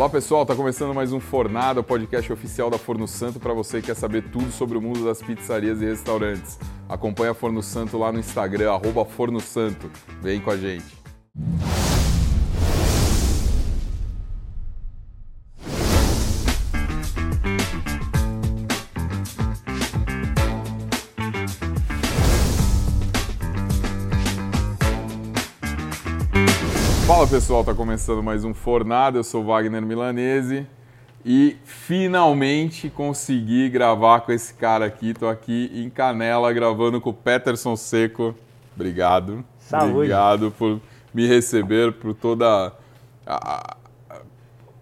Olá pessoal, tá começando mais um Fornada, o podcast oficial da Forno Santo para você que quer saber tudo sobre o mundo das pizzarias e restaurantes. Acompanhe a Forno Santo lá no Instagram, arroba Forno Santo. Vem com a gente. Pessoal, tá começando mais um Fornada. Eu sou Wagner Milanese e finalmente consegui gravar com esse cara aqui. Tô aqui em Canela gravando com o Peterson Seco. Obrigado. Saúde. Obrigado por me receber, por toda a- a-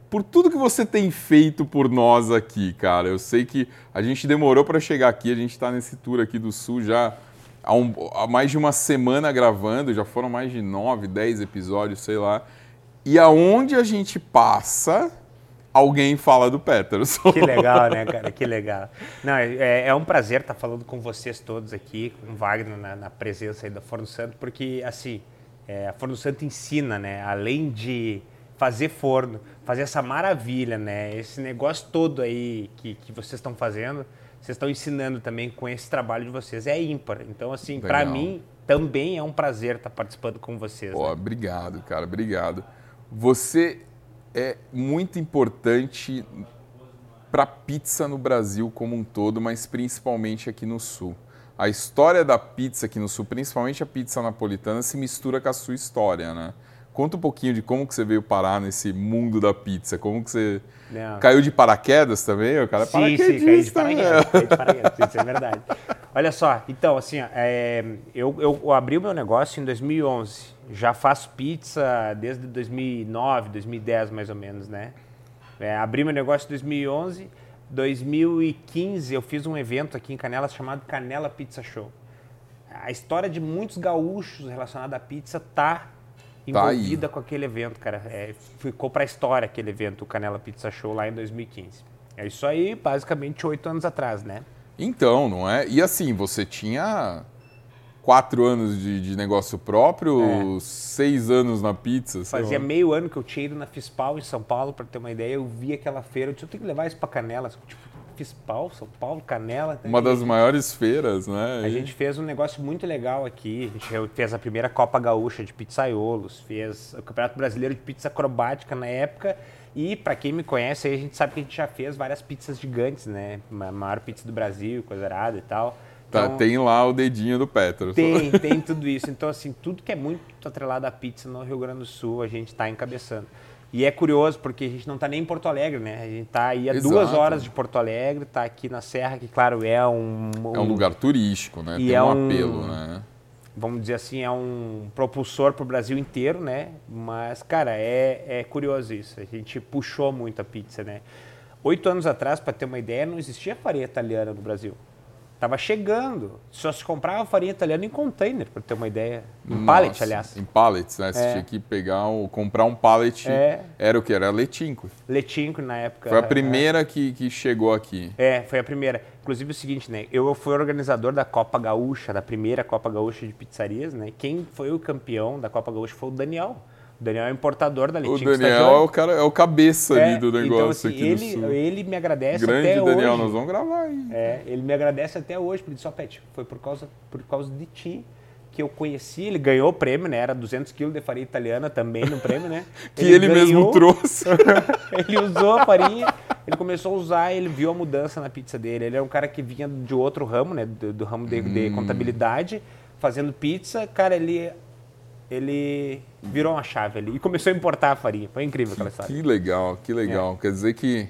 por tudo que você tem feito por nós aqui, cara. Eu sei que a gente demorou para chegar aqui, a gente está nesse tour aqui do Sul já há, um- há mais de uma semana gravando, já foram mais de nove, dez episódios, sei lá. E aonde a gente passa, alguém fala do Peterson. Que legal, né, cara? Que legal. Não, é, é um prazer estar falando com vocês todos aqui, com o Wagner na, na presença aí da Forno Santo, porque, assim, é, a Forno Santo ensina, né? Além de fazer forno, fazer essa maravilha, né? Esse negócio todo aí que, que vocês estão fazendo, vocês estão ensinando também com esse trabalho de vocês. É ímpar. Então, assim, para mim, também é um prazer estar participando com vocês. Pô, né? obrigado, cara, obrigado. Você é muito importante para pizza no Brasil como um todo, mas principalmente aqui no Sul. A história da pizza aqui no Sul, principalmente a pizza napolitana, se mistura com a sua história, né? Conta um pouquinho de como que você veio parar nesse mundo da pizza, como que você Não. caiu de paraquedas também, o cara é Sim, sim, caí de paraquedista, né? paraquedas, caí de paraquedas, isso é verdade. Olha só, então, assim, é, eu, eu abri o meu negócio em 2011. Já faço pizza desde 2009, 2010, mais ou menos, né? É, abri meu negócio em 2011. 2015 eu fiz um evento aqui em Canela chamado Canela Pizza Show. A história de muitos gaúchos relacionada à pizza tá Tá envolvida com aquele evento, cara. É, ficou pra história aquele evento, o Canela Pizza Show, lá em 2015. É isso aí, basicamente, oito anos atrás, né? Então, não é? E assim, você tinha quatro anos de, de negócio próprio, seis anos na pizza. É. Fazia meio ano que eu tinha ido na Fispal em São Paulo, pra ter uma ideia. Eu vi aquela feira, eu disse, eu tenho que levar isso pra Canela. Tipo, Fispal, São Paulo, Canela. Uma das maiores feiras, né? A gente fez um negócio muito legal aqui. A gente fez a primeira Copa Gaúcha de pizzaiolos, fez o Campeonato Brasileiro de Pizza Acrobática na época. E para quem me conhece, aí a gente sabe que a gente já fez várias pizzas gigantes, né? A maior pizza do Brasil, coisa arada e tal. Tá, Então, tem lá o dedinho do Petro. tem, tem tudo isso. Então, assim, tudo que é muito atrelado à pizza no Rio Grande do Sul, a gente está encabeçando. E é curioso, porque a gente não está nem em Porto Alegre, né? A gente está aí a Exato. duas horas de Porto Alegre, está aqui na Serra, que, claro, é um... É um lugar turístico, né? Tem é um um- apelo, né? vamos dizer assim, é um propulsor para o Brasil inteiro, né? Mas, cara, é, é curioso isso. A gente puxou muito a pizza, né? Oito anos atrás, para ter uma ideia, não existia farinha italiana no Brasil. Tava chegando. Só se comprava farinha italiana em container, para ter uma ideia. Em pallet, Nossa, aliás. Em pallets, né? Você É. tinha que pegar, o, comprar um pallet. É. Era o que? Era letinco. Letinco na época. Foi a primeira que, que chegou aqui. É, foi a primeira. Inclusive o seguinte, né? Eu fui organizador da Copa Gaúcha, da primeira Copa Gaúcha de pizzarias, né? Quem foi o campeão da Copa Gaúcha foi o Daniel. O Daniel é importador da O Letinco Daniel é o, cara, é o cabeça ali É, do negócio então, assim, aqui ele, do sul. ele me agradece Grande até Daniel, hoje. nós vamos gravar aí. É, ele me agradece até hoje, porque ele disse, ó, Pet, foi por causa, por causa de ti que eu conheci, ele ganhou o prêmio, né? Era 200 quilos de farinha italiana também no prêmio, né? Que ele, mesmo ganhou, trouxe. ele usou a farinha, ele começou a usar, ele viu a mudança na pizza dele. Ele é um cara que vinha de outro ramo, né? Do, do ramo de, Hum. de contabilidade, fazendo pizza. Cara, ele, ele virou uma chave ali e começou a importar a farinha. Foi incrível aquela história. Que legal, que legal. É. Quer dizer que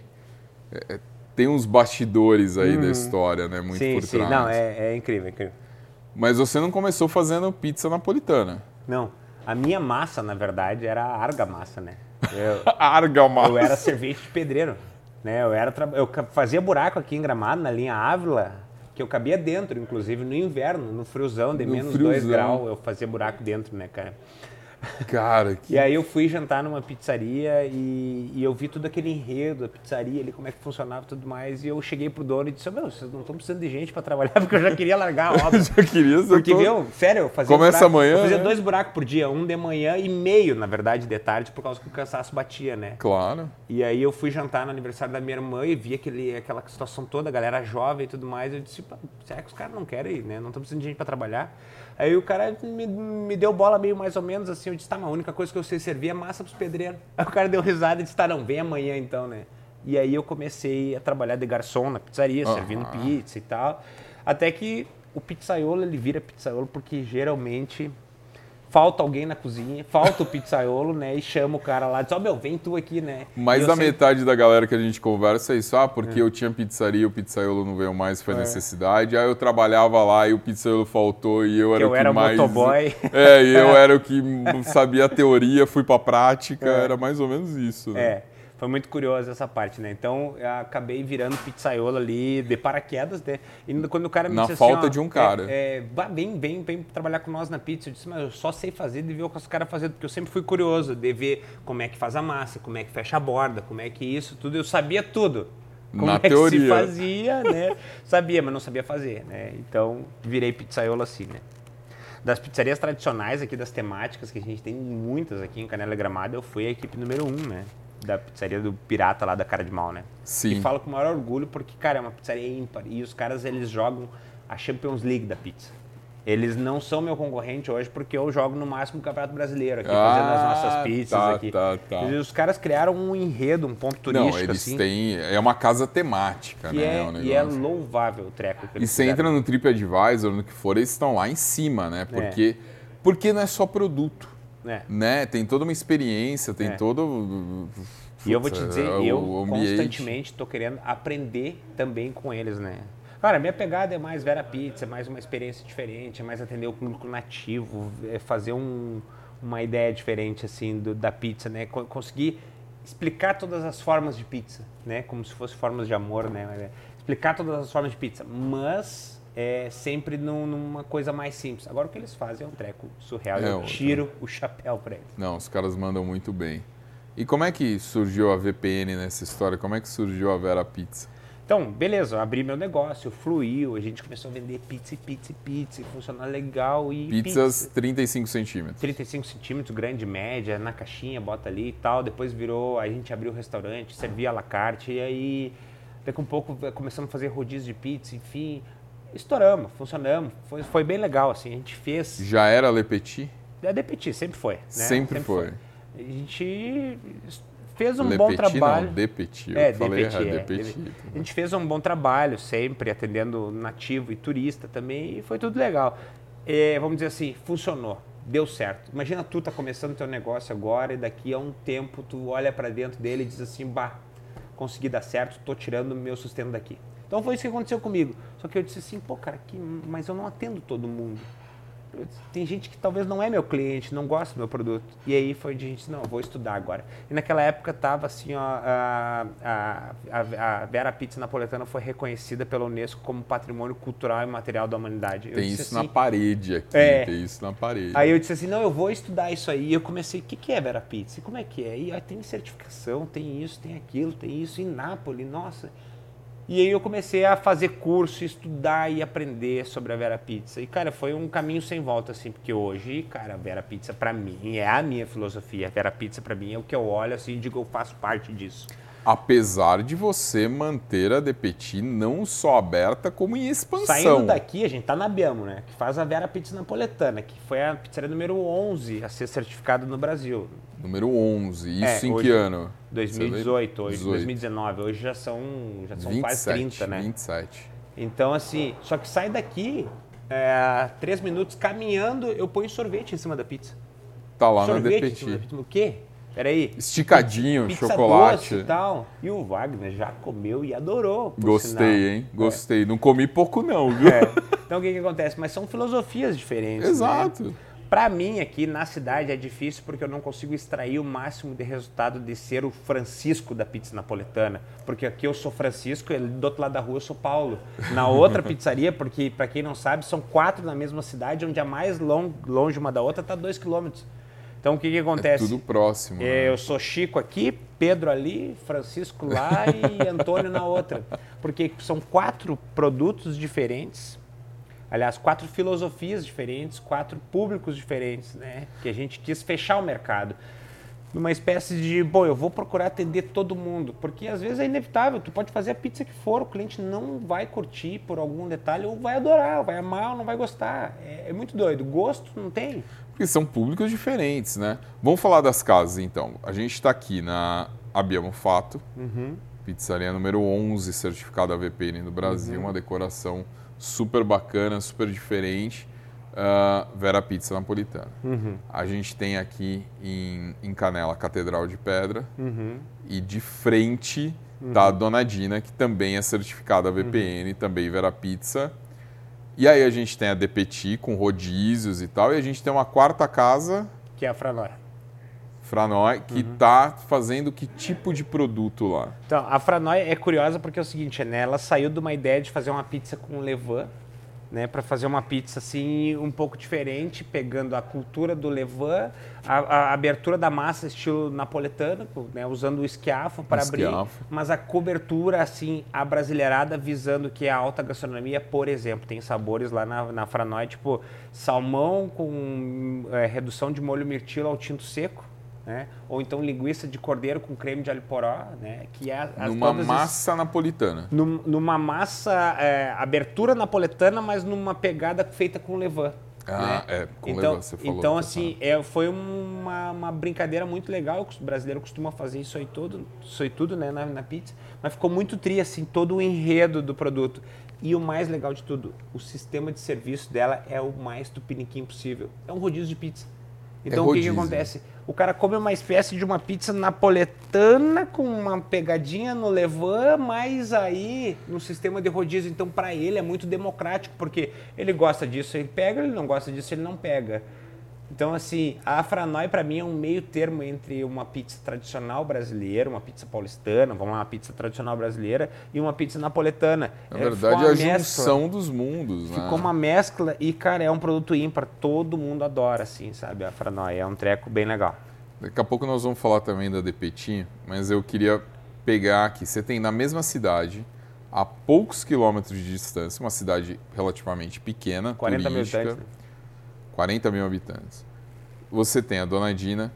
é, é, tem uns bastidores aí da história, né? Muito Uhum. sim, por sim. trás. Não, é, é incrível, é incrível. Mas você não começou fazendo pizza napolitana. Não, a minha massa, na verdade, era a argamassa, né? Eu, Argamassa. eu era servente de pedreiro, né? Eu, era eu fazia buraco aqui em Gramado, na linha Ávila, que eu cabia dentro, inclusive no inverno, no friozão, de No menos 2 friozão. graus, eu fazia buraco dentro, né, cara? Cara, que... E aí eu fui jantar numa pizzaria e, e, eu vi todo aquele enredo da pizzaria ali, como é que funcionava e tudo mais. E eu cheguei pro dono e disse, meu, vocês não estão precisando de gente para trabalhar, porque eu já queria largar a obra. já queria, Porque, tô... meu, sério, eu fazia Começa buraco, amanhã, eu fazia né? dois buracos por dia, um de manhã e meio, na verdade, de tarde, por causa que o cansaço batia, né? Claro. E aí eu fui jantar no aniversário da minha irmã e vi aquele, aquela situação toda, a galera jovem e tudo mais. Eu disse, será que os caras não querem ir, né? Não estão precisando de gente para trabalhar. Aí o cara me, me deu bola meio mais ou menos assim. Eu disse, tá, mas a única coisa que eu sei servir é massa pros pedreiros. Aí o cara deu risada e disse, tá, não, vem amanhã então, né? E aí eu comecei a trabalhar de garçom na pizzaria, Uhum. servindo pizza e tal. Até que o pizzaiolo, ele vira pizzaiolo porque geralmente falta alguém na cozinha, falta o pizzaiolo, né? E chama o cara lá, diz, ó, oh, meu, vem tu aqui, né? Mais da sempre- metade da galera que a gente conversa é isso, ah, porque eu tinha pizzaria, o pizzaiolo não veio mais, foi necessidade. Aí eu trabalhava lá e o pizzaiolo faltou e eu era eu o que era mais... motoboy. É, e eu era o que sabia a teoria, fui pra prática, era mais ou menos isso. Né? É, foi muito curioso essa parte, né? Então, eu acabei virando pizzaiolo ali de paraquedas, né? E quando o cara me Na disse falta assim, ó, de um cara. É, é, vem, vem, vem trabalhar com nós na pizza. Eu disse, mas eu só sei fazer de ver o que os caras fazendo, porque eu sempre fui curioso de ver como é que faz a massa, como é que fecha a borda, como é que isso, tudo. Eu sabia tudo. Como Na é que se teoria. fazia, né? sabia, mas não sabia fazer, né? Então, virei pizzaiolo assim, né? Das pizzarias tradicionais aqui, das temáticas, que a gente tem muitas aqui em Canela Gramada, eu fui a equipe número um, né? Da pizzaria do Pirata lá da Cara de Mal, né? Sim. E falo com o maior orgulho porque, cara, é uma pizzaria ímpar. E os caras, eles jogam a Champions League da pizza. Eles não são meu concorrente hoje porque eu jogo no máximo o Campeonato Brasileiro aqui, fazendo as nossas Ah, pizzas tá, aqui. tá, tá. E os caras criaram um enredo, um ponto turístico, Não, eles assim, têm... É uma casa temática, né? é, o e é louvável o treco que E você fizeram. entra no TripAdvisor, no que for, eles estão lá em cima, né? Porque, porque não é só produto, É. né? Tem toda uma experiência, tem É. todo... E eu vou te dizer, é, o eu constantemente estou querendo aprender também com eles, né? Cara, minha pegada é mais Vera Pizza, é mais uma experiência diferente, é mais atender o público nativo, é fazer um- uma ideia diferente, assim, do- da pizza, né? Co- Conseguir explicar todas as formas de pizza, né? Como se fosse formas de amor, né? É Explicar todas as formas de pizza, mas é sempre num- numa coisa mais simples. Agora o que eles fazem é um treco surreal, É eu outra. tiro o chapéu para eles. Não, os caras mandam muito bem. E como é que surgiu a VPN nessa história? Como é que surgiu a Vera Pizza? Então, beleza, abri meu negócio, fluiu, a gente começou a vender pizza, pizza, pizza, funcionar legal e Pizzas pizza. 35 centímetros. 35 centímetros, grande, média, na caixinha, bota ali e tal. Depois virou, a gente abriu o restaurante, servia à la carte, e aí daqui a um pouco começamos a fazer rodízio de pizza, enfim. Estouramos, funcionamos, foi, foi bem legal, assim, a gente fez. Já era Le Petit? É de petit, sempre foi. Né? Sempre foi. A gente fez um bom trabalho. não, De Petit. Eu É, falei DPT, errado, é. De Petit. A gente fez um bom trabalho sempre, atendendo nativo e turista também, e foi tudo legal. É, vamos dizer assim, funcionou, deu certo. Imagina tu tá começando teu negócio agora e daqui a um tempo tu olha para dentro dele e diz assim, bah, consegui dar certo, tô tirando meu sustento daqui. Então foi isso que aconteceu comigo. Só que eu disse assim, pô, cara, que, mas eu não atendo todo mundo. Disse, Tem gente que talvez não é meu cliente, não gosta do meu produto. E aí foi de gente, não, vou estudar agora. E naquela época tava assim, ó, a, a, a, a Vera Pizza Napoletana foi reconhecida pela Unesco como Patrimônio Cultural e Material da Humanidade. Eu Tem isso assim- na parede aqui. É. Tem isso na parede. Aí eu disse assim, não, eu vou estudar isso aí. E eu comecei, o que, que é Vera Pizza? E como é que é? E aí tem certificação, tem isso, tem aquilo, tem isso em Nápoles, nossa. E aí eu comecei a fazer curso, estudar e aprender sobre a Vera Pizza. E, cara, foi um caminho sem volta, assim, porque hoje, cara, a Vera Pizza pra mim é a minha filosofia. A Vera Pizza pra mim é o que eu olho assim e digo, eu faço parte disso. Apesar de você manter a Petit não só aberta, como em expansão. Saindo daqui, a gente tá na Biamo, né? Que faz a Vera Pizza Napoletana, que foi a pizzaria número 11 a ser certificada no Brasil. Número 11. Isso É, em hoje- que ano? 2018, hoje, 18. 2019. Hoje já são, já são 27, quase 30, né? 27. Então, assim, só que sai daqui, é, três minutos caminhando, eu ponho sorvete em cima da pizza. Tá lá na sorvete Petit. pizza. O quê? Peraí. Esticadinho, Pizza chocolate. e tal. E o Wagner já comeu e adorou. Gostei, sinal. hein? Gostei. Não comi pouco não, viu? É. Então, o que, que acontece? Mas são filosofias diferentes. né? Exato. Pra mim, aqui na cidade é difícil porque eu não consigo extrair o máximo de resultado de ser o Francisco da pizza napoletana. Porque aqui eu sou Francisco e do outro lado da rua eu sou Paulo. Na outra pizzaria, porque pra quem não sabe, são quatro na mesma cidade, onde a mais long- longe uma da outra tá dois quilômetros. Então o que, que acontece? É tudo próximo. É, né? Eu sou Chico aqui, Pedro ali, Francisco lá e Antônio na outra. Porque são quatro produtos diferentes, aliás, quatro filosofias diferentes, quatro públicos diferentes, né? Que a gente quis fechar o mercado. Numa espécie de, bom, eu vou procurar atender todo mundo, porque às vezes é inevitável, tu pode fazer a pizza que for, o cliente não vai curtir por algum detalhe, ou vai adorar, ou vai amar, ou não vai gostar. É, é muito doido. Gosto não tem. Porque são públicos diferentes, né? Vamos falar das casas, então. A gente está aqui na Abbiamo Fato, pizzaria número 11, certificada VPN no Brasil, uma decoração super bacana, super diferente. ah, Vera Pizza Napolitana. A gente tem aqui em, em Canela a Catedral de Pedra e de frente tá a Dona Dina, que também é certificada VPN, também Vera Pizza. E aí a gente tem a DPT com rodízios e tal, e a gente tem uma quarta casa, Que é a Franóia. Franói, que tá fazendo que tipo de produto lá? Então, a Franóia é curiosa porque é o seguinte, né? Ela saiu de uma ideia de fazer uma pizza com levain, né? Para fazer uma pizza assim um pouco diferente, pegando a cultura do levain, a, a abertura da massa estilo napoletano, né? Usando o esquiafo para abrir, mas a cobertura assim abrasileirada visando que é a alta gastronomia, por exemplo, tem sabores lá na, na Franóia, tipo salmão com é, redução de molho mirtilo ao tinto seco. Né? Ou então linguiça de cordeiro com creme de alho poró, né? Que é as, Numa massa napolitana. num- numa massa é, abertura napoletana, mas numa pegada feita com levain. Ah, né? é, com então, levain, você falou, Então, tá assim, é, foi uma, uma brincadeira muito legal. O brasileiro costuma fazer isso aí todo, isso aí tudo, né, na, na pizza. Mas ficou muito tri, assim, todo o enredo do produto. E o mais legal de tudo, o sistema de serviço dela é o mais tupiniquim possível. É um rodízio de pizza. Então, o que, que acontece? O cara come uma espécie de uma pizza napoletana com uma pegadinha no levain, mas aí no sistema de rodízio. Então, para ele é muito democrático, porque ele gosta disso, ele pega, ele não gosta disso, ele não pega. Então, assim, a Franói para mim é um meio termo entre uma pizza tradicional brasileira, uma pizza paulistana, vamos lá, uma pizza tradicional brasileira e uma pizza napoletana. Na É, verdade, é a mescla. junção dos mundos, né? Ficou uma mescla e, cara, é um produto ímpar. Todo mundo adora, assim, sabe? A Franóia é um treco bem legal. Daqui a pouco nós vamos falar também da DPT, mas eu queria pegar aqui. Você tem na mesma cidade, a poucos quilômetros de distância, uma cidade relativamente pequena, 40 mil turística, habitantes. né? 40 mil habitantes. Você tem a Dona Dina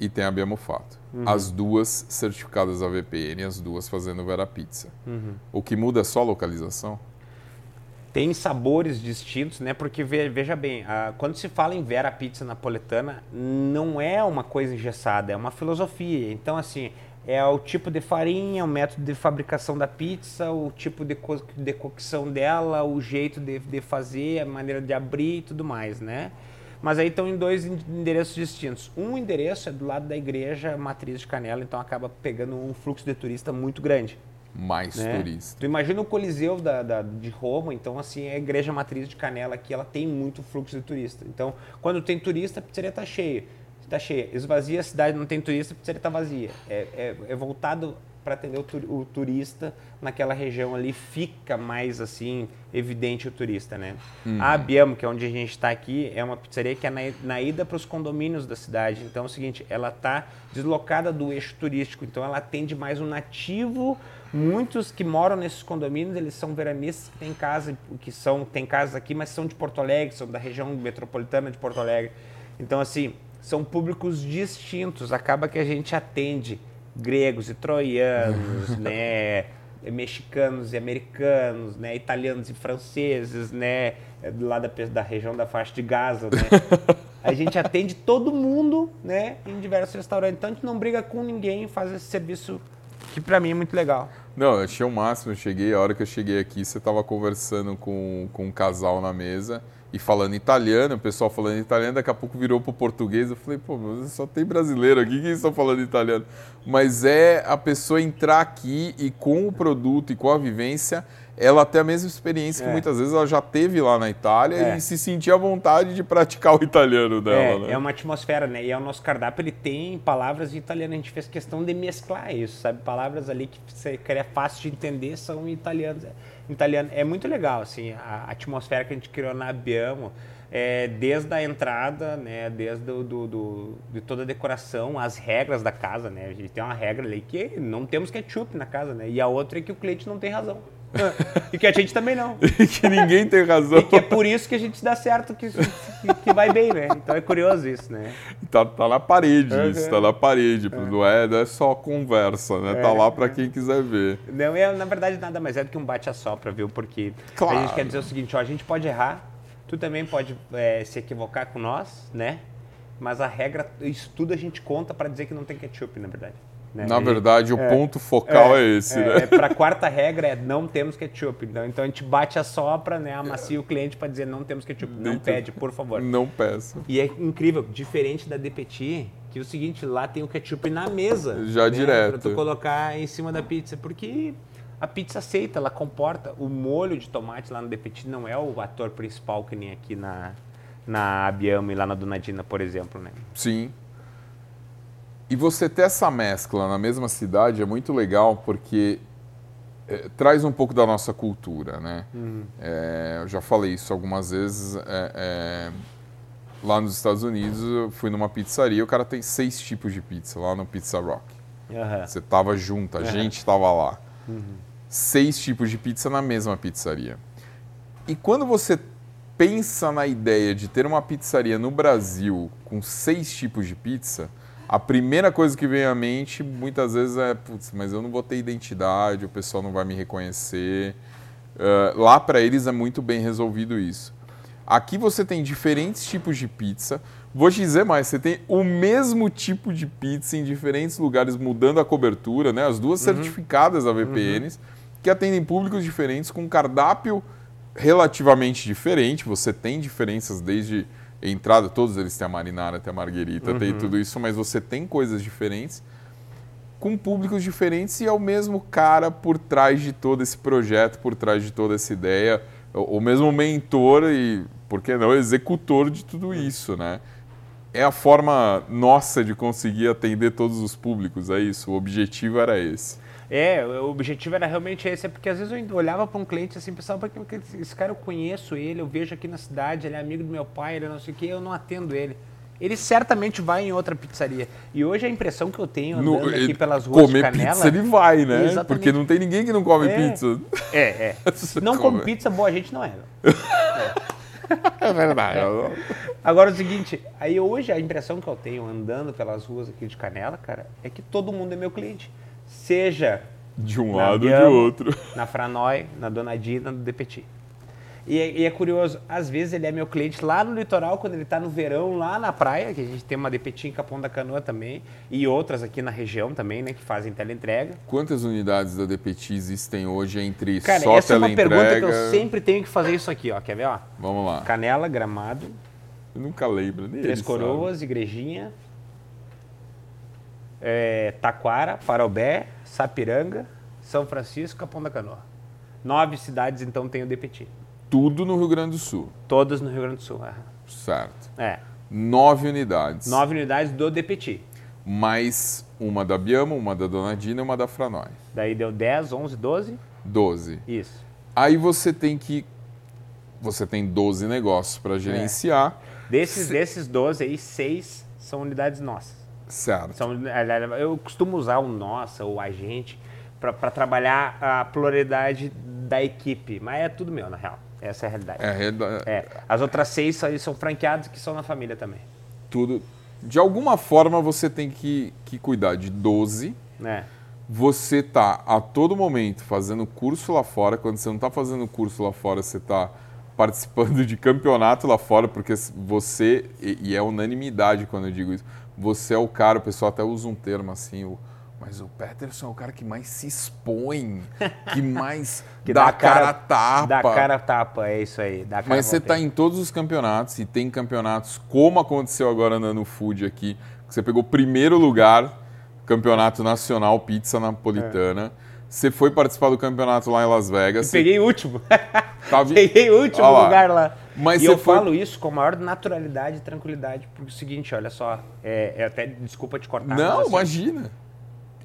e tem a Biamo Fato. Uhum. As duas certificadas a VPN, as duas fazendo Vera Pizza. Uhum. O que muda é só a localização? Tem sabores distintos, né? Porque ve- veja bem, quando se fala em Vera Pizza napoletana, não é uma coisa engessada, é uma filosofia. Então, assim, é o tipo de farinha, o método de fabricação da pizza, o tipo de, co de cocção dela, o jeito de, de fazer, a maneira de abrir e tudo mais, né? Mas aí estão em dois en- endereços distintos. Um endereço é do lado da igreja matriz de Canela, então acaba pegando um fluxo de turista muito grande. Mais né? turista. Tu imagina o Coliseu da, da- de Roma, então assim, a igreja matriz de Canela aqui, ela tem muito fluxo de turista. Então, quando tem turista, a pizzaria tá cheia. Tá cheia. Esvazia a cidade, não tem turista, a pizzaria tá vazia. É, é, é voltado para atender o, tu- o turista naquela região ali, fica mais assim, evidente o turista, né? A Abiamo, que é onde a gente está aqui, é uma pizzaria que é na, na ida para os condomínios da cidade. Então é o seguinte, ela tá deslocada do eixo turístico, então ela atende mais um nativo Muitos que moram nesses condomínios, eles são veranistas que têm casa, que são, tem casas aqui, mas são de Porto Alegre, são da região metropolitana de Porto Alegre. Então, assim, são públicos distintos. Acaba que a gente atende gregos e troianos, né? mexicanos e americanos, né? italianos e franceses, né? lá da, da região da faixa de Gaza, né? A gente atende todo mundo, né? Em diversos restaurantes. Então a gente não briga com ninguém, faz esse serviço que pra mim é muito legal. Não, eu achei o máximo. Eu cheguei, a hora que eu cheguei aqui, você estava conversando com, com um casal na mesa e falando italiano, o pessoal falando italiano, daqui a pouco virou pro português. Eu falei, pô, mas só tem brasileiro aqui, que estão falando italiano? Mas é a pessoa entrar aqui e com o produto e com a vivência, ela ter a mesma experiência que É. muitas vezes ela já teve lá na Itália É. e se sentir à vontade de praticar o italiano dela, é, né? é uma atmosfera, né? E é o nosso cardápio, ele tem palavras em italiano. A gente fez questão de mesclar isso, sabe? Palavras ali que você é fácil de entender são em italiano. É muito legal, assim, a atmosfera que a gente criou na Abiamo. é, desde a entrada, né, desde do, do, do, de toda a decoração, as regras da casa, né? A gente tem uma regra ali que não temos ketchup na casa, né? E a outra é que o cliente não tem razão. E que a gente também não. E que ninguém tem razão. E que é por isso que a gente dá certo, que, que, vai bem, né? Então é curioso isso, né? Tá, tá na parede uhum. isso, tá na parede. Uhum. Não, é, não é só conversa, né? Tá é, tá lá para quem quiser ver. Não é, na verdade, nada mais é do que um bate-a-sopra, viu? Porque claro. a gente quer dizer o seguinte, ó, a gente pode errar, tu também pode é, se equivocar com nós, né? Mas a regra, isso tudo a gente conta para dizer que não tem ketchup, na verdade. Né? Na verdade, o é, ponto focal é, é esse, é, né? É, para a quarta regra é não temos ketchup. Então, então a gente bate a sopra, né, amacia o cliente para dizer não temos ketchup. Não pede, por favor. Não peça. E é incrível, diferente da DPT, que é o seguinte, lá tem o ketchup na mesa. Já né, direto. Para tu colocar em cima da pizza, porque a pizza aceita, ela comporta. O molho de tomate lá no DPT não é o ator principal que nem aqui na, na Abiamo e lá na Donadina, por exemplo, né? Sim. E você ter essa mescla na mesma cidade é muito legal porque é, traz um pouco da nossa cultura, né? Uhum. É, eu já falei isso algumas vezes. É, lá nos Estados Unidos, eu fui numa pizzaria, o cara tem seis tipos de pizza lá no Pizza Rock. Uhum. Você tava junto, a uhum. gente tava lá. Uhum. Seis tipos de pizza na mesma pizzaria. E quando você pensa na ideia de ter uma pizzaria no Brasil com seis tipos de pizza, a primeira coisa que vem à mente muitas vezes é, putz, mas eu não vou ter identidade, o pessoal não vai me reconhecer. Uh, lá para eles é muito bem resolvido isso. Aqui você tem diferentes tipos de pizza. Vou te dizer mais, você tem o mesmo tipo de pizza em diferentes lugares, mudando a cobertura, né? As duas uhum. certificadas a VPNs, uhum. que atendem públicos diferentes, com cardápio relativamente diferente. Você tem diferenças desde entrada, todos eles têm a marinara, tem a marguerita, uhum. tem tudo isso, mas você tem coisas diferentes com públicos diferentes e é o mesmo cara por trás de todo esse projeto, por trás de toda essa ideia, o mesmo mentor e, por que não, executor de tudo isso, né? É a forma nossa de conseguir atender todos os públicos, é isso, o objetivo era esse. É, o objetivo era realmente esse, é porque às vezes eu olhava para um cliente assim, pensava, porque esse cara eu conheço ele, eu vejo aqui na cidade, ele é amigo do meu pai, ele é não sei o que, eu não atendo ele. Ele certamente vai em outra pizzaria. E hoje a impressão que eu tenho andando no, aqui pelas ruas comer de Canela... pizza ele vai, né? Exatamente. Porque não tem ninguém que não come é, pizza. É, é. Se não come. come pizza, boa gente não é. É, é verdade. Agora é o seguinte, aí hoje a impressão que eu tenho andando pelas ruas aqui de Canela, cara, é que todo mundo é meu cliente seja de um lado ou de outro. Na Franói, na Donadina, no DPT. E e é, curioso, às vezes ele é meu cliente lá no litoral, quando ele está no verão, lá na praia, que a gente tem uma DPT em Capão da Canoa também, e outras aqui na região também, né, que fazem teleentrega. Quantas unidades da DPT existem hoje entre Cara, só essa é uma pergunta que eu sempre tenho que fazer isso aqui, ó. Quer ver, ó? Vamos lá. Canela, Gramado. Eu nunca lembro, nem Três Coroas, sabe. Igrejinha, é, Taquara, Parobé, Sapiranga, São Francisco, Capão da Canoa. Nove cidades, então, tem o DPT. Tudo no Rio Grande do Sul? Todas no Rio Grande do Sul, é. Certo. É. Nove unidades. Nove unidades do DPT. Mais uma da Biama, uma da Donadina e uma da Franói. Daí deu 10, 11, 12? 12. Isso. Aí você tem que... Você tem 12 negócios para gerenciar. É. Desses, Se... desses 12 aí, seis são unidades nossas. Certo. São, eu costumo usar o nossa, o agente, para trabalhar a pluralidade da equipe, mas é tudo meu, na real. Essa é a realidade. É, é. As outras seis são franqueados que são na família também. Tudo. De alguma forma você tem que, que cuidar de 12. É. Você tá a todo momento fazendo curso lá fora. Quando você não está fazendo curso lá fora, você está participando de campeonato lá fora, porque você, e é unanimidade quando eu digo isso, você é o cara, o pessoal até usa um termo assim, o, mas o Peterson é o cara que mais se expõe, que mais que dá, dá a cara, cara tapa. Dá cara tapa, é isso aí. mas você está em todos os campeonatos e tem campeonatos como aconteceu agora na No Food aqui, que você pegou primeiro lugar, campeonato nacional pizza napolitana. É. Você foi participar do campeonato lá em Las Vegas. Peguei o último. Vi... peguei o último lá. lugar lá. Mas e eu foi... falo isso com a maior naturalidade e tranquilidade, porque é o seguinte, olha só, é, é até desculpa te cortar. Não, assim, imagina.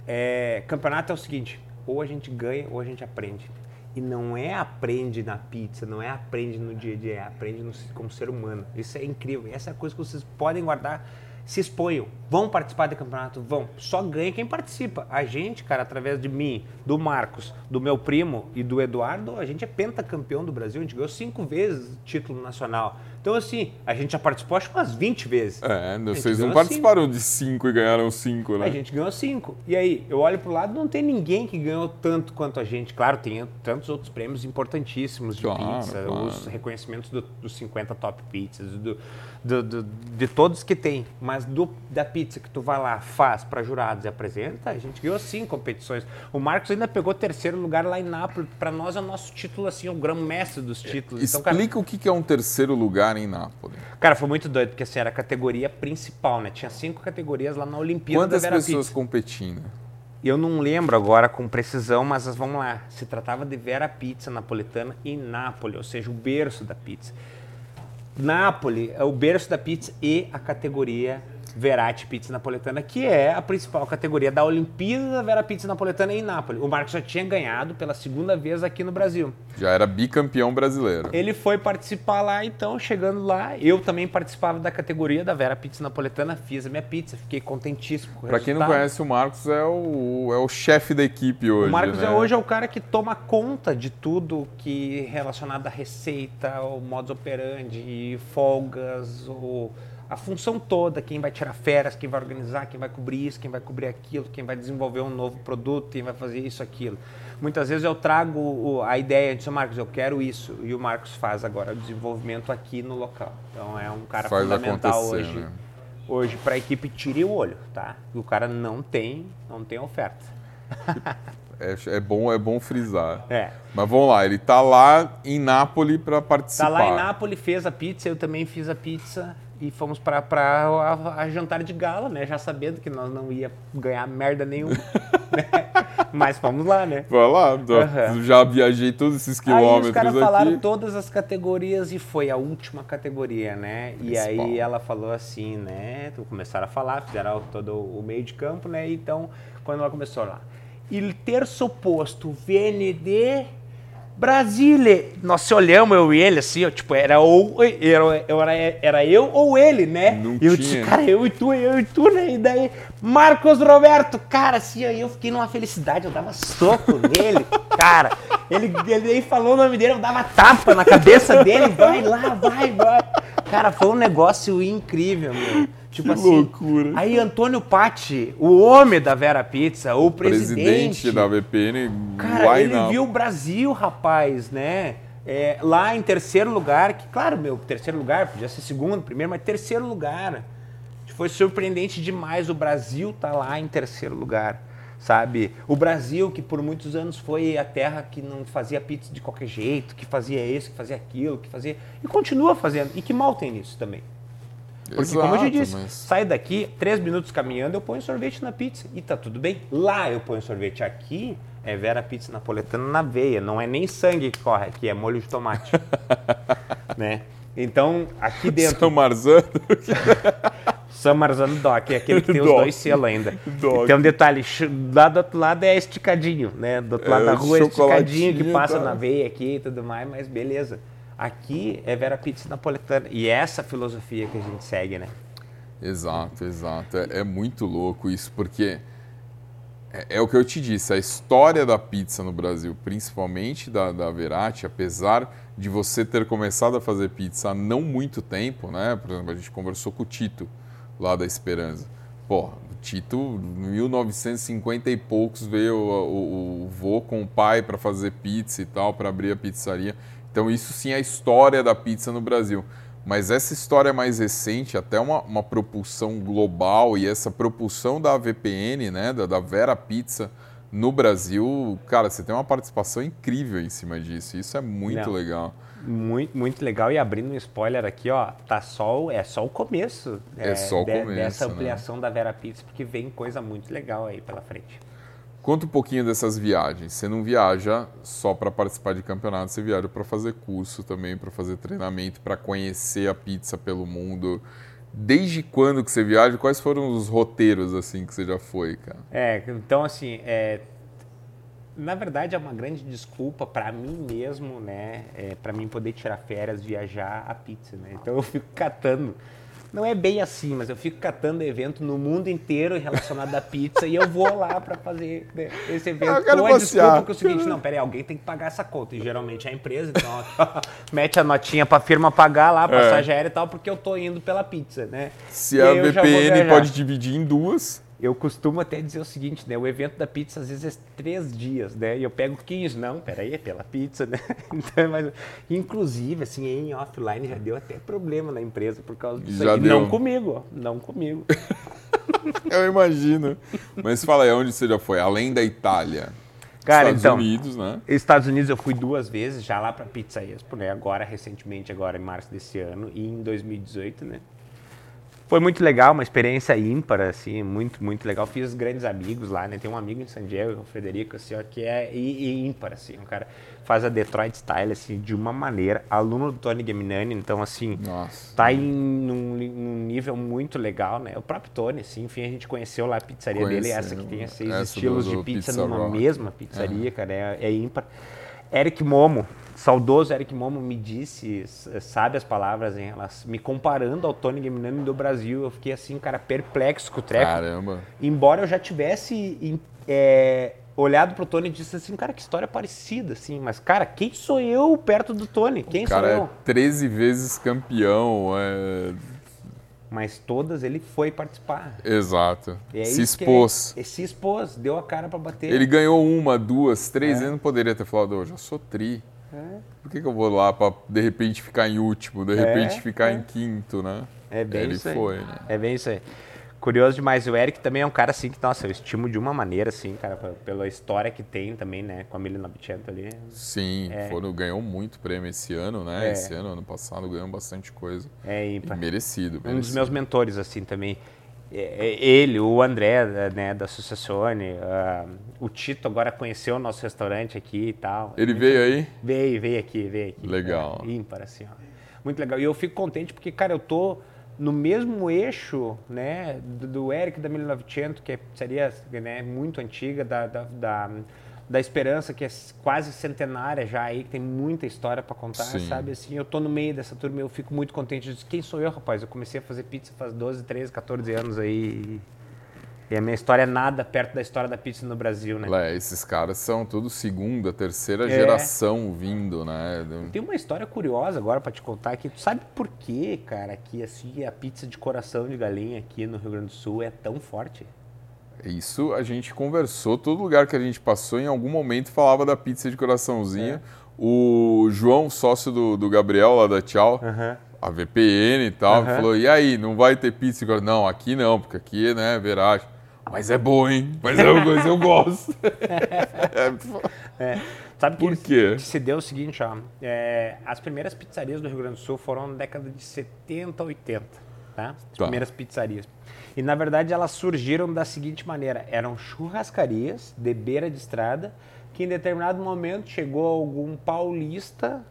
É, campeonato é o seguinte, ou a gente ganha ou a gente aprende. E não é aprende na pizza, não é aprende no dia a dia, é aprende no, como ser humano. Isso é incrível. Essa é a coisa que vocês podem guardar se exponham, vão participar do campeonato, vão. Só ganha quem participa. A gente, cara, através de mim, do Marcos, do meu primo e do Eduardo, a gente é pentacampeão do Brasil. A gente ganhou cinco vezes título nacional. Então, assim, a gente já participou acho que umas 20 vezes. É, vocês não participaram cinco. de cinco e ganharam cinco, né? A gente ganhou cinco. E aí, eu olho pro lado, não tem ninguém que ganhou tanto quanto a gente. Claro, tem tantos outros prêmios importantíssimos de claro, pizza, claro. os reconhecimentos do, dos 50 top pizzas, do, do, do, de todos que tem. Mas do, da pizza que tu vai lá, faz para jurados e apresenta, a gente ganhou cinco competições. O Marcos ainda pegou terceiro lugar lá em Nápoles. Para nós é o nosso título, assim, o grão-mestre dos títulos. Explica então, cara, o que é um terceiro lugar em Nápoles. Cara, foi muito doido, porque assim, era a categoria principal, né? Tinha cinco categorias lá na Olimpíada Quantas da Vera pessoas Pizza. competindo? Eu não lembro agora com precisão, mas vamos lá. Se tratava de Vera Pizza napolitana em Nápoles, ou seja, o berço da pizza. Nápoles é o berço da pizza e a categoria Verati Pizza Napoletana, que é a principal categoria da Olimpíada da Vera Pizza Napoletana em Nápoles. O Marcos já tinha ganhado pela segunda vez aqui no Brasil. Já era bicampeão brasileiro. Ele foi participar lá, então, chegando lá, eu também participava da categoria da Vera Pizza Napoletana, fiz a minha pizza, fiquei contentíssimo com o Pra quem não conhece, o Marcos é o, é o chefe da equipe hoje. O Marcos né? é hoje é o cara que toma conta de tudo que é relacionado à receita, o modus operandi, folgas, o a função toda, quem vai tirar férias, quem vai organizar, quem vai cobrir isso, quem vai cobrir aquilo, quem vai desenvolver um novo produto, quem vai fazer isso, aquilo. Muitas vezes eu trago a ideia de Marcos, eu quero isso, e o Marcos faz agora o desenvolvimento aqui no local. Então é um cara faz fundamental hoje. Né? Hoje para a equipe tire o olho, tá? O cara não tem, não tem oferta. É, é, bom, é bom frisar. É. Mas vamos lá, ele está lá em Nápoles para participar. Está lá em Nápoles, fez a pizza, eu também fiz a pizza e fomos para a, a, jantar de gala, né? Já sabendo que nós não ia ganhar merda nenhuma. né? Mas fomos lá, né? Vai lá, uhum. já viajei todos esses quilômetros aí os caras falaram todas as categorias e foi a última categoria, né? E aí ela falou assim, né? Começaram a falar, fizeram todo o meio de campo, né? Então, quando ela começou lá. Il terço posto viene de Brasília. Nós se olhamos, eu e ele, assim, ó, tipo, era ou era, era, eu ou ele, né? Não e eu disse, cara, eu e tu, eu e tu, né? E daí, Marcos Roberto, cara, assim, aí eu fiquei numa felicidade, eu dava soco nele, cara. Ele, ele aí falou o nome dele, eu dava tapa na cabeça dele, vai lá, vai, vai. Cara, foi um negócio incrível, meu. Tipo que assim, loucura. Aí Antônio Patti, o homem da Vera Pizza, o presidente, presidente da VPN, cara, ele viu o Brasil, rapaz, né? É, lá em terceiro lugar, que claro, meu, terceiro lugar, podia ser segundo, primeiro, mas terceiro lugar. Foi surpreendente demais o Brasil tá lá em terceiro lugar, sabe? O Brasil, que por muitos anos foi a terra que não fazia pizza de qualquer jeito, que fazia isso, que fazia aquilo, que fazia. E continua fazendo. E que mal tem nisso também. Porque, Exato, como eu já disse, mas... sai daqui, três minutos caminhando, eu ponho sorvete na pizza. E tá tudo bem. Lá eu ponho sorvete. Aqui é Vera Pizza Napoletana na veia. Não é nem sangue que corre aqui, é molho de tomate. né? Então, aqui dentro. São Marzano. São Marzano Doc, é aquele que tem os dois selos ainda. Tem um detalhe, lá do outro lado é esticadinho, né? Do outro lado é, da rua é esticadinho que passa tá. na veia aqui e tudo mais, mas beleza. Aqui é Vera Pizza napoletana. E é essa filosofia que a gente segue, né? Exato, exato. É, é muito louco isso, porque é, é, o que eu te disse, a história da pizza no Brasil, principalmente da, da Verati, apesar de você ter começado a fazer pizza há não muito tempo, né? Por exemplo, a gente conversou com o Tito, lá da Esperança. Pô, Tito, em 1950 e poucos, veio o, o, o vô com o pai para fazer pizza e tal, para abrir a pizzaria. Então, isso sim é a história da pizza no Brasil. Mas essa história mais recente, até uma, uma propulsão global e essa propulsão da VPN, né, da, da Vera Pizza no Brasil, cara, você tem uma participação incrível em cima disso. Isso é muito Não, legal. Muito, muito legal. E abrindo um spoiler aqui, ó, tá só, é só o começo. É, é só o de, começo. Dessa né? ampliação né? da Vera Pizza, porque vem coisa muito legal aí pela frente. Conta um pouquinho dessas viagens. Você não viaja só para participar de campeonato, você viaja para fazer curso também, para fazer treinamento, para conhecer a pizza pelo mundo. Desde quando que você viaja? Quais foram os roteiros assim que você já foi, cara? É, então assim, é, na verdade é uma grande desculpa para mim mesmo, né? É, para mim poder tirar férias, viajar a pizza, né? Então eu fico catando. Não é bem assim, mas eu fico catando evento no mundo inteiro relacionado à pizza e eu vou lá para fazer né, esse evento. Ah, eu quero a passear. desculpa que é o seguinte, não, peraí, alguém tem que pagar essa conta. E geralmente é a empresa, então ó, mete a notinha pra firma pagar lá, passagem aérea e tal, porque eu tô indo pela pizza, né? Se E a VPN pode dividir em duas, Eu costumo até dizer o seguinte, né? O evento da pizza às vezes é três dias, né? E eu pego 15. Não, peraí, é pela pizza, né? Então, mas, inclusive, assim, em offline já deu até problema na empresa por causa disso Já aí. deu. Não comigo, ó. Não comigo. eu imagino. Mas fala aí, onde você já foi? Além da Itália. Cara, Estados então, Unidos, né? Estados Unidos eu fui duas vezes, já lá pra Pizza Expo, né? Agora, recentemente, agora em março desse ano e em 2018, né? Foi muito legal, uma experiência ímpar, assim, muito, muito legal. Fiz grandes amigos lá, né? Tem um amigo em San Diego, o Frederico, assim, ó, que é í- í- ímpar, assim. Um cara faz a Detroit Style, assim, de uma maneira. Aluno do Tony Gaminani, então, assim, Nossa. tá em num, num nível muito legal, né? O próprio Tony, assim, enfim, a gente conheceu lá a pizzaria dele, essa que tem seis estilos do- de do pizza Pizza numa Rock. mesma pizzaria, cara, é, é ímpar. Eric Momo, saudoso Eric Momo, me disse, sabe as palavras em relação, me comparando ao Tony Gaminani do Brasil, eu fiquei assim, cara, perplexo com o treco. Caramba. Embora eu já tivesse é, olhado pro Tony e disse assim, cara, que história parecida, assim, mas, cara, quem sou eu perto do Tony? Quem O cara sou é eu? 13 vezes campeão. É... Mas todas ele foi participar. Exato. É Se isso que é- expôs. se expôs, deu a cara pra bater. Ele ganhou uma, duas, três É. vezes, não poderia ter falado, eu já sou tri. É. Por que, que eu vou lá pra de repente ficar em último, de repente É, ficar é. em quinto, né? É bem Ele isso aí. foi, né? É bem isso aí. Curioso demais. O Eric também é um cara assim que, nossa, eu estimo de uma maneira, assim, cara, pela história que tem também, né, com a 1900 ali. Sim, foram, ganhou muito prêmio esse ano, né? É. Esse ano, ano passado, ganhou bastante coisa. É E ímpar. merecido, Um dos merecido. meus mentores, assim, também. É, é ele, o André, né, da Associazione, ah, o Tito agora conheceu o nosso restaurante aqui e tal. Ele veio aí? Veio, veio aqui, veio aqui. Legal. É, ímpar, assim, ó. Muito legal. E eu fico contente porque, cara, eu tô no mesmo eixo, né, do, do Eric da 1900, que é pizzaria né, muito antiga, da, da, da, da Esperança, que é quase centenária já aí, que tem muita história para contar, Sim. sabe? Assim, eu tô no meio dessa turma, eu fico muito contente. Eu disse, Quem sou eu, rapaz? Eu comecei a fazer pizza faz 12, 13, 14 anos aí. E a minha história é nada perto da história da pizza no Brasil, né? É, esses caras são tudo segunda, terceira É. geração vindo, né? Tem uma história curiosa agora pra te contar aqui. Tu sabe por que, cara, que assim, a pizza de coração de galinha aqui no Rio Grande do Sul é tão forte? Isso a gente conversou, todo lugar que a gente passou, em algum momento falava da pizza de coraçãozinho. É. O João, sócio do, do Gabriel lá da Tchau, a VPN e tal, falou: e aí, não vai ter pizza de coração? Não, aqui não, porque aqui né, verás. Mas é bom, hein? Mas eu, mas eu gosto. É, sabe que Por quê? que se deu o seguinte, ó. é, as primeiras pizzarias do Rio Grande do Sul foram na década de 70, 80, tá? As Tá. primeiras pizzarias. E na verdade elas surgiram da seguinte maneira: eram churrascarias de beira de estrada que em determinado momento chegou algum paulista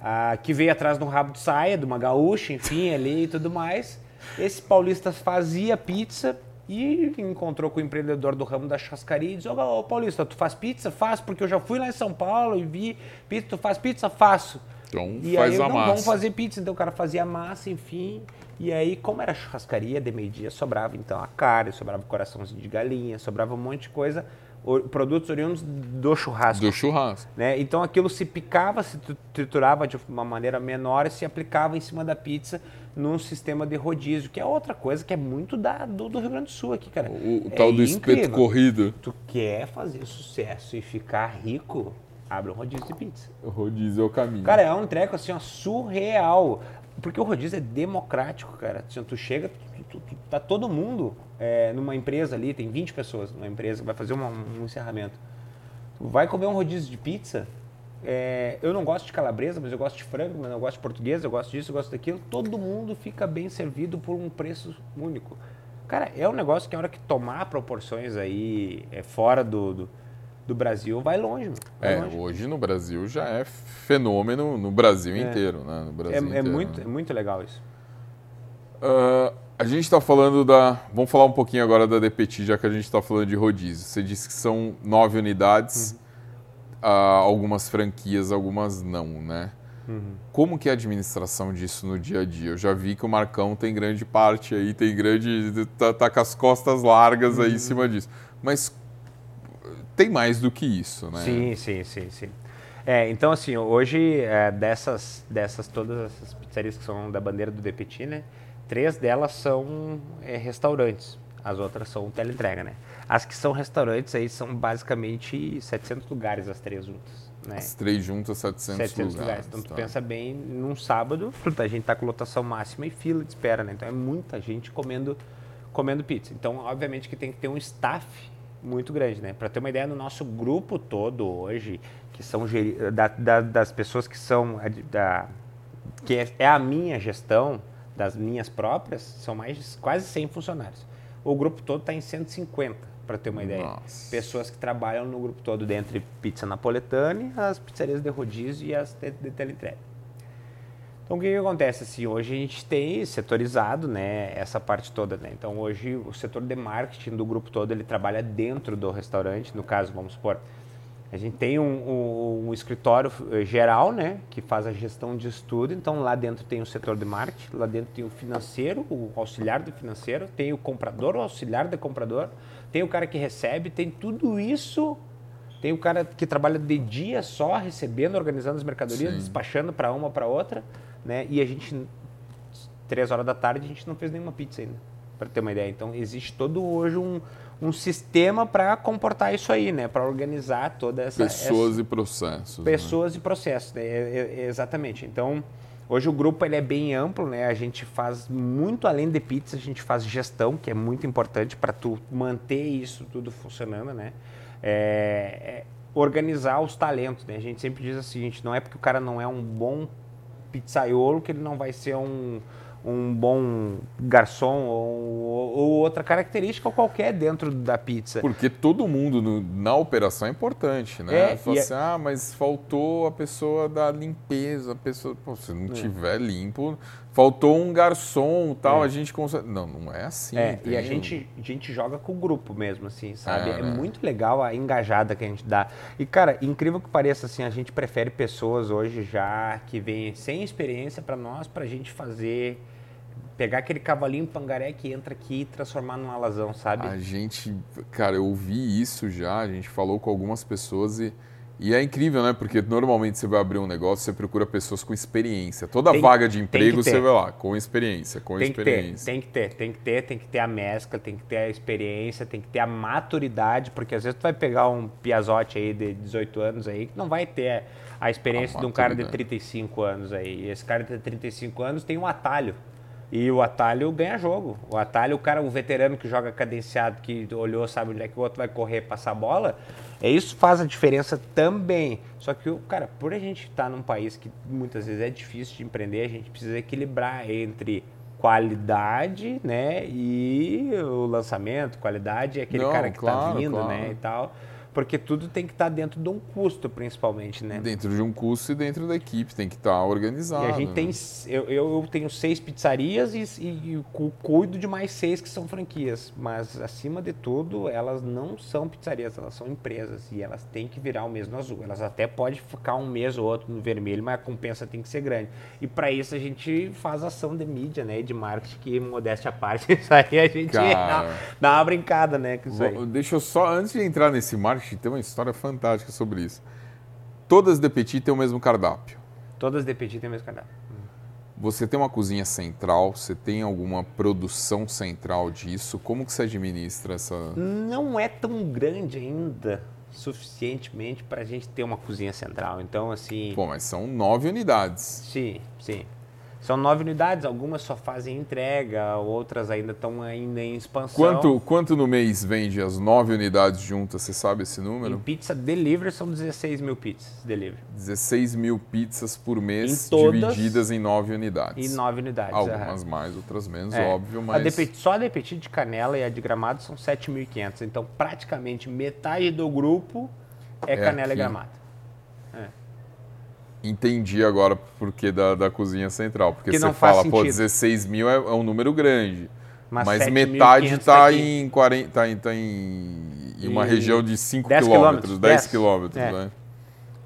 ah, que veio atrás de um rabo de saia, de uma gaúcha, enfim, ali e tudo mais. Esse paulista fazia pizza e encontrou com o empreendedor do ramo da churrascaria e disse: Ô Paulista, tu faz pizza? Faço, porque eu já fui lá em São Paulo e vi pizza, tu faz pizza? Faço. Então E faz aí, a não, massa. vamos fazer pizza. Então o cara fazia massa, enfim. E aí, como era churrascaria de meio-dia, sobrava então a carne, sobrava o coraçãozinho de galinha, sobrava um monte de coisa, produtos oriundos do churrasco Do churrasco. né? Então aquilo se picava, se tri- triturava de uma maneira menor e se aplicava em cima da pizza num sistema de rodízio, que é outra coisa que é muito da, do, do Rio Grande do Sul aqui, cara. O, o É tal do espeto incrível. corrido. Tu quer fazer sucesso e ficar rico, abre um rodízio de pizza. O rodízio é o caminho. Cara, é um treco assim, ó, surreal. Porque o rodízio é democrático, cara. Assim, tu chega, tu, tu- tu- tá todo mundo é, numa empresa ali, tem 20 pessoas numa empresa vai fazer uma- um encerramento. Vai comer um rodízio de pizza. é, eu não gosto de calabresa, mas eu gosto de frango, mas eu gosto de português, eu gosto disso, eu gosto daquilo. Todo mundo fica bem servido por um preço único. Cara, é um negócio que a hora que tomar proporções aí é, fora do, do, do Brasil, vai longe. Vai É, longe. hoje no Brasil já é fenômeno no Brasil inteiro, né? No Brasil É, é inteiro, muito, né? é muito legal isso. Ah, A gente está falando da. Vamos falar um pouquinho agora da DPT, já que a gente está falando de rodízio. Você disse que são nove unidades, uhum. uh, algumas franquias, algumas não, né? Uhum. Como que é a administração disso no dia a dia? Eu já vi que o Marcão tem grande parte aí, tem grande. tá, tá com as costas largas aí uhum. em cima disso. Mas tem mais do que isso, né? Sim, sim, sim, sim. É, então, assim, hoje, é, dessas, dessas, todas essas pizzarias que são da bandeira do DPT, né? Três delas são é, restaurantes, as outras são teleentrega, né? As que são restaurantes aí são basicamente 700 lugares, as três juntas. Né? As três juntas, 700, 700 lugares. lugares. Então, tá. tu pensa bem, num sábado, a gente tá com lotação máxima e fila de espera, né? Então, é muita gente comendo, comendo pizza. Então, obviamente que tem que ter um staff muito grande, né? Para ter uma ideia, no nosso grupo todo hoje, que são da, da, das pessoas que são da, que é, é, a minha gestão das minhas próprias, são mais quase 100 funcionários. O grupo todo está em 150, para ter uma ideia. Nossa. Pessoas que trabalham no grupo todo, dentre pizza napoletane, as pizzarias de rodízio e as de, de. Então, o que, que, acontece? Assim, hoje a gente tem setorizado né, essa parte toda. Né? Então, hoje o setor de marketing do grupo todo, ele trabalha dentro do restaurante. No caso, vamos supor, a gente tem um, um, um, escritório eh, geral, né, que faz a gestão de estudo. Então, lá dentro tem o setor de marketing, lá dentro tem o financeiro, o auxiliar do financeiro, tem o comprador, o auxiliar do comprador, tem o cara que recebe, tem tudo isso. Tem o cara que trabalha de dia só, recebendo, organizando as mercadorias, Sim. despachando para uma para outra né? E a gente, três horas da tarde, a gente não fez nenhuma pizza ainda, para ter uma ideia. Então, existe todo hoje um, um sistema para comportar isso aí, né? Para organizar toda essa... Pessoas essa, e processos. Né? Pessoas né? e processos, né? É, é, exatamente. Então, hoje o grupo ele é bem amplo, né? A gente faz muito além de pizza, a gente faz gestão, que é muito importante para tu manter isso tudo funcionando, né? É, é, organizar os talentos, né? A gente sempre diz assim, gente, não é porque o cara não é um bom pizzaiolo que ele não vai ser um, um bom garçom ou, ou, outra característica qualquer dentro da pizza. Porque todo mundo no, na operação é importante, né? É, Fala assim, é... ah, mas faltou a pessoa da limpeza, a pessoa, pô, se não é. tiver limpo, faltou um garçom tal, é. a gente consegue. Não, não é assim. É, e a gente, a gente joga com o grupo mesmo, assim, sabe? É, é né? muito legal a engajada que a gente dá. E, cara, incrível que pareça, assim, a gente prefere pessoas hoje já que vêm sem experiência para nós, para a gente fazer. Pegar aquele cavalinho pangaré que entra aqui e transformar num alazão, sabe? A gente, cara, eu ouvi isso já, a gente falou com algumas pessoas e e é incrível, né? Porque normalmente você vai abrir um negócio, você procura pessoas com experiência. Toda tem, vaga de emprego você vai lá, com experiência, com tem experiência. Que ter, tem que ter, tem que ter, tem que ter a mescla, tem que ter a experiência, tem que ter a maturidade, porque às vezes tu vai pegar um piazote aí de 18 anos aí que não vai ter a experiência a de um cara de 35 anos aí. E esse cara de 35 anos tem um atalho. E o atalho ganha jogo. O atalho, o cara, o veterano que joga cadenciado, que olhou, sabe onde é que o outro vai correr, passar a bola, é isso faz a diferença também. Só que, cara, por a gente estar tá num país que muitas vezes é difícil de empreender, a gente precisa equilibrar entre qualidade, né, e o lançamento, qualidade é aquele Não, cara que está claro, vindo, né, claro. né, e tal porque tudo tem que estar tá dentro de um custo, principalmente, né? Dentro de um custo e dentro da equipe, tem que estar tá organizado. E a gente né? tem, eu, eu tenho seis pizzarias e, e, cuido de mais seis que são franquias, mas acima de tudo, elas não são pizzarias, elas são empresas e elas têm que virar o mesmo azul. Elas até podem ficar um mês ou outro no vermelho, mas a compensa tem que ser grande. E para isso a gente faz ação de mídia, né, de marketing, que modéstia à parte, isso aí a gente dá, dá, uma brincada, né. Deixa eu só, antes de entrar nesse marketing, marketing tem uma história fantástica sobre isso. Todas de Petit têm o mesmo cardápio. Todas de Petit têm o mesmo cardápio. Você tem uma cozinha central? Você tem alguma produção central disso? Como que você administra essa? Não é tão grande ainda suficientemente para a gente ter uma cozinha central. Então, assim. Pô, mas são nove unidades. Sim, sim. São nove unidades, algumas só fazem entrega, outras ainda estão ainda em expansão. Quanto, quanto no mês vende as nove unidades juntas? Você sabe esse número? Em pizza delivery são 16 mil pizzas delivery. 16 mil pizzas por mês em todas, divididas em nove unidades. Em nove unidades. Algumas mais, outras menos, é. óbvio, mas... A de, só a de Petit de Canela e a de Gramado são 7.500. Então, praticamente metade do grupo é, é Canela aqui. e Gramado entendi agora porque da, da cozinha central. Porque que você fala, sentido. pô, 16 mil é, é, um número grande. Mas 7.500 metade está em, 40, tá em, tá em, em uma E região de 5 10 quilômetros, 10 10, quilômetros, é. né?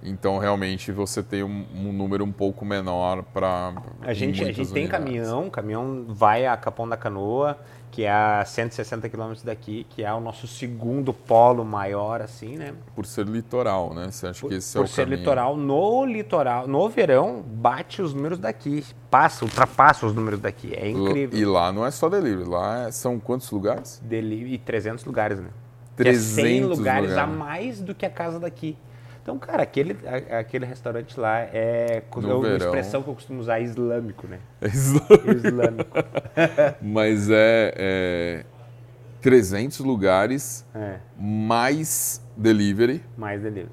Então, realmente, você tem um, um número um pouco menor para. A gente, a gente tem caminhão, o caminhão vai a Capão da Canoa, que é a 160 quilômetros daqui, que é o nosso segundo polo maior, assim, né? Por ser litoral, né? Você acha Por, que esse é por o ser caminho? litoral, no litoral, no verão, bate os números daqui, passa, ultrapassa os números daqui, é incrível. E lá não é só delivery, lá é- são quantos lugares? Deli e 300 lugares, né? Que é 100 300 lugares a lugares. mais do que a casa daqui. Então, cara, aquele, a- aquele restaurante lá é No é uma verão. expressão que eu costumo usar, islâmico, né? É isso. Islâmico. Mas é, é 300 lugares é, mais delivery. mais delivery.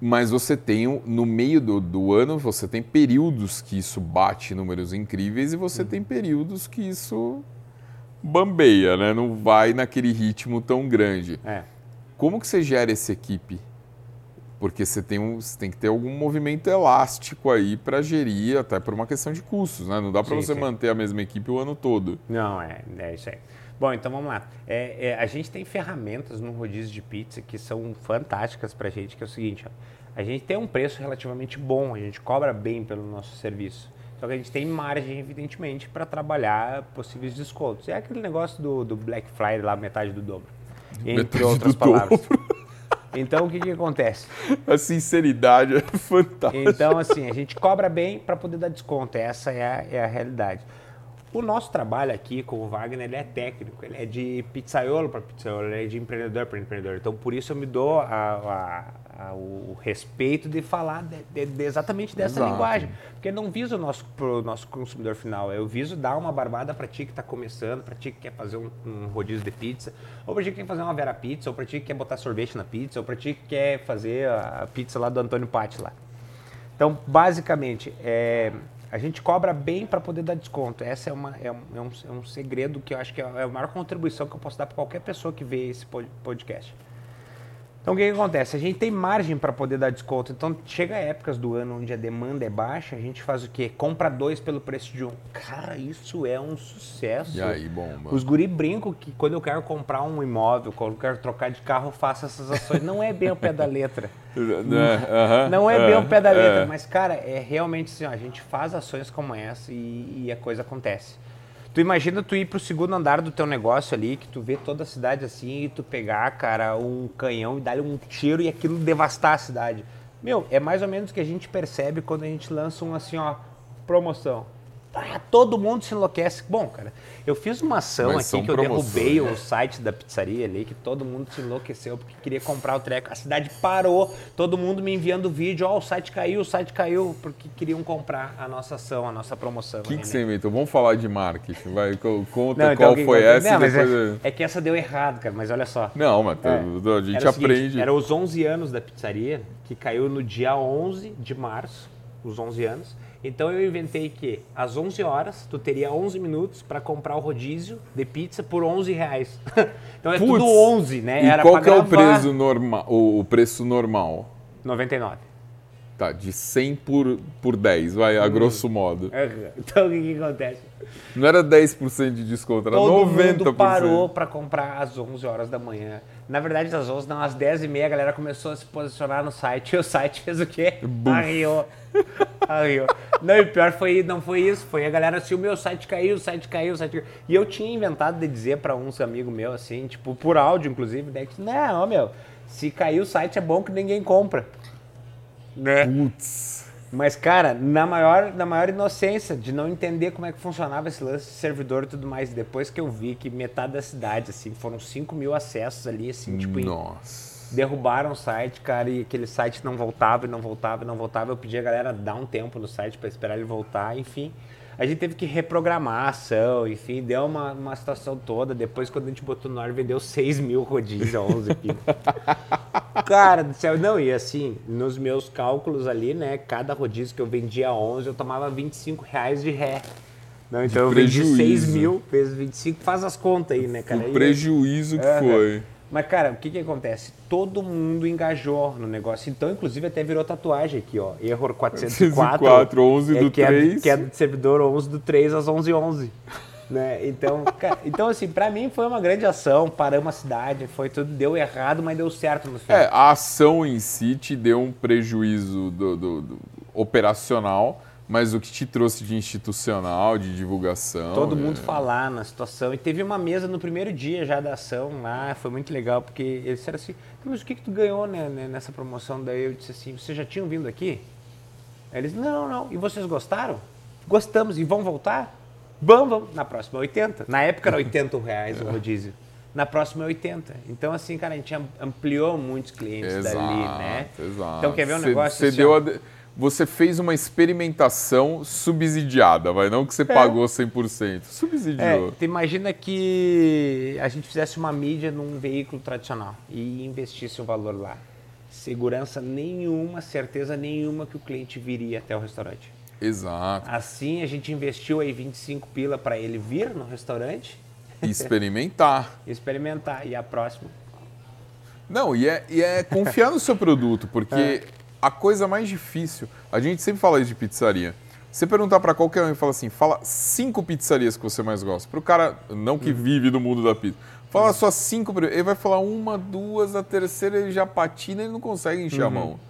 Mas você tem, no meio do, do ano, você tem períodos que isso bate números incríveis e você Uhum. tem períodos que isso bambeia, né? Não vai naquele ritmo tão grande. É. Como que você gera essa equipe? Porque você tem, um, você tem que ter algum movimento elástico aí para gerir, até por uma questão de custos, né? Não dá para você sim. manter a mesma equipe o ano todo. Não, é, é isso aí. Bom, então vamos lá. É, é, a gente tem ferramentas no rodízio de pizza que são fantásticas pra gente, que é o seguinte, ó, a gente tem um preço relativamente bom, a gente cobra bem pelo nosso serviço. Só que a gente tem margem, evidentemente, para trabalhar possíveis descontos. É aquele negócio do, do Black Friday lá, metade do dobro. Entre outras do palavras. Então, o que, que acontece? A sinceridade é fantástica. Então, assim, a gente cobra bem para poder dar desconto. Essa é a, é a realidade. O nosso trabalho aqui com o Wagner, ele é técnico, ele é de pizzaiolo para pizzaiolo, ele é de empreendedor para empreendedor. Então, por isso eu me dou a- a- a- o respeito de falar de- de- de exatamente dessa Exato. linguagem. Porque não viso o nosso, pro nosso consumidor final, eu viso dar uma barbada para ti que está começando, para ti que quer fazer um, um rodízio de pizza, ou para ti que quer fazer uma Vera Pizza, ou para ti que quer botar sorvete na pizza, ou para ti que quer fazer a a pizza lá do Antônio Patti lá. Então, basicamente, é, a gente cobra bem para poder dar desconto. Essa é, uma, é, um, é um- é segredo que eu acho que é a maior contribuição que eu posso dar para qualquer pessoa que vê esse pod- podcast. Então, o que, que acontece? A gente tem margem para poder dar desconto. Então, chega épocas do ano onde a demanda é baixa, a gente faz o quê? Compra dois pelo preço de um. Cara, isso é um sucesso. E aí, bomba. Os guri brincam que quando eu quero comprar um imóvel, quando eu quero trocar de carro, eu faço essas ações. Não é bem o pé da letra. Aham, Não é bem o pé da letra, é. mas, cara, é realmente assim, ó, a gente faz ações como essa e, e a coisa acontece. Tu imagina tu ir pro segundo andar do teu negócio ali, que tu vê toda a cidade assim, e tu pegar, cara, um canhão e dar-lhe um tiro e aquilo devastar a cidade. Meu, é mais ou menos o que a gente percebe quando a gente lança um assim, ó, promoção. Ah, todo mundo se enlouquece. Bom, cara, eu fiz uma ação Mas aqui que eu promoções, derrubei né? o site da pizzaria ali, que todo mundo se enlouqueceu porque queria comprar o treco. A cidade parou, todo mundo me enviando vídeo, ó, o site caiu, o site caiu, porque queriam comprar a nossa ação, a nossa promoção. O que, que né? você inventou? Vamos falar de marketing. Vai, co- conta Não, então, qual foi essa Não, depois... é, é que essa deu errado, cara, mas olha só. Não, mas É. a gente Era seguinte, aprende. era os 11 anos da pizzaria, que caiu no dia 11 de março, os 11 anos. Então eu inventei que às 11 horas tu teria 11 minutos para comprar o rodízio de pizza por 11 reais. então é Putz! tudo 11, né? E Era qual que é o preço normal? O preço normal? 99. Tá, de 100 por, por 10, vai, a grosso modo. Uhum. Então o que, que acontece? Não era 10% de desconto, era Todo 90%. mundo parou para comprar às 11 horas da manhã. Na verdade, às 11, não, às 10 e meia a galera começou a se posicionar no site e o site fez o quê? Arriou. Arriou. Não, e pior foi, não foi isso, foi a galera assim, o meu site caiu, o site caiu, o site caiu. E eu tinha inventado de dizer para uns amigos meus, assim, tipo, por áudio, inclusive, né, que, não, meu, se cair o site é bom que ninguém compra. Né? Putz. Mas, cara, na maior, na maior inocência de não entender como é que funcionava esse lance de servidor e tudo mais, depois que eu vi que metade da cidade, assim, foram 5 mil acessos ali, assim, tipo, em- Nossa. derrubaram o site, cara, e aquele site não voltava e não voltava e não voltava. Eu pedi a galera dar um tempo no site para esperar ele voltar, enfim. A gente teve que reprogramar a ação, enfim, deu uma, uma situação toda. Depois, quando a gente botou no ar, vendeu 6 mil rodízios a 11 pila. Cara do céu, não, e assim, nos meus cálculos ali, né, cada rodízio que eu vendia a 11, eu tomava 25 reais de ré. Não, então eu vendi prejuízo. 6 mil, vezes 25, faz as contas aí, né, cara? O E- prejuízo que Aham. foi. Mas, cara, o que que acontece? Todo mundo engajou no negócio. Então, inclusive, até virou tatuagem aqui, ó. Error 404. 404, 11 é do que é, 3. que é do servidor 11 do 3 às 11 11. né? Então, cara, então, assim, pra mim foi uma grande ação, paramos a cidade, foi tudo, deu errado, mas deu certo no final. É, a ação em si te deu um prejuízo do, do- do operacional, mas o que te trouxe de institucional, de divulgação. Todo é- mundo falar na situação. E teve uma mesa no primeiro dia já da ação lá, foi muito legal, porque eles disseram assim, mas o que, que tu ganhou né, né, nessa promoção? Daí eu disse assim, vocês já tinham vindo aqui? Aí eles, não, não. E vocês gostaram? Gostamos. E vão voltar? Vamos, vamos. Na próxima é 80. Na época era 80 reais o rodízio. Na próxima é 80. Então, assim, cara, a gente am- ampliou muitos clientes Exato, dali, né? exato. Então, quer ver um negócio cê assim, deu a Você fez uma experimentação subsidiada, vai? Não que É. você pagou 100%. É, Subsidiou. tu imagina que a gente fizesse uma mídia num veículo tradicional e investisse o valor lá. Segurança nenhuma, certeza nenhuma que o cliente viria até o restaurante. Exato. Assim, a gente investiu aí 25 pila para ele vir no restaurante Experimentar. experimentar. E a próxima? Não, e é, e é confiar no seu produto, porque É. a coisa mais difícil, a gente sempre fala isso de pizzaria. Você perguntar pra qualquer um e fala assim, fala cinco pizzarias que você mais gosta. Pro cara, não Hum. que vive no mundo da pizza. Fala só cinco, ele vai falar uma, duas, a terceira ele já patina e não consegue encher a mão.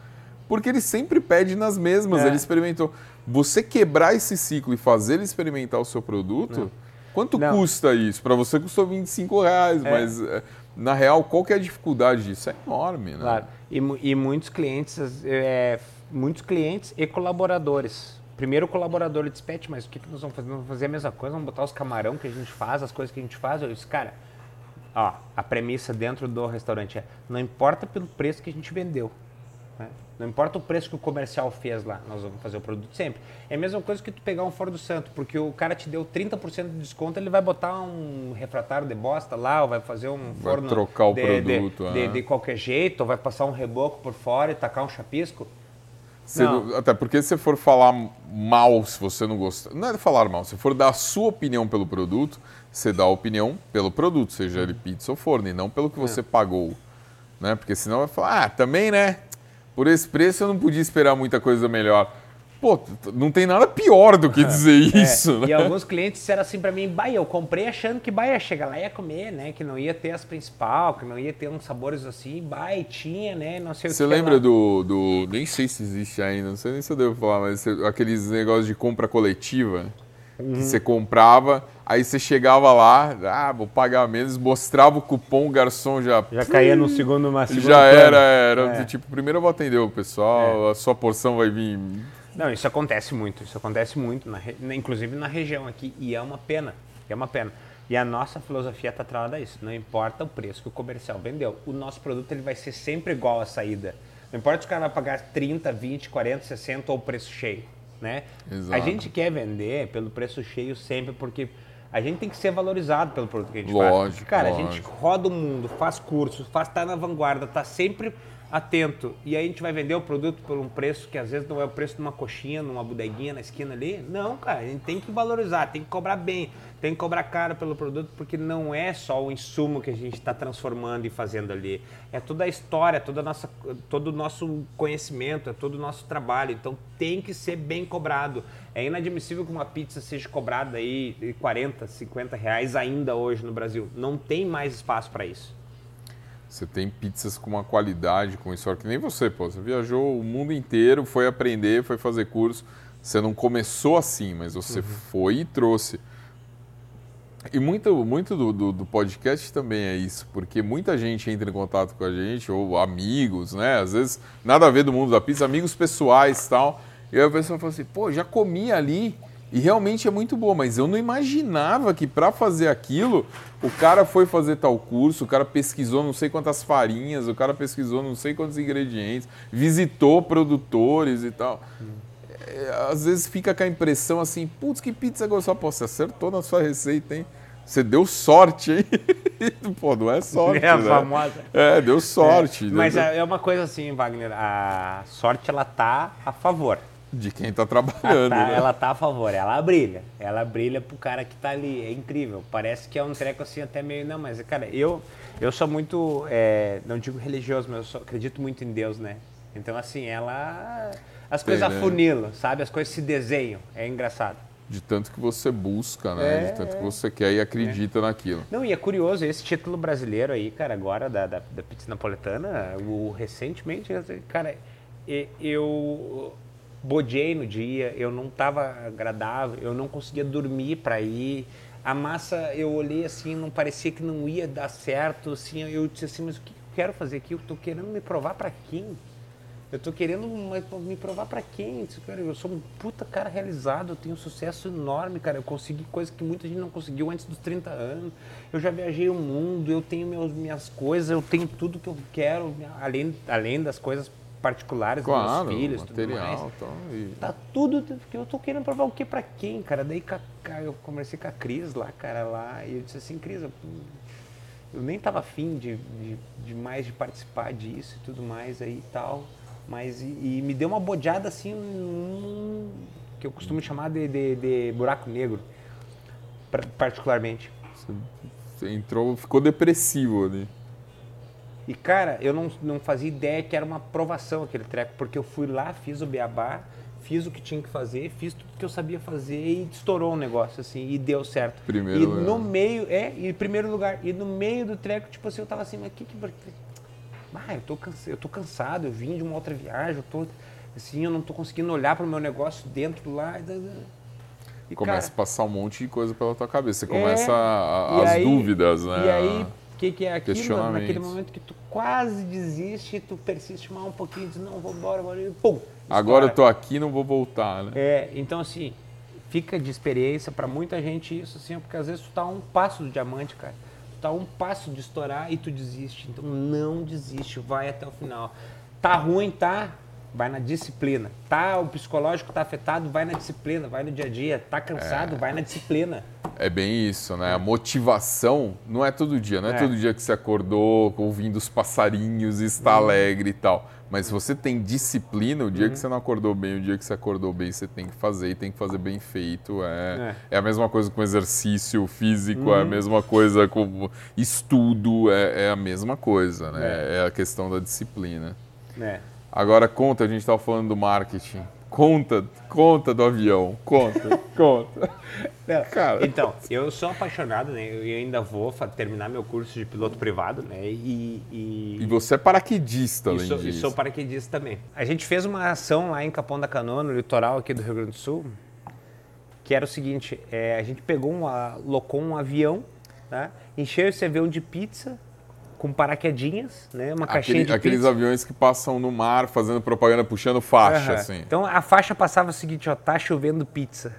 Porque ele sempre pede nas mesmas, Uhum. É. ele experimentou. Você quebrar esse ciclo e fazer ele experimentar o seu produto, quanto Não. custa isso? Pra você custou 25 reais, É. mas é, na real, qual que é a dificuldade disso? É enorme, né? Claro. E, e muitos clientes, é, muitos clientes e colaboradores. Primeiro o colaborador Pet, mas o que, que nós vamos fazer? Vamos fazer a mesma coisa, vamos botar os camarão que a gente faz, as coisas que a gente faz. Eu disse, cara, ó, a premissa dentro do restaurante é, não importa pelo preço que a gente vendeu. né? Não importa o preço que o comercial fez lá, nós vamos fazer o produto sempre. É a mesma coisa que tu pegar um Fora do Santo, porque o cara te deu 30% de desconto, ele vai botar um refratário de bosta lá, ou vai fazer um Vai forno trocar o de, produto, de, de, é. de qualquer jeito, ou vai passar um reboco por fora e tacar um chapisco. Não. até porque se você for falar mal, se você não gostar. Não é falar mal, se for dar a sua opinião pelo produto, você dá a opinião pelo produto, seja ele pizza ou forno, e não pelo É. que você pagou. Né? Porque senão vai falar, ah, também, né? Por esse preço eu não podia esperar muita coisa melhor. Pô, não tem nada pior do que dizer isso, É, né? E alguns clientes disseram assim pra mim, bah, eu comprei achando que bah, ia chegar lá e ia comer, né? Que não ia ter as principal, que não ia ter uns sabores assim, bah, e tinha, né? Não sei Você o que. lembra lá. do, do. Nem sei se existe ainda, não sei nem se eu devo falar, mas você- aqueles negócios de compra coletiva. Uhum. Que você comprava, aí você chegava lá, ah, vou pagar menos, mostrava o cupom, o garçom já. Já caía no segundo, uma já plano. era, era É. tipo, primeiro eu vou atender o pessoal, a sua porção vai vir. Não, isso acontece muito, isso acontece muito, na- inclusive na região aqui, e é uma pena, é uma pena. E a nossa filosofia está atrelada a isso, não importa o preço que o comercial vendeu, o nosso produto ele vai ser sempre igual à saída. Não importa se o cara vai pagar 30, 20, 40, 60 ou o preço cheio, né? Exato. A gente quer vender pelo preço cheio sempre porque a gente tem que ser valorizado pelo produto que a gente Lógico, faz. Porque, cara, a gente lógico. roda o mundo, faz cursos, faz tá na vanguarda, tá sempre atento. E aí a gente vai vender o produto por um preço que às vezes não é o preço de uma coxinha, numa bodeguinha na esquina ali. Não, cara, a gente tem que valorizar, tem que cobrar bem, tem que cobrar caro pelo produto, porque não é só o insumo que a gente está transformando e fazendo ali. É toda a história, toda a nossa, todo o nosso conhecimento, é todo o nosso trabalho. Então tem que ser bem cobrado. É inadmissível que uma pizza seja cobrada aí de 40, 50 reais ainda hoje no Brasil. Não tem mais espaço para isso. Você tem pizzas com uma qualidade, com história, que nem você, pô. Você viajou o mundo inteiro, foi aprender, foi fazer curso. Você não começou assim, mas você foi e trouxe. E muito, muito do, do, do podcast também é isso, porque muita gente entra em contato com a gente, ou amigos, né? Às vezes, nada a ver do mundo da pizza, amigos pessoais e tal. E aí a pessoa fala assim, pô, já comi ali e realmente é muito boa, mas eu não imaginava que para fazer aquilo, o cara foi fazer tal curso, o cara pesquisou não sei quantas farinhas, o cara pesquisou não sei quantos ingredientes, visitou produtores e tal. É, às vezes fica com a impressão assim, putz, que pizza gostosa. Pô, você acertou na sua receita, hein? Você deu sorte, hein? Pô, não é sorte, É a né? famosa. É, deu sorte. É, mas é é uma coisa assim, Wagner, a sorte ela tá a favor. De quem tá Ela trabalhando, tá, né? ela tá a favor, ela brilha. Ela brilha pro cara que tá ali. É incrível. Parece que é um treco assim até meio. Não, mas, cara, eu, eu sou muito. é, não digo religioso, mas eu só acredito muito em Deus, né? Então, assim, ela. As coisas né? afunilam, sabe? As coisas se desenham. É engraçado. de tanto que você busca, né? É, de tanto é. que você quer e acredita naquilo. Não, e é curioso, esse título brasileiro aí, cara, agora da, da, da pizza napoletana, o, recentemente, cara, eu bodei no dia, eu não tava agradável, eu não conseguia dormir para ir. A massa, eu olhei assim, não parecia que não ia dar certo, assim, eu disse assim, mas o que eu quero fazer aqui? Eu tô querendo me provar para quem? Eu tô querendo me provar pra quem? Eu sou um puta cara realizado, eu tenho um sucesso enorme, cara. Eu consegui coisas que muita gente não conseguiu antes dos 30 anos. Eu já viajei o mundo, eu tenho meus, minhas coisas, eu tenho tudo que eu quero, além, além das coisas particulares Claro, dos meus filhos, tudo mais. material então, e... Tá tudo, porque eu tô querendo provar o que pra quem, cara. Daí eu conversei com a Cris lá, cara, lá, e eu disse assim, Cris, eu, eu nem tava afim de, de, de mais de participar disso e tudo mais aí e tal. Mas e, e me deu uma bodeada assim, num- que eu costumo chamar de, de, de buraco negro, particularmente. Você entrou, ficou depressivo ali. E, cara, eu não, não fazia ideia que era uma aprovação aquele treco, porque eu fui lá, fiz o beabá, fiz o que tinha que fazer, fiz tudo que eu sabia fazer e estourou o negócio, assim, e deu certo. Primeiro e no meio, é, e em primeiro lugar, e no meio do treco, tipo assim, eu tava assim, mas que que... Ah, eu tô, cansa, eu tô cansado, eu vim de uma outra viagem, eu tô, assim, eu não tô conseguindo olhar pro meu negócio dentro lá. E, Começa cara, a passar um monte de coisa pela tua cabeça. Você É, começa a- e as aí- dúvidas, né? E aí, o que, que é aquilo? Naquele momento que tu quase desiste, tu persiste mais um pouquinho, diz, não, vou embora, vou e pum. Agora eu tô aqui não vou voltar, né? É, então assim, fica de experiência pra muita gente isso, assim, porque às vezes tu tá a um passo do diamante, cara. Tu tá a um passo de estourar e tu desiste. Então não desiste, vai até o final. Tá ruim, tá? Vai na disciplina. Tá, o psicológico tá afetado, vai na disciplina, vai no dia a dia. Tá cansado, vai na disciplina. É bem isso, né? A motivação não é todo dia, não é, É. todo dia que você acordou ouvindo os passarinhos e está alegre e tal. Mas se você tem disciplina, o dia Uhum. que você não acordou bem, o dia que você acordou bem, você tem que fazer e tem que fazer bem feito. É, é. a mesma coisa com exercício físico, Uhum. é a mesma coisa com estudo, é, é a mesma coisa, né? É. a questão da disciplina. né? Agora conta, a gente estava falando do marketing. Conta, conta do avião, conta, conta. Não, Cara. Então, eu sou apaixonado, né? Eu ainda vou terminar meu curso de piloto privado, né? E, e, E você é paraquedista, e além sou, e disso. sou paraquedista também. A gente fez uma ação lá em Capão da Canoa, no litoral aqui do Rio Grande do Sul, que era o seguinte: é, a gente pegou um, locou um avião, tá? encheu esse avião de pizza com paraquedinhas, né? Uma caixinha Aquele- de aqueles pizza. aviões que passam no mar fazendo propaganda, puxando faixa, Aham. assim. Então a faixa passava o seguinte, ó, tá chovendo pizza,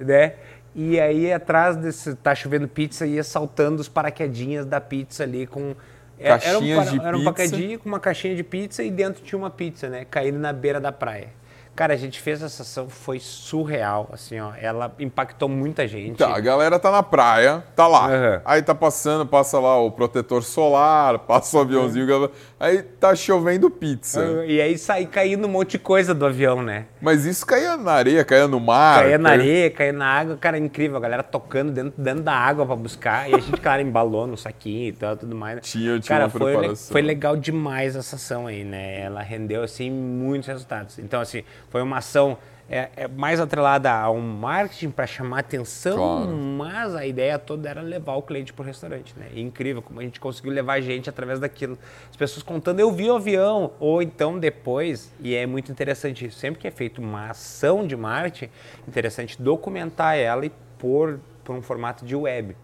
né? E aí atrás desse tá chovendo pizza ia saltando os paraquedinhas da pizza ali com é- era um, Caixinhas de era um pizza. paraquedinho com uma caixinha de pizza e dentro tinha uma pizza, né? Caindo na beira da praia. Cara, a gente fez essa ação, foi surreal, assim, ó. Ela impactou muita gente. Tá, a galera tá na praia, tá lá. Aham. Aí tá passando, passa lá o protetor solar, passa o aviãozinho, galera- aí tá chovendo pizza. E aí saí caindo um monte de coisa do avião, né? Mas isso caía na areia, caía no mar. Caía na areia, caía na água, cara, incrível. A galera tocando dentro, dentro da água pra buscar. E a gente, claro, embalou no saquinho e tal, tudo mais. né? Tinha- tinha cara, uma foi, le- preparação. foi legal demais essa ação aí, né? Ela rendeu, assim, muitos resultados. Então, assim, foi uma ação é, é mais atrelada a um marketing para chamar atenção, Claro. mas a ideia toda era levar o cliente pro restaurante, né? E incrível como a gente conseguiu levar a gente através daquilo. As pessoas contando, eu vi o avião, ou então depois, e é muito interessante isso, sempre que é feito uma ação de marketing, interessante documentar ela e pôr por um formato de web.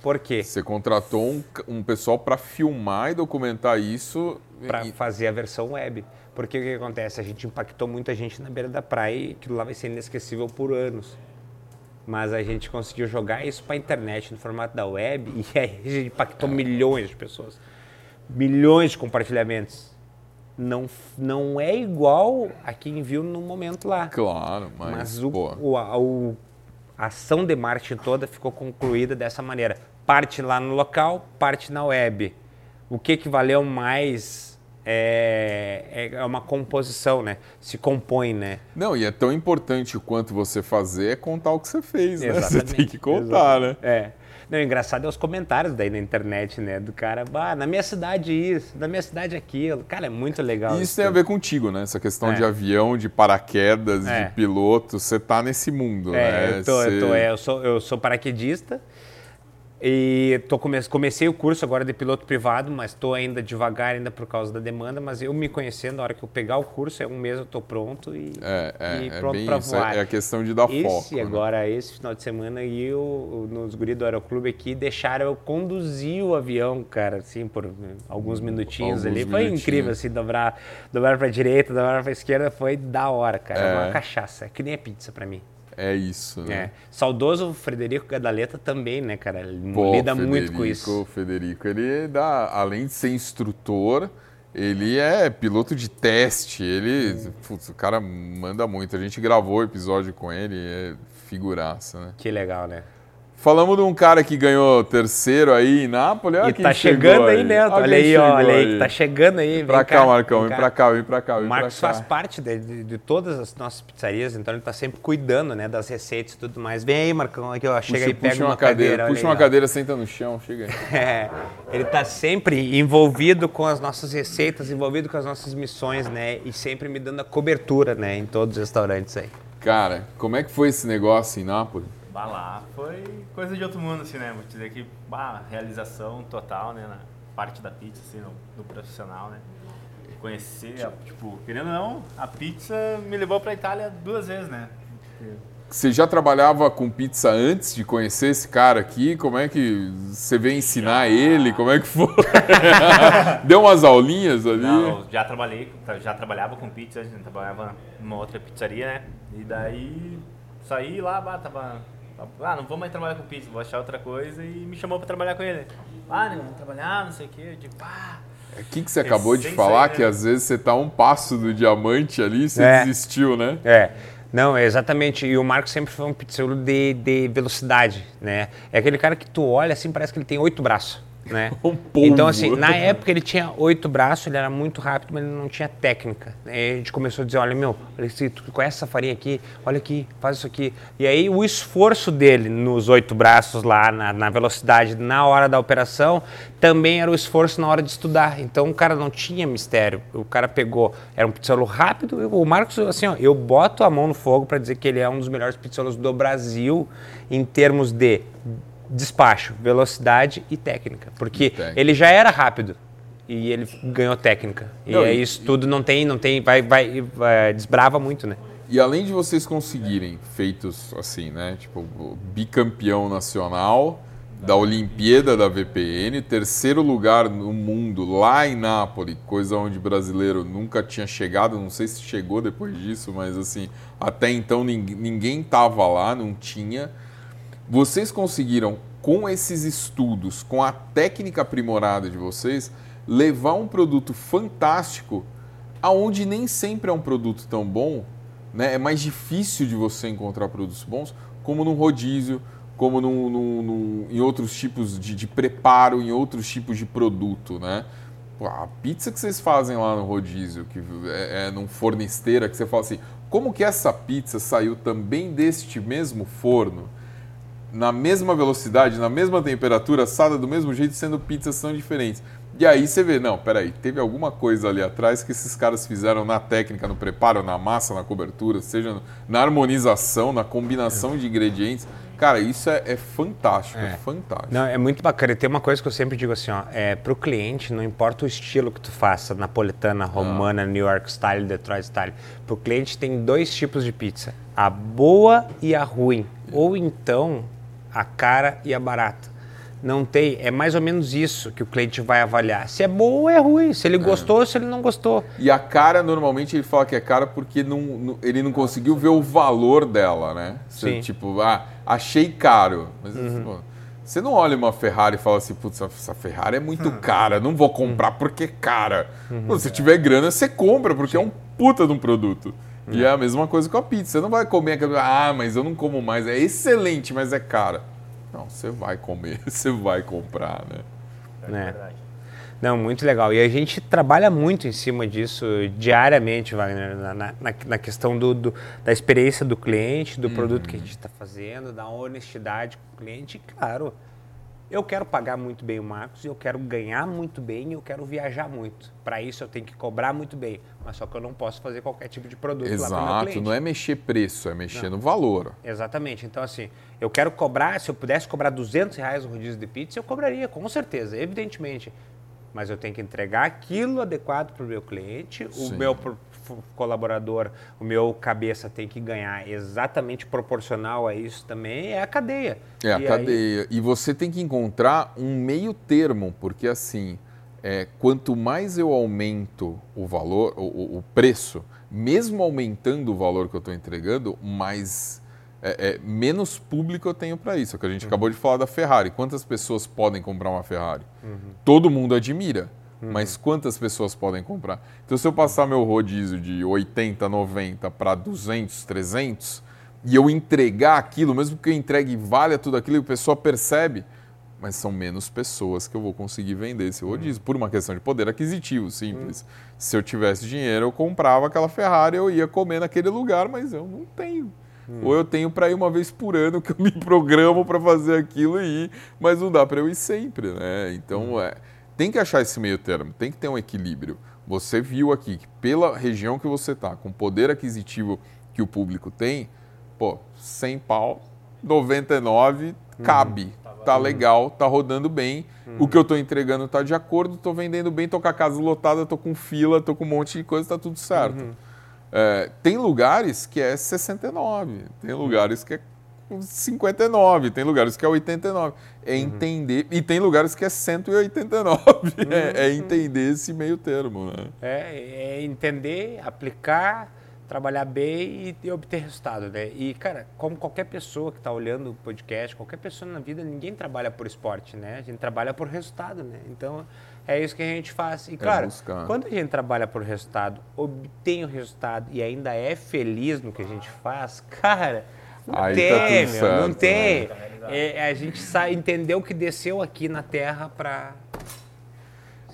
Por quê? Você contratou um, um pessoal pra filmar e documentar isso. Para e- fazer a versão web. Porque o que acontece? A gente impactou muita gente na beira da praia e aquilo lá vai ser inesquecível por anos. Mas a gente conseguiu jogar isso para a internet no formato da web e aí a gente impactou milhões de pessoas. Milhões de compartilhamentos. Não, não é igual a quem viu no momento lá. Claro, mas, Mas o, o- a, o- a ação de marketing toda ficou concluída dessa maneira. Parte lá no local, parte na web. O que, que valeu mais é, é uma composição, né? Se compõe, né? Não, e é tão importante quanto você fazer é contar o que você fez, né? Exatamente, Você tem que contar, né? É. Não, o engraçado é os comentários daí na internet, né? Do cara, ah, na minha cidade isso, na minha cidade aquilo. Cara, é muito legal. E isso tem a ver contigo, né? Essa questão É. de avião, de paraquedas, É. de piloto. Você tá nesse mundo, É, né? eu, tô, eu, tô, é, eu, sou, eu sou paraquedista e tô come, comecei o curso agora de piloto privado, mas estou ainda devagar ainda por causa da demanda, mas eu me conhecendo, a hora que eu pegar o curso, é um mês eu tô pronto e, É, é, e é pronto bem para voar. É, é a questão de dar esse foco. né? agora, esse final de semana, e eu, nos guris do Aeroclube aqui, deixaram eu conduzir o avião, cara, assim, por alguns minutinhos Alguns ali. Foi minutinhos. incrível, assim, dobrar, dobrar pra direita, dobrar pra esquerda, foi da hora, cara. É, É. uma cachaça, é que nem a pizza pra mim. É isso, né? É. Saudoso Frederico Gadaleta também, né, cara? Ele Pô, lida muito com isso. O Federico, ele dá, além de ser instrutor, ele é piloto de teste. Ele, putz, o cara manda muito. A gente gravou o episódio com ele, é figuraça, né? Que legal, né? Falamos de um cara que ganhou terceiro aí em Nápoles. Olha e tá chegando aí, Neto. Olha aí, olha aí, aí. que tá chegando aí. Vem pra cá, Marcão, vem pra cá, vem pra cá, vem O Marcos cá. faz parte de, de- de todas as nossas pizzarias, então ele tá sempre cuidando, né, das receitas e tudo mais. Vem aí, Marcão, aqui, ó, chega Puxa, aí, pega puxa uma, cadeira, olha puxa aí, uma ó. cadeira, senta no chão, chega aí. É, ele tá sempre envolvido com as nossas receitas, envolvido com as nossas missões, né, e sempre me dando a cobertura, né, em todos os restaurantes aí. Cara, como é que foi esse negócio em Nápoles? Bah, lá foi coisa de outro mundo, assim, né? Vou te dizer que, bah, realização total, né? Na parte da pizza, assim, no, no profissional, né? Conhecer, a- tipo, querendo ou não, a pizza me levou pra Itália duas vezes, né? Você já trabalhava com pizza antes de conhecer esse cara aqui? Como é que você veio ensinar ele? Como é que foi? Deu umas aulinhas ali? Não, já trabalhei, já trabalhava com pizza, a gente trabalhava numa outra pizzaria, né? E daí saí lá, tava. Ah, não vou mais trabalhar com pizza, vou achar outra coisa e me chamou pra trabalhar com ele. Ah, não, vamos trabalhar, não sei o quê. Eu digo, pá. O que, que você acabou de falar? sair, Que né? às vezes você tá um passo do diamante ali e você É. desistiu, né? É. Não, é exatamente. E o Marcos sempre foi um pizzaiolo de, de velocidade, né? É aquele cara que tu olha assim, parece que ele tem oito braços, né? Um então, assim, na época ele tinha oito braços, ele era muito rápido, mas ele não tinha técnica. Aí a gente começou a dizer, olha, meu, se tu conhece essa farinha aqui, olha aqui, faz isso aqui. E aí o esforço dele nos oito braços lá, na, na velocidade, na hora da operação, também era o esforço na hora de estudar. Então o cara não tinha mistério. O cara pegou, era um pizzaiolo rápido. O Marcos, assim, ó, eu boto a mão no fogo para dizer que ele é um dos melhores pizzaiolos do Brasil em termos de despacho, velocidade e técnica. Porque ele já era rápido e ele ganhou técnica. E Não, e- isso tudo não tem, não tem, vai, vai, vai desbrava muito, né? E além de vocês conseguirem feitos assim, né? Tipo, bicampeão nacional da Olimpíada da VPN, terceiro lugar no mundo lá em Nápoles, coisa onde brasileiro nunca tinha chegado, não sei se chegou depois disso, mas assim, até então nin- ninguém tava lá, não tinha. Vocês conseguiram, com esses estudos, com a técnica aprimorada de vocês, levar um produto fantástico aonde nem sempre é um produto tão bom, né? É mais difícil de você encontrar produtos bons, como num rodízio, como num, num- num- em outros tipos de, de preparo, em outros tipos de produto, né? A pizza que vocês fazem lá no rodízio, que é, é num forno esteira, que você fala assim, como que essa pizza saiu também deste mesmo forno? Na mesma velocidade, na mesma temperatura, assada do mesmo jeito, sendo pizzas tão diferentes. E aí você vê, não, peraí, teve alguma coisa ali atrás que esses caras fizeram na técnica, no preparo, na massa, na cobertura, seja na harmonização, na combinação de ingredientes. Cara, isso é, é fantástico, é, É. fantástico. Não, é muito bacana. E tem uma coisa que eu sempre digo assim, ó, é, pro cliente, não importa o estilo que tu faça, napolitana, romana, New York style, Detroit style, pro cliente tem dois tipos de pizza, a boa e a ruim, ou então a cara e a barata. Não tem, é mais ou menos isso que o cliente vai avaliar. Se é boa ou é ruim, se ele gostou ou se ele não gostou. E a cara, normalmente, ele fala que é cara porque não, não- ele não conseguiu ver o valor dela, né? Você, Sim. Uhum. Tipo, ah, achei caro. Mas, pô, você não olha uma Ferrari e fala assim, putz, essa Ferrari é muito cara, não vou comprar porque é cara. Uhum. Pô, se tiver grana, você compra, porque é um puta de um produto. E é a mesma coisa com a pizza. Você não vai comer aquela, ah, mas eu não como mais. É excelente, mas é cara. Não, você vai comer, você vai comprar, né? É Né? verdade. Não, muito legal. E a gente trabalha muito em cima disso diariamente, Wagner, na, na, na questão do, do, da experiência do cliente, do uhum. produto que a gente está fazendo, da honestidade com o cliente. E, claro, eu quero pagar muito bem o Marcos, eu quero ganhar muito bem, eu quero viajar muito. Para isso eu tenho que cobrar muito bem, mas só que eu não posso fazer qualquer tipo de produto Exato, lá para meu cliente. não é mexer preço, é mexer não. no valor. Exatamente. Então assim, eu quero cobrar, se eu pudesse cobrar 200 reais o rodízio de pizza, eu cobraria, com certeza, evidentemente. Mas eu tenho que entregar aquilo adequado para o meu cliente, Sim. o meu colaborador, o meu cabeça tem que ganhar exatamente proporcional a isso também, é a cadeia. É a e cadeia. Aí... E você tem que encontrar um meio termo, porque assim, é, quanto mais eu aumento o valor, o, o preço, mesmo aumentando o valor que eu estou entregando, mais é, é, menos público eu tenho para isso. É que a gente uhum. acabou de falar da Ferrari. Quantas pessoas podem comprar uma Ferrari? Uhum. Todo mundo admira. Uhum. Mas quantas pessoas podem comprar? Então, se eu passar meu rodízio de 80, 90 para 200, 300 e eu entregar aquilo, mesmo que eu entregue valha tudo aquilo e a pessoa percebe, mas são menos pessoas que eu vou conseguir vender esse rodízio, uhum. por uma questão de poder aquisitivo, simples. Uhum. Se eu tivesse dinheiro, eu comprava aquela Ferrari, eu ia comer naquele lugar, mas eu não tenho. Hum. Ou eu tenho para ir uma vez por ano que eu me programo para fazer aquilo e ir, mas não dá para eu ir sempre, né? Então, hum. é, tem que achar esse meio termo, tem que ter um equilíbrio. Você viu aqui que pela região que você está, com o poder aquisitivo que o público tem, pô, 100 pau, 99 uhum. cabe. Tá, tá legal, tá rodando bem. Uhum. O que eu estou entregando está de acordo, estou vendendo bem, estou com a casa lotada, estou com fila, estou com um monte de coisa, está tudo certo. Uhum. É, tem lugares que é 69, tem lugares que é 59, tem lugares que é 89. É uhum. entender. E tem lugares que é 189. Uhum. É, é, entender esse meio termo, né? É, é entender, aplicar, trabalhar bem e, obter resultado, né? E, cara, como qualquer pessoa que está olhando o podcast, qualquer pessoa na vida, ninguém trabalha por esporte, né? A gente trabalha por resultado, né? Então, é isso que a gente faz. E, é claro, é quando a gente trabalha por resultado, obtém o resultado e ainda é feliz no que a gente faz, cara não Aí tem, tá meu, certo, não tem. Né? É, a gente entendeu que desceu aqui na Terra para.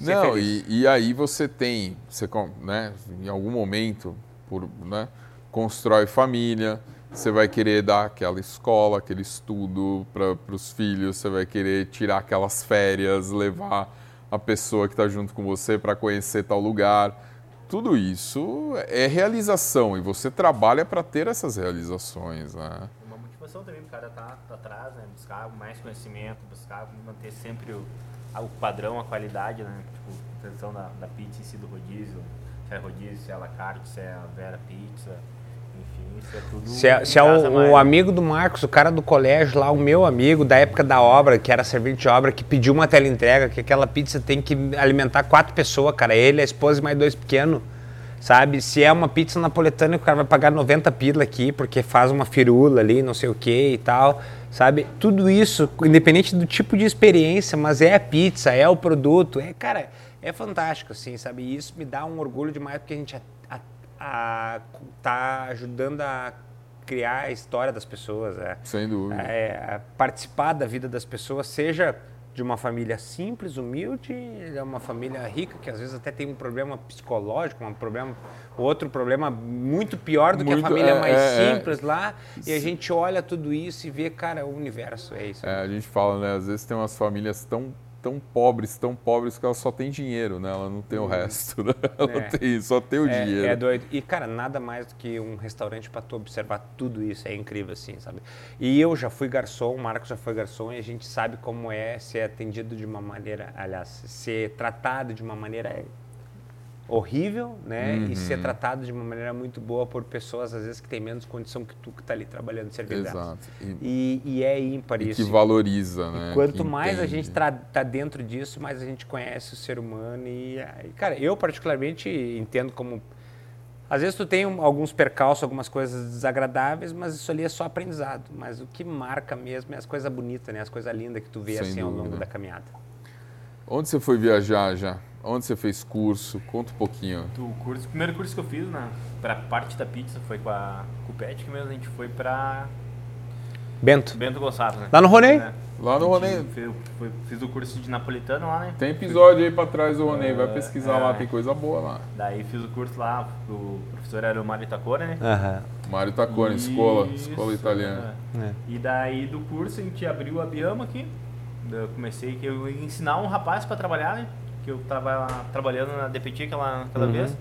Não, e, e, aí você tem, você, né, em algum momento, por, né, constrói família, você vai querer dar aquela escola, aquele estudo para os filhos, você vai querer tirar aquelas férias, levar a pessoa que está junto com você para conhecer tal lugar. Tudo isso é realização e você trabalha para ter essas realizações, né? Uma motivação também para o cara tá, tá atrás, né? Buscar mais conhecimento, buscar manter sempre o, o padrão, a qualidade, né? Tipo, a questão da, da pizza em si, do rodízio, se é rodízio, se é la carte, se é a Vera Pizza se é, se é o, o, amigo do Marcos, o cara do colégio lá, o meu amigo da época da obra, que era servente de obra, que pediu uma tela entrega, que aquela pizza tem que alimentar quatro pessoas, cara. Ele, a esposa e mais dois pequenos. Sabe? Se é uma pizza napoletana, o cara vai pagar 90 pila aqui, porque faz uma firula ali, não sei o que e tal. Sabe? Tudo isso, independente do tipo de experiência, mas é a pizza, é o produto, é, cara, é fantástico, assim, sabe? E isso me dá um orgulho demais, porque a gente a tá ajudando a criar a história das pessoas, é, sem dúvida, é, participar da vida das pessoas, seja de uma família simples, humilde, é uma família rica que às vezes até tem um problema psicológico, um problema, outro problema muito pior do muito, que a família é, mais é, é. simples é. lá, e a gente olha tudo isso e vê, cara, o universo é isso. É, a gente fala, né, às vezes tem umas famílias tão tão pobres, tão pobres que ela só tem dinheiro, né? Ela não tem o uhum. resto, né? Ela é. tem, só tem o é, dinheiro. É doido. E, cara, nada mais do que um restaurante para tu observar tudo isso. É incrível, assim, sabe? E eu já fui garçom, o Marcos já foi garçom, e a gente sabe como é ser atendido de uma maneira, aliás, ser tratado de uma maneira horrível, né? Uhum. E ser tratado de uma maneira muito boa por pessoas, às vezes, que têm menos condição que tu que está ali trabalhando servindo Exato. E, e, é ímpar e isso. que valoriza, né? E quanto que mais entende. a gente está dentro disso, mais a gente conhece o ser humano. E, cara, eu particularmente entendo como... Às vezes tu tem alguns percalços, algumas coisas desagradáveis, mas isso ali é só aprendizado. Mas o que marca mesmo é as coisas bonitas, né? As coisas lindas que tu vê Sem assim dúvida. ao longo da caminhada. Onde você foi viajar já? Onde você fez curso? Conta um pouquinho. Do curso, o primeiro curso que eu fiz na pra parte da pizza foi com a com o Pet, que mesmo a gente foi pra Bento. Bento Gonçalves, né? Lá no Ronei? É. Lá no Ronei. Fiz, o curso de napolitano lá, né? Tem episódio aí pra trás do Ronei, vai É, pesquisar lá, é. tem coisa boa lá. Daí fiz o curso lá, o professor era o Mário Tacora, né? Aham. Mário Tacone, escola, Isso, escola italiana. É. E daí do curso a gente abriu a Biama aqui. Eu comecei que eu ia ensinar um rapaz para trabalhar, né? Que eu tava trabalhando na DPT aquela, aquela Uhum. vez.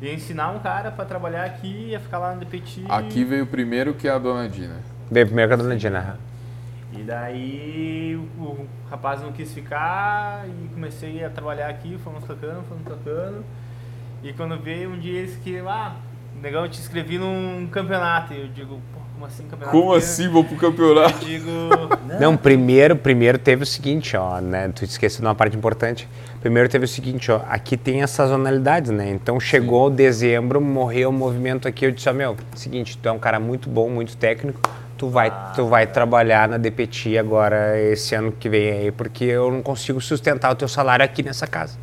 Ia ensinar um cara para trabalhar aqui, ia ficar lá na DPT. Aqui veio o primeiro que é a Dona Dina. Bem, primeiro que a dona Dina. E daí o, o rapaz não quis ficar e comecei a trabalhar aqui, fomos tocando, fomos tocando. E quando veio um dia eles que, ah, negão, eu te inscrevi num campeonato. E eu digo, pô, como assim campeonato? Como assim, vou pro campeonato? Eu digo, Não, primeiro, primeiro teve o seguinte, ó, né? Tu esqueceu de uma parte importante. Primeiro teve o seguinte, ó, aqui tem as sazonalidades, né? Então chegou dezembro, morreu o movimento aqui, eu disse, ó, meu, seguinte, tu é um cara muito bom, muito técnico, tu vai, tu vai trabalhar na DPT agora esse ano que vem aí, porque eu não consigo sustentar o teu salário aqui nessa casa.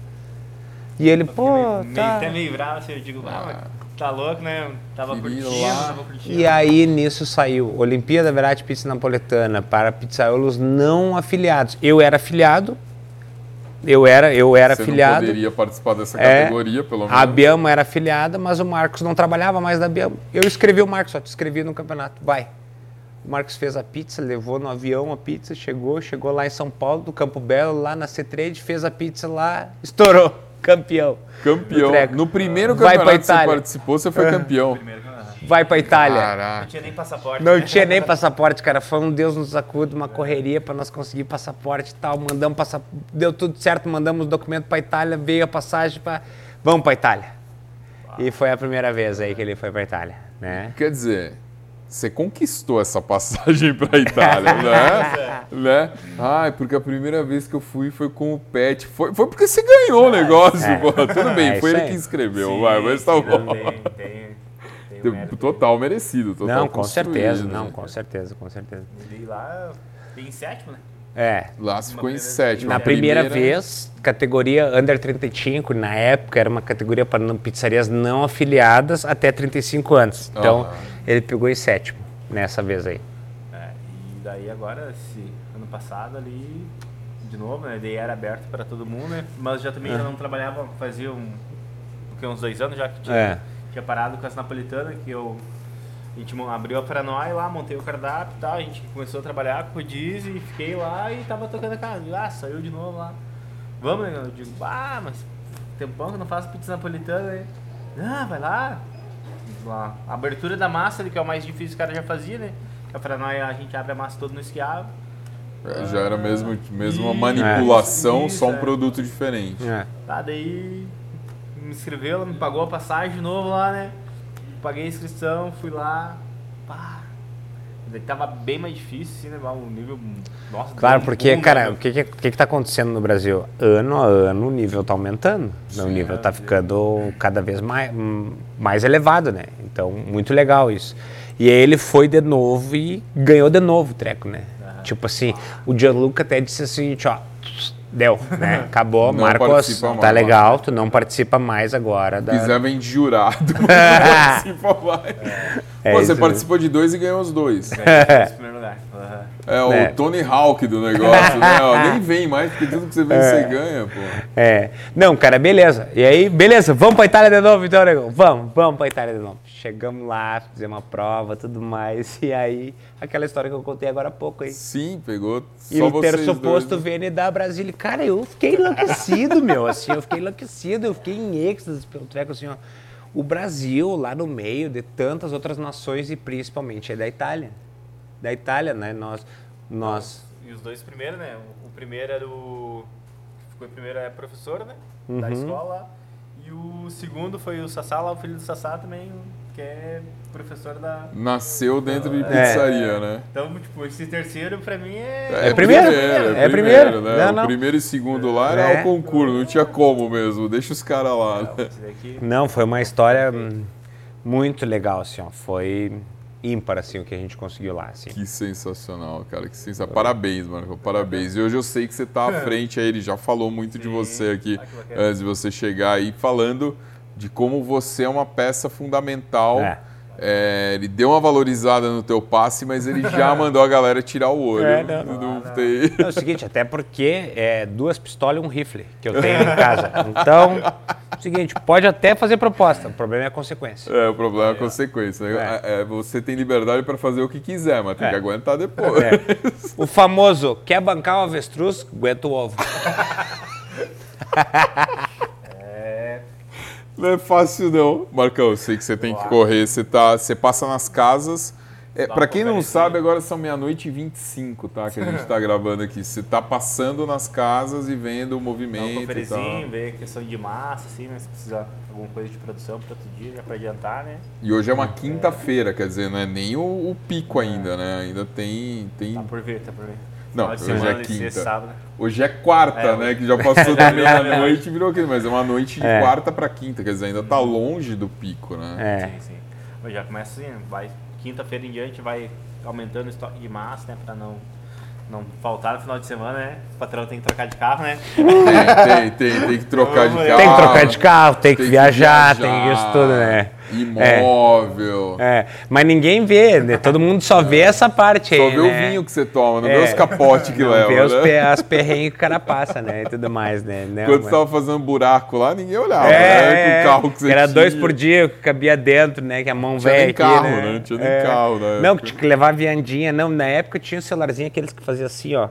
E ele, pô, meio, meio- tá. até meio bravo, assim, eu digo, ah, mas tá louco, né? Tava curtindo, lá. tava curtindo. E aí nisso saiu Olimpíada Verati Pizza Napoletana para pizzaiolos não afiliados. Eu era afiliado, eu era, eu era Você afiliado. não poderia participar dessa É, categoria, pelo menos. A Biama era afiliada, mas o Marcos não trabalhava mais da Biama. Eu escrevi o Marcos, só te escrevi no campeonato, vai. O Marcos fez a pizza, levou no avião a pizza, chegou, chegou lá em São Paulo, do Campo Belo, lá na C-Trade, fez a pizza lá, estourou, campeão. Campeão. No primeiro Vai pra campeonato que você Itália. participou, você foi campeão. Vai pra Itália. não Caraca. tinha nem passaporte. Não né? tinha nem passaporte, cara. Foi um Deus nos acuda, uma correria para nós conseguir passaporte e tal. Mandamos passaporte, deu tudo certo, mandamos o documento para Itália, veio a passagem para vamos para Itália. E foi a primeira vez aí que ele foi para Itália, né? Quer dizer, você conquistou essa passagem pra Itália, né? né? Ai, porque a primeira vez que eu fui foi com o Pet. Foi, foi porque você ganhou o negócio, é. pô. Tudo bem, É, foi ele aí. que escreveu, Sim, vai, mas tá sim, bom. Tem, tem, tem um. Total merecido, total não, com certeza, né? não, com certeza, com certeza. E lá, em sétimo, né? É. Lá você ficou em sétimo. Na a primeira, vez, categoria Under 35, na época era uma categoria para pizzarias não afiliadas até 35 anos. Então. Ele pegou em sétimo nessa vez aí. É, e daí agora, esse ano passado ali, de novo, né? Daí era aberto para todo mundo, né? Mas já também já não trabalhava, fazia um, uns dois anos já que tinha, É. tinha parado com as napolitanas, que eu... A gente abriu a Paranói lá, montei o cardápio e tal, a gente começou a trabalhar com o rodízio e fiquei lá e tava tocando a casa. Ah, saiu de novo lá. Vamos, né? Eu digo, ah, mas tempão que não faço pizza napolitana, né? Ah, vai lá. Lá. A abertura da massa, que é o mais difícil, o cara já fazia, né? Que a Paranóia a gente abre a massa toda no esquiavo. É, Já era mesmo, mesmo uma manipulação, isso, só um é. produto diferente. É. Tá, daí me inscreveu, ela me pagou a passagem de novo lá, né? Paguei a inscrição, fui lá. Pá. Daí tava bem mais difícil, assim, né? O nível. Nossa, Claro, porque, boom, cara, né? o que, que, o que que tá acontecendo no Brasil? Ano a ano o nível tá aumentando. o nível tá é. ficando cada vez mais, hum, mais elevado, né? Então, muito legal isso. E aí ele foi de novo e ganhou de novo o treco, né? Tipo assim, o Gianluca até disse assim, ó, deu, né? Acabou, Não Marcos, tá mais. legal, tu não participa mais agora da... Vem de jurado, participa mais. É Pô, isso você participou de dois e ganhou os dois. Lugar. Aham. É o É. Tony Hawk do negócio, né? Ó, nem vem mais, porque tudo que você vem, você ganha, pô. É. Não, cara, beleza. E aí, beleza, vamos pra Itália de novo, então, negão. Vamos, vamos pra Itália de novo. Chegamos lá, fizemos uma prova, tudo mais. E aí, aquela história que eu contei agora há pouco aí. Sim, pegou E o vocês pressuposto dois. VN da Brasília. Cara, eu fiquei enlouquecido, meu. Assim, eu fiquei enlouquecido, eu fiquei em êxtase pelo treco, assim, ó. O Brasil, lá no meio de tantas outras nações e principalmente é da Itália. Da Itália, né? Nós. nós E os dois primeiros, né? O, o primeiro era o. Ficou em primeiro é professor, né? Uhum. Da escola. E o segundo foi o Sassá, lá, o filho do Sassá também, que é professor da. Nasceu dentro de É. pizzaria, né? Então, tipo, esse terceiro pra mim é. É primeiro? é, É primeiro. né? Não, O não. primeiro e segundo lá era É. o concurso, não tinha como mesmo. Deixa os caras lá. né? Esse daqui. Não, foi uma história hum, muito legal, assim, ó. Foi ímpar, assim, o que a gente conseguiu lá, assim. Que sensacional, cara. Que sensacional. Parabéns, Marco. Parabéns. E hoje eu sei que você tá à frente aí. Ele já falou muito de Sim. você aqui Ah, antes de você chegar aí, falando de como você é uma peça fundamental É. É, ele deu uma valorizada no teu passe, mas ele já mandou a galera tirar o olho. É, não, Não não, é o seguinte, até porque é duas pistolas e um rifle que eu tenho em casa. Então, é o seguinte, pode até fazer proposta, o problema é a consequência. É, o problema é a consequência. né? É, você tem liberdade para fazer o que quiser, mas tem É. que aguentar depois. É. O famoso, quer bancar o avestruz, aguenta o ovo. Não é fácil não. Marcão, eu sei que você tem que correr, você, tá, você passa nas casas. É, Dá para quem não sabe, agora são meia-noite e 25, tá? Que a gente tá gravando aqui. Você tá passando nas casas e vendo o Dá um movimento e tal. ver questão de massa, assim, né? Se precisar de alguma coisa de produção para outro dia, já para adiantar, né? E hoje é uma quinta-feira, quer dizer, não é nem o, o pico ainda, né? Ainda tem. tem... Tá por ver, tá por ver. Não, Final de hoje é semana, quinta. sexta, sábado. Hoje é quarta, É, né? Que já passou da meia-noite e virou aquilo, mas é uma noite de É. quarta para quinta, quer dizer, ainda tá longe do pico, né? É. Sim, sim. Mas já começa assim, vai quinta-feira em diante, vai aumentando o estoque de massa, né? Pra não, não faltar no final de semana, né? O patrão tem que trocar de carro, né? Tem, tem, tem, tem que trocar de Tem carro. Tem que trocar de carro, tem que tem que viajar, tem viajar, isso tudo, né? Imóvel. É, mas ninguém vê, né? Todo mundo só vê essa parte Só aí, vê né? o vinho que você toma, não É. vê os capotes que Não leva, vê os né? pe- as perrengues que o cara passa, né? E tudo mais, né? Não, Quando você tava fazendo buraco lá, ninguém olhava, né? É, Com o carro que você era tinha. dois por dia que cabia dentro, né? Que a mão Tinha velha nem aqui, carro, né? né? Tinha nem carro na Não, tinha que levar a viandinha. Não, na época tinha um celularzinho, aqueles que fazia assim, ó.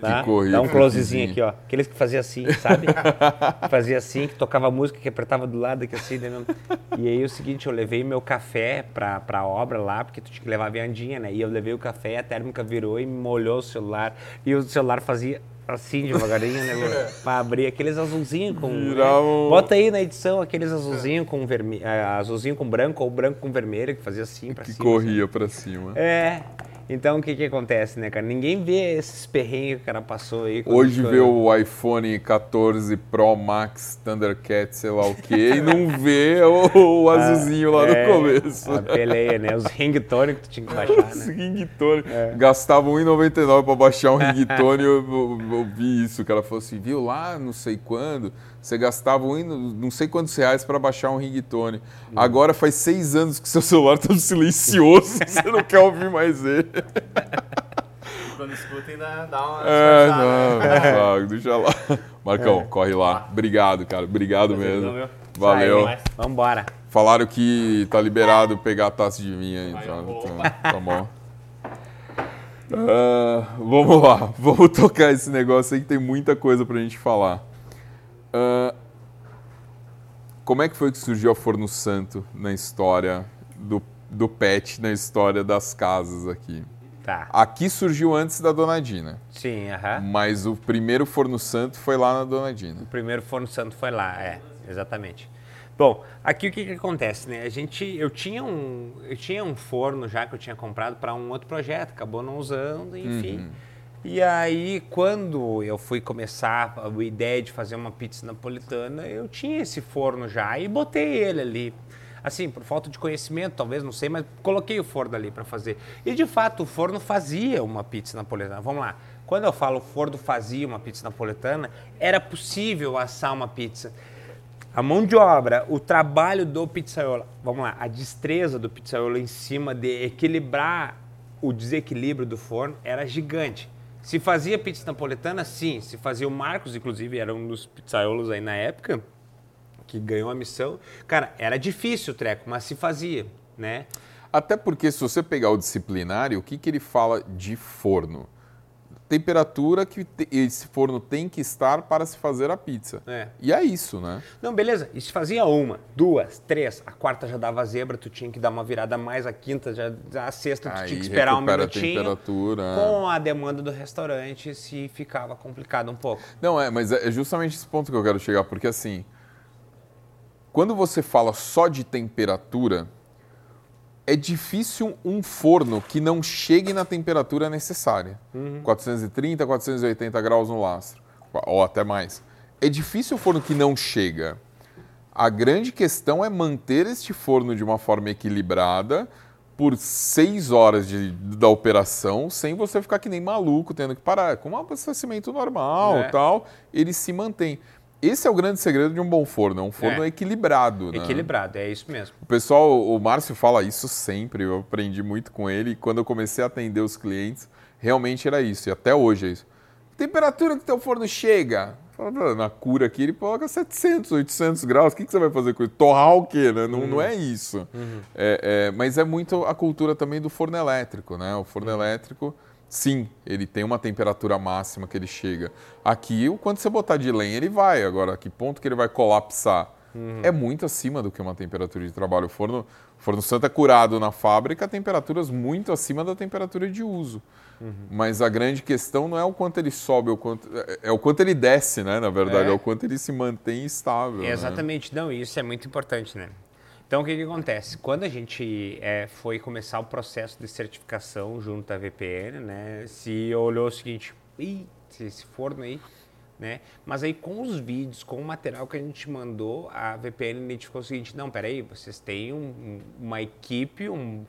Tá? corria, Dá um closezinho aqui, ó. Aqueles que fazia assim, sabe? fazia assim, que tocava música, que apertava do lado aqui assim. Né? E aí o seguinte, eu levei meu café pra, pra obra lá, porque tu tinha que levar a viandinha, né? E eu levei o café, a térmica virou e molhou o celular. E o celular fazia assim, devagarinho, né? pra abrir aqueles azulzinhos com... né? Um- Bota aí na edição aqueles azulzinho com vermelho, azulzinho com branco ou branco com vermelho, que fazia assim pra Que cima. corria pra cima. É. Então o que que acontece, né, cara? Ninguém vê esses perrengues que o cara passou aí. Hoje vê o iPhone 14 Pro Max Thundercat, sei lá o quê, e não vê o, o azulzinho lá É, no começo. A peleia, né? Os ringtone que tu tinha que baixar, Esse né? ringtone. Gastava R$1,99 pra baixar um ringtone. eu, eu, eu vi isso. O cara falou assim: viu lá, não sei quando, você gastava um, não sei quantos reais pra baixar um ringtone. Agora faz seis anos que seu celular tá silencioso, você não quer ouvir mais ele. Quando escuta ainda dá uma É, disfarçada, não, né? deixa lá. Marcão, corre lá. Obrigado, cara. Obrigado Prazer, mesmo. meu. Valeu. Vambora. Falaram que tá liberado pegar a taça de vinho aí. Vai, Tá, opa. tá, tá bom. Ah, vamos lá, vamos tocar esse negócio aí que tem muita coisa pra gente falar. Ah, como é que foi que surgiu a Forno Santo na história do, do pet, na história das casas aqui? Tá. Aqui surgiu antes da Dona Dina, Sim, aham. mas o primeiro Forno Santo foi lá na Dona Dina. O primeiro forno santo foi lá, é, exatamente. Bom, aqui o que, que acontece, né? A gente, eu tinha um, eu tinha um forno já que eu tinha comprado para um outro projeto, acabou não usando, enfim. E aí, quando eu fui começar a ideia de fazer uma pizza napolitana, eu tinha esse forno já e botei ele ali. Assim, por falta de conhecimento, talvez, não sei, mas coloquei o forno ali para fazer. E de fato, o forno fazia uma pizza napolitana. Vamos lá. Quando eu falo o forno fazia uma pizza napolitana, era possível assar uma pizza. A mão de obra, o trabalho do pizzaiolo, vamos lá, a destreza do pizzaiolo em cima de equilibrar o desequilíbrio do forno era gigante. Se fazia pizza napolitana, sim. Se fazia o Marcos, inclusive, era um dos pizzaiolos aí na época, que ganhou a missão. Cara, era difícil o treco, mas se fazia, né? Até porque se você pegar o disciplinário, o que, que ele fala de forno? Temperatura que esse forno tem que estar para se fazer a pizza. É. E é isso, né? Não, beleza. E se fazia uma, duas, três, a quarta já dava zebra, tu tinha que dar uma virada mais, a quinta, já, a sexta tu Aí tinha que esperar um recupera a minutinho. temperatura. Com a demanda do restaurante, se ficava complicado um pouco. Não, é, mas é justamente esse ponto que eu quero chegar, porque assim, quando você fala só de temperatura, é difícil um forno que não chegue na temperatura necessária. 430, 480 graus no lastro, ou até mais. É difícil o forno que não chega. A grande questão é manter este forno de uma forma equilibrada por seis horas de- da operação, sem você ficar que nem maluco, tendo que parar. Com um abastecimento normal É. tal, ele se mantém. Esse é o grande segredo de um bom forno, é um forno É. equilibrado. Né? Equilibrado, é isso mesmo. O pessoal, o Márcio fala isso sempre, eu aprendi muito com ele. E quando eu comecei a atender os clientes, realmente era isso, e até hoje é isso. Temperatura que teu forno chega? Fala, "Pô, Na cura aqui ele coloca 700, 800 graus, o que, que você vai fazer com isso? Torrar o quê? Né? Não, não é isso. É, é, mas é muito a cultura também do forno elétrico, né? O forno elétrico, sim, ele tem uma temperatura máxima que ele chega. Aqui, o quanto você botar de lenha, ele vai. Agora, a que ponto que ele vai colapsar? É muito acima do que uma temperatura de trabalho. O forno, o forno santo é curado na fábrica a temperaturas muito acima da temperatura de uso. Mas a grande questão não é o quanto ele sobe, é o quanto, é- é o quanto ele desce, né? Na verdade, é, É. o quanto ele se mantém estável. né? Exatamente, não, isso é muito importante, né? Então, o que, que acontece? Quando a gente é, foi começar o processo de certificação junto à VPN, né? Se olhou o seguinte, esse forno aí, né? Mas aí com os vídeos, com o material que a gente mandou, a VPN identificou o seguinte, não, peraí, vocês têm um- um- uma equipe, um,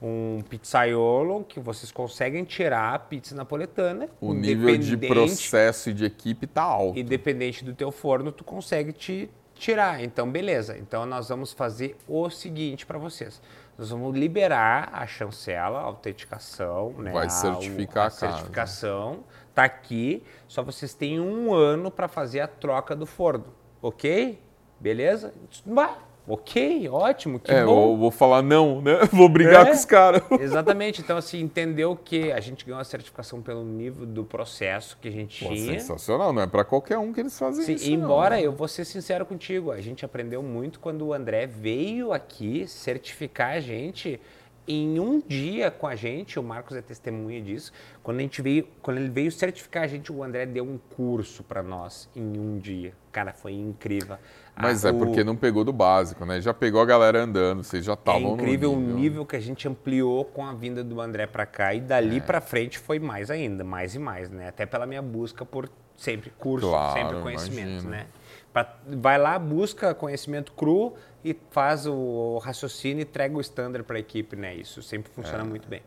um pizzaiolo que vocês conseguem tirar a pizza napoletana. O nível de processo e de equipe tá alto. independente do teu forno, tu consegue te tirar. Então, beleza. Então, nós vamos fazer o seguinte para vocês. Nós vamos liberar a chancela, a autenticação, né? Vai a- certificar a a casa. certificação. Tá aqui. Só vocês têm um ano para fazer a troca do forno. Ok? Beleza? Bah, ok, ótimo, que é, bom. eu vou falar não, né? Vou brigar É. com os caras. Exatamente. Então, assim, entendeu que a gente ganhou a certificação pelo nível do processo que a gente Pô, tinha. sensacional, não é pra qualquer um que eles fazem Sim, isso. não. embora eu vou ser sincero contigo, a gente aprendeu muito quando o André veio aqui certificar a gente em um dia com a gente, o Marcos é testemunha disso. Quando a gente veio, quando ele veio certificar a gente, o André deu um curso para nós em um dia. Cara, foi incrível. Mas Ah, é o- porque não pegou do básico, né? Já pegou a galera andando, vocês já é estavam incrível no o nível. nível que a gente ampliou com a vinda do André para cá e dali pra frente foi mais ainda, mais e mais, né? Até pela minha busca por sempre curso, Claro, sempre conhecimento, imagino. né? Pra- vai lá, busca conhecimento cru e faz o raciocínio e entrega o standard para a equipe, né? Isso sempre funciona É. muito bem.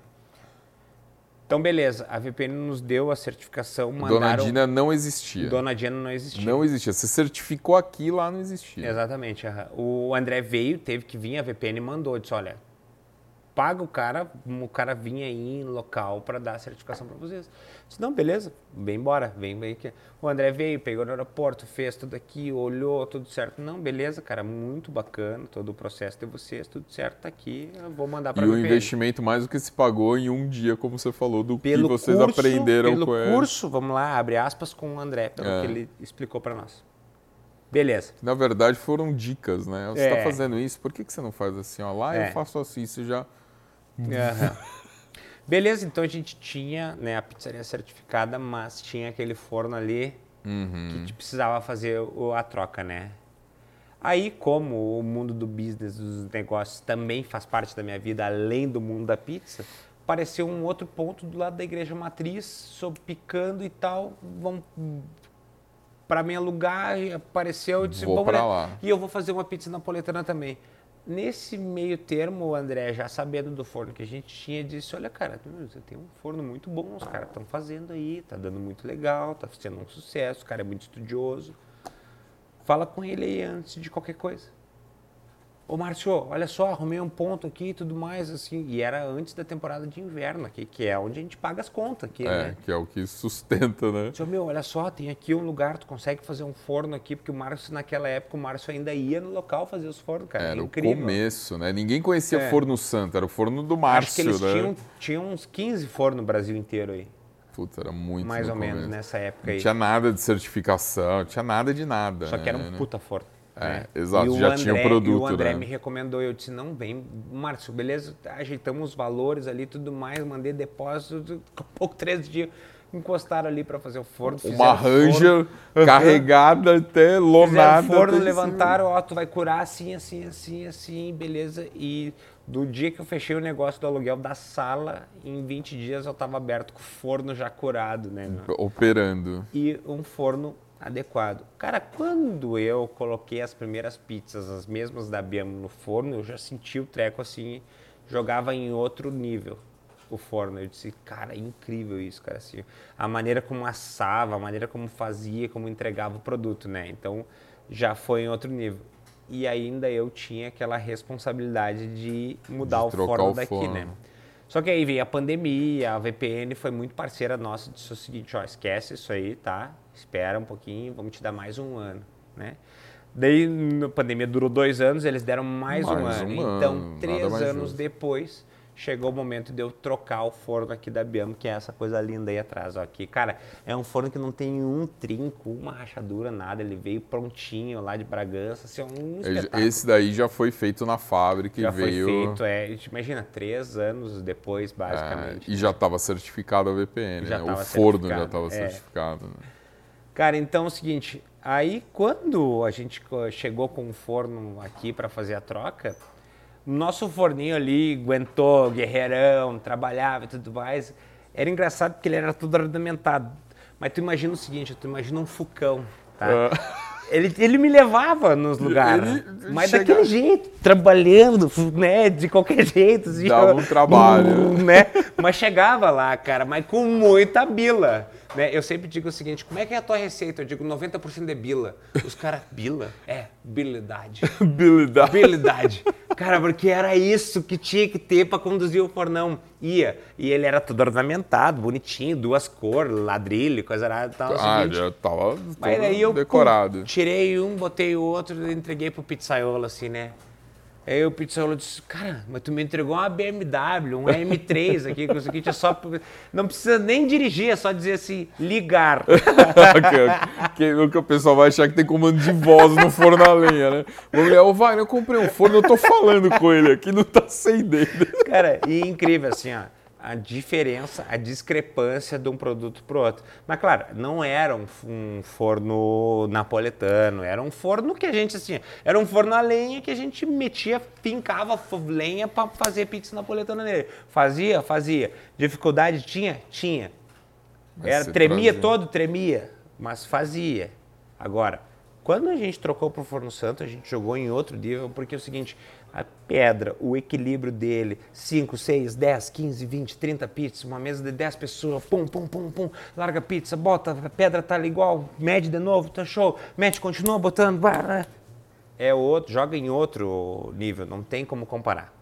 Então, beleza, a VPN nos deu a certificação, Dona mandaram... Dina não existia. Dona Dina não existia. Não existia. Você certificou aqui lá não existia. Exatamente. O André veio, teve que vir, a VPN mandou, disse, olha, paga o cara, o cara vinha aí em local para dar a certificação para vocês. Disse, não, beleza, vem embora, vem, vem aqui. O André veio, pegou no aeroporto, fez tudo aqui, olhou, tudo certo. Não, beleza, cara, muito bacana, todo o processo de vocês, tudo certo, tá aqui, eu vou mandar para E o investimento mais do que se pagou em um dia, como você falou, do Pelo que vocês curso, aprenderam pelo com ele. curso, vamos lá, abre aspas com o André, pelo É. que ele explicou para nós. Beleza. Na verdade, foram dicas, né? Você está É. fazendo isso, por que, que você não faz assim? Ó, lá É. eu faço assim, isso já... Aham. Beleza, então a gente tinha né, a pizzaria certificada, mas tinha aquele forno ali Uhum. que a gente precisava fazer a troca, né? Aí, como o mundo do business, dos negócios também faz parte da minha vida, além do mundo da pizza, apareceu um outro ponto do lado da igreja matriz, sob picando e tal, vão para me alugar, apareceu, eu disse, Vou "Vamos pra lá." lá. E eu vou fazer uma pizza napoletana também. Nesse meio termo, o André, já sabendo do forno que a gente tinha, disse, olha, cara, você tem um forno muito bom, os caras estão fazendo aí, tá dando muito legal, tá sendo um sucesso, o cara é muito estudioso. Fala com ele aí antes de qualquer coisa. Ô, Márcio, olha só, arrumei um ponto aqui e tudo mais, assim. E era antes da temporada de inverno aqui, que é onde a gente paga as contas aqui, É, né? que é o que sustenta, né? Disse, "Ô, meu, olha só, tem aqui um lugar, tu consegue fazer um forno aqui, porque o Márcio, naquela época, o Márcio ainda ia no local fazer os fornos, cara. Era é o incrível. começo, né? Ninguém conhecia É. Forno Santo, era o forno do Acho Márcio, que eles né? tinham, tinham uns 15 fornos no Brasil inteiro aí. Putz, era muito mais ou menos começo. nessa época Não aí. tinha nada de certificação, não tinha nada de nada. Só que era né? um puta forno. É, né? exato, E o já tinha o André- produto, E o André né? me recomendou, eu disse, não, vem, Márcio, beleza, ajeitamos os valores ali, tudo mais, mandei depósito, pouco, três dias, encostaram ali para fazer o forno. Uma o forno. Carregada até Fizeram lonada. o forno, em levantaram, ó, tu vai curar assim, assim, assim, assim, beleza. E do dia que eu fechei o negócio do aluguel da sala, em 20 dias eu tava aberto com o forno já curado, né? Operando. E um forno adequado. Cara, quando eu coloquei as primeiras pizzas, as mesmas da Biamo no forno, eu já senti o treco assim, jogava em outro nível. o forno. Eu disse, cara, é incrível isso, cara. Assim, a maneira como assava, a maneira como fazia, como entregava o produto, né? Então já foi em outro nível. E ainda eu tinha aquela responsabilidade de mudar De o forno o daqui, forno. né? Só que aí veio a pandemia, a VPN foi muito parceira nossa, disse o seguinte, ó, esquece isso aí, tá? Espera um pouquinho, vamos te dar mais um ano, né? Daí, a pandemia durou dois anos, eles deram mais, um Mais ano. um ano, então, três anos justo. depois, chegou o momento de eu trocar o forno aqui da Biamo, que é essa coisa linda aí atrás, ó. Aqui, cara, é um forno que não tem um trinco, uma rachadura, nada. Ele veio prontinho lá de Bragança, assim, é um espetáculo. Esse daí já foi feito na fábrica Já e veio. foi feito, é, imagina, três anos depois, é, basicamente. e já estava certificado a VPN, Já né? O forno já estava é. certificado. né? Cara, então é o seguinte, aí quando a gente chegou com o forno aqui para fazer a troca, nosso forninho ali aguentou, guerreirão, trabalhava e tudo mais. Era engraçado porque ele era tudo ornamentado. Mas tu imagina o seguinte, tu imagina um fucão, tá? Ele, ele me levava nos lugares, Ele mas chega- daquele jeito, trabalhando, né, de qualquer jeito. assim, Dava um trabalho. né? Mas chegava lá, cara, mas com muita bila. Né? Eu sempre digo o seguinte, como é que é a tua receita? Eu digo 90% é bila. Os caras, bila? É, habilidade. Habilidade. Habilidade. Cara, porque era isso que tinha que ter para conduzir o fornão. Ia. E ele era tudo ornamentado, bonitinho, duas cores, ladrilho, coisa arada e tal. Ah, seguinte, já tava mas todo daí eu pum, decorado. tirei um, botei o outro e entreguei pro pizzaiolo, assim, né? Aí o pizzaiolo disse, cara, mas tu me entregou uma BMW, um M3 aqui, com isso aqui, tinha só... Não precisa nem dirigir, é só dizer assim, ligar. que, que, que o pessoal vai achar que tem comando de voz no forno a lenha, né? Vou olhar, ô Wagner, eu comprei um forno, eu tô falando com ele aqui, não tá acendendo. Cara, e incrível, assim, ó, a diferença, a discrepância de um produto pro outro. Mas, claro, não era um, um forno napoletano, era um forno que a gente, assim, era um forno a lenha que a gente metia, fincava lenha para fazer pizza napoletana nele. Fazia? Fazia. Dificuldade tinha? Tinha. Mas Era, tremia todo? Tremia. Mas fazia. Agora, quando a gente trocou para o Forno Santo, a gente jogou em outro nível, porque é o seguinte, a pedra, o equilíbrio dele, 5, 6, 10, 15, 20, 30 pizzas, uma mesa de 10 pessoas, pum, pum, pum, pum, larga a pizza, bota, a pedra tá ali igual, mede de novo, tá show, mete, continua botando, é outro, joga em outro nível, não tem como comparar.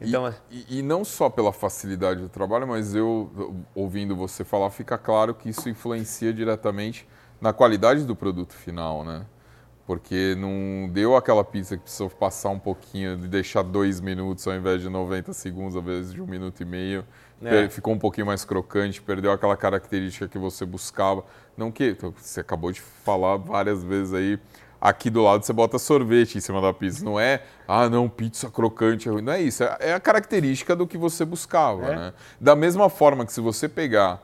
Então, e, e- e não só pela facilidade do trabalho, mas eu, eu, ouvindo você falar, fica claro que isso influencia diretamente na qualidade do produto final, né? Porque não deu aquela pizza que precisou passar um pouquinho, de deixar dois minutos ao invés de 90 segundos, às vezes de um minuto e meio. É. Ficou um pouquinho mais crocante, perdeu aquela característica que você buscava. Não que você acabou de falar várias vezes aí. Aqui do lado você bota sorvete em cima da pizza. Não é, ah, não, pizza crocante é ruim. Não é isso. É é a característica do que você buscava. É. Né? Da mesma forma que se você pegar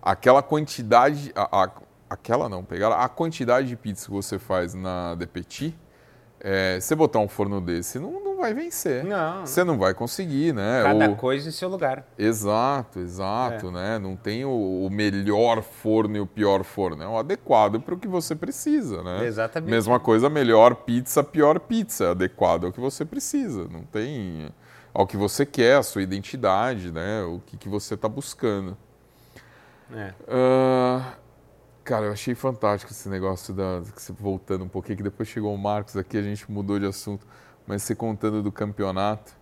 aquela quantidade. a- a- aquela não, pegar a quantidade de pizza que você faz na De Petit, é, você botar um forno desse, não, não vai vencer. Não. Você não vai conseguir, né? cada Ou- coisa em seu lugar. Exato, exato, né? Não tem o, o melhor forno e o pior forno. É o adequado para o que você precisa, né? Exatamente. Mesma coisa, melhor pizza, pior pizza. É adequado ao que você precisa. Não tem ao que você quer, a sua identidade, né? O que, que você está buscando. É. Ah, cara, eu achei fantástico esse negócio da. Voltando um pouquinho, que depois chegou o Marcos aqui, a gente mudou de assunto, mas você contando do campeonato.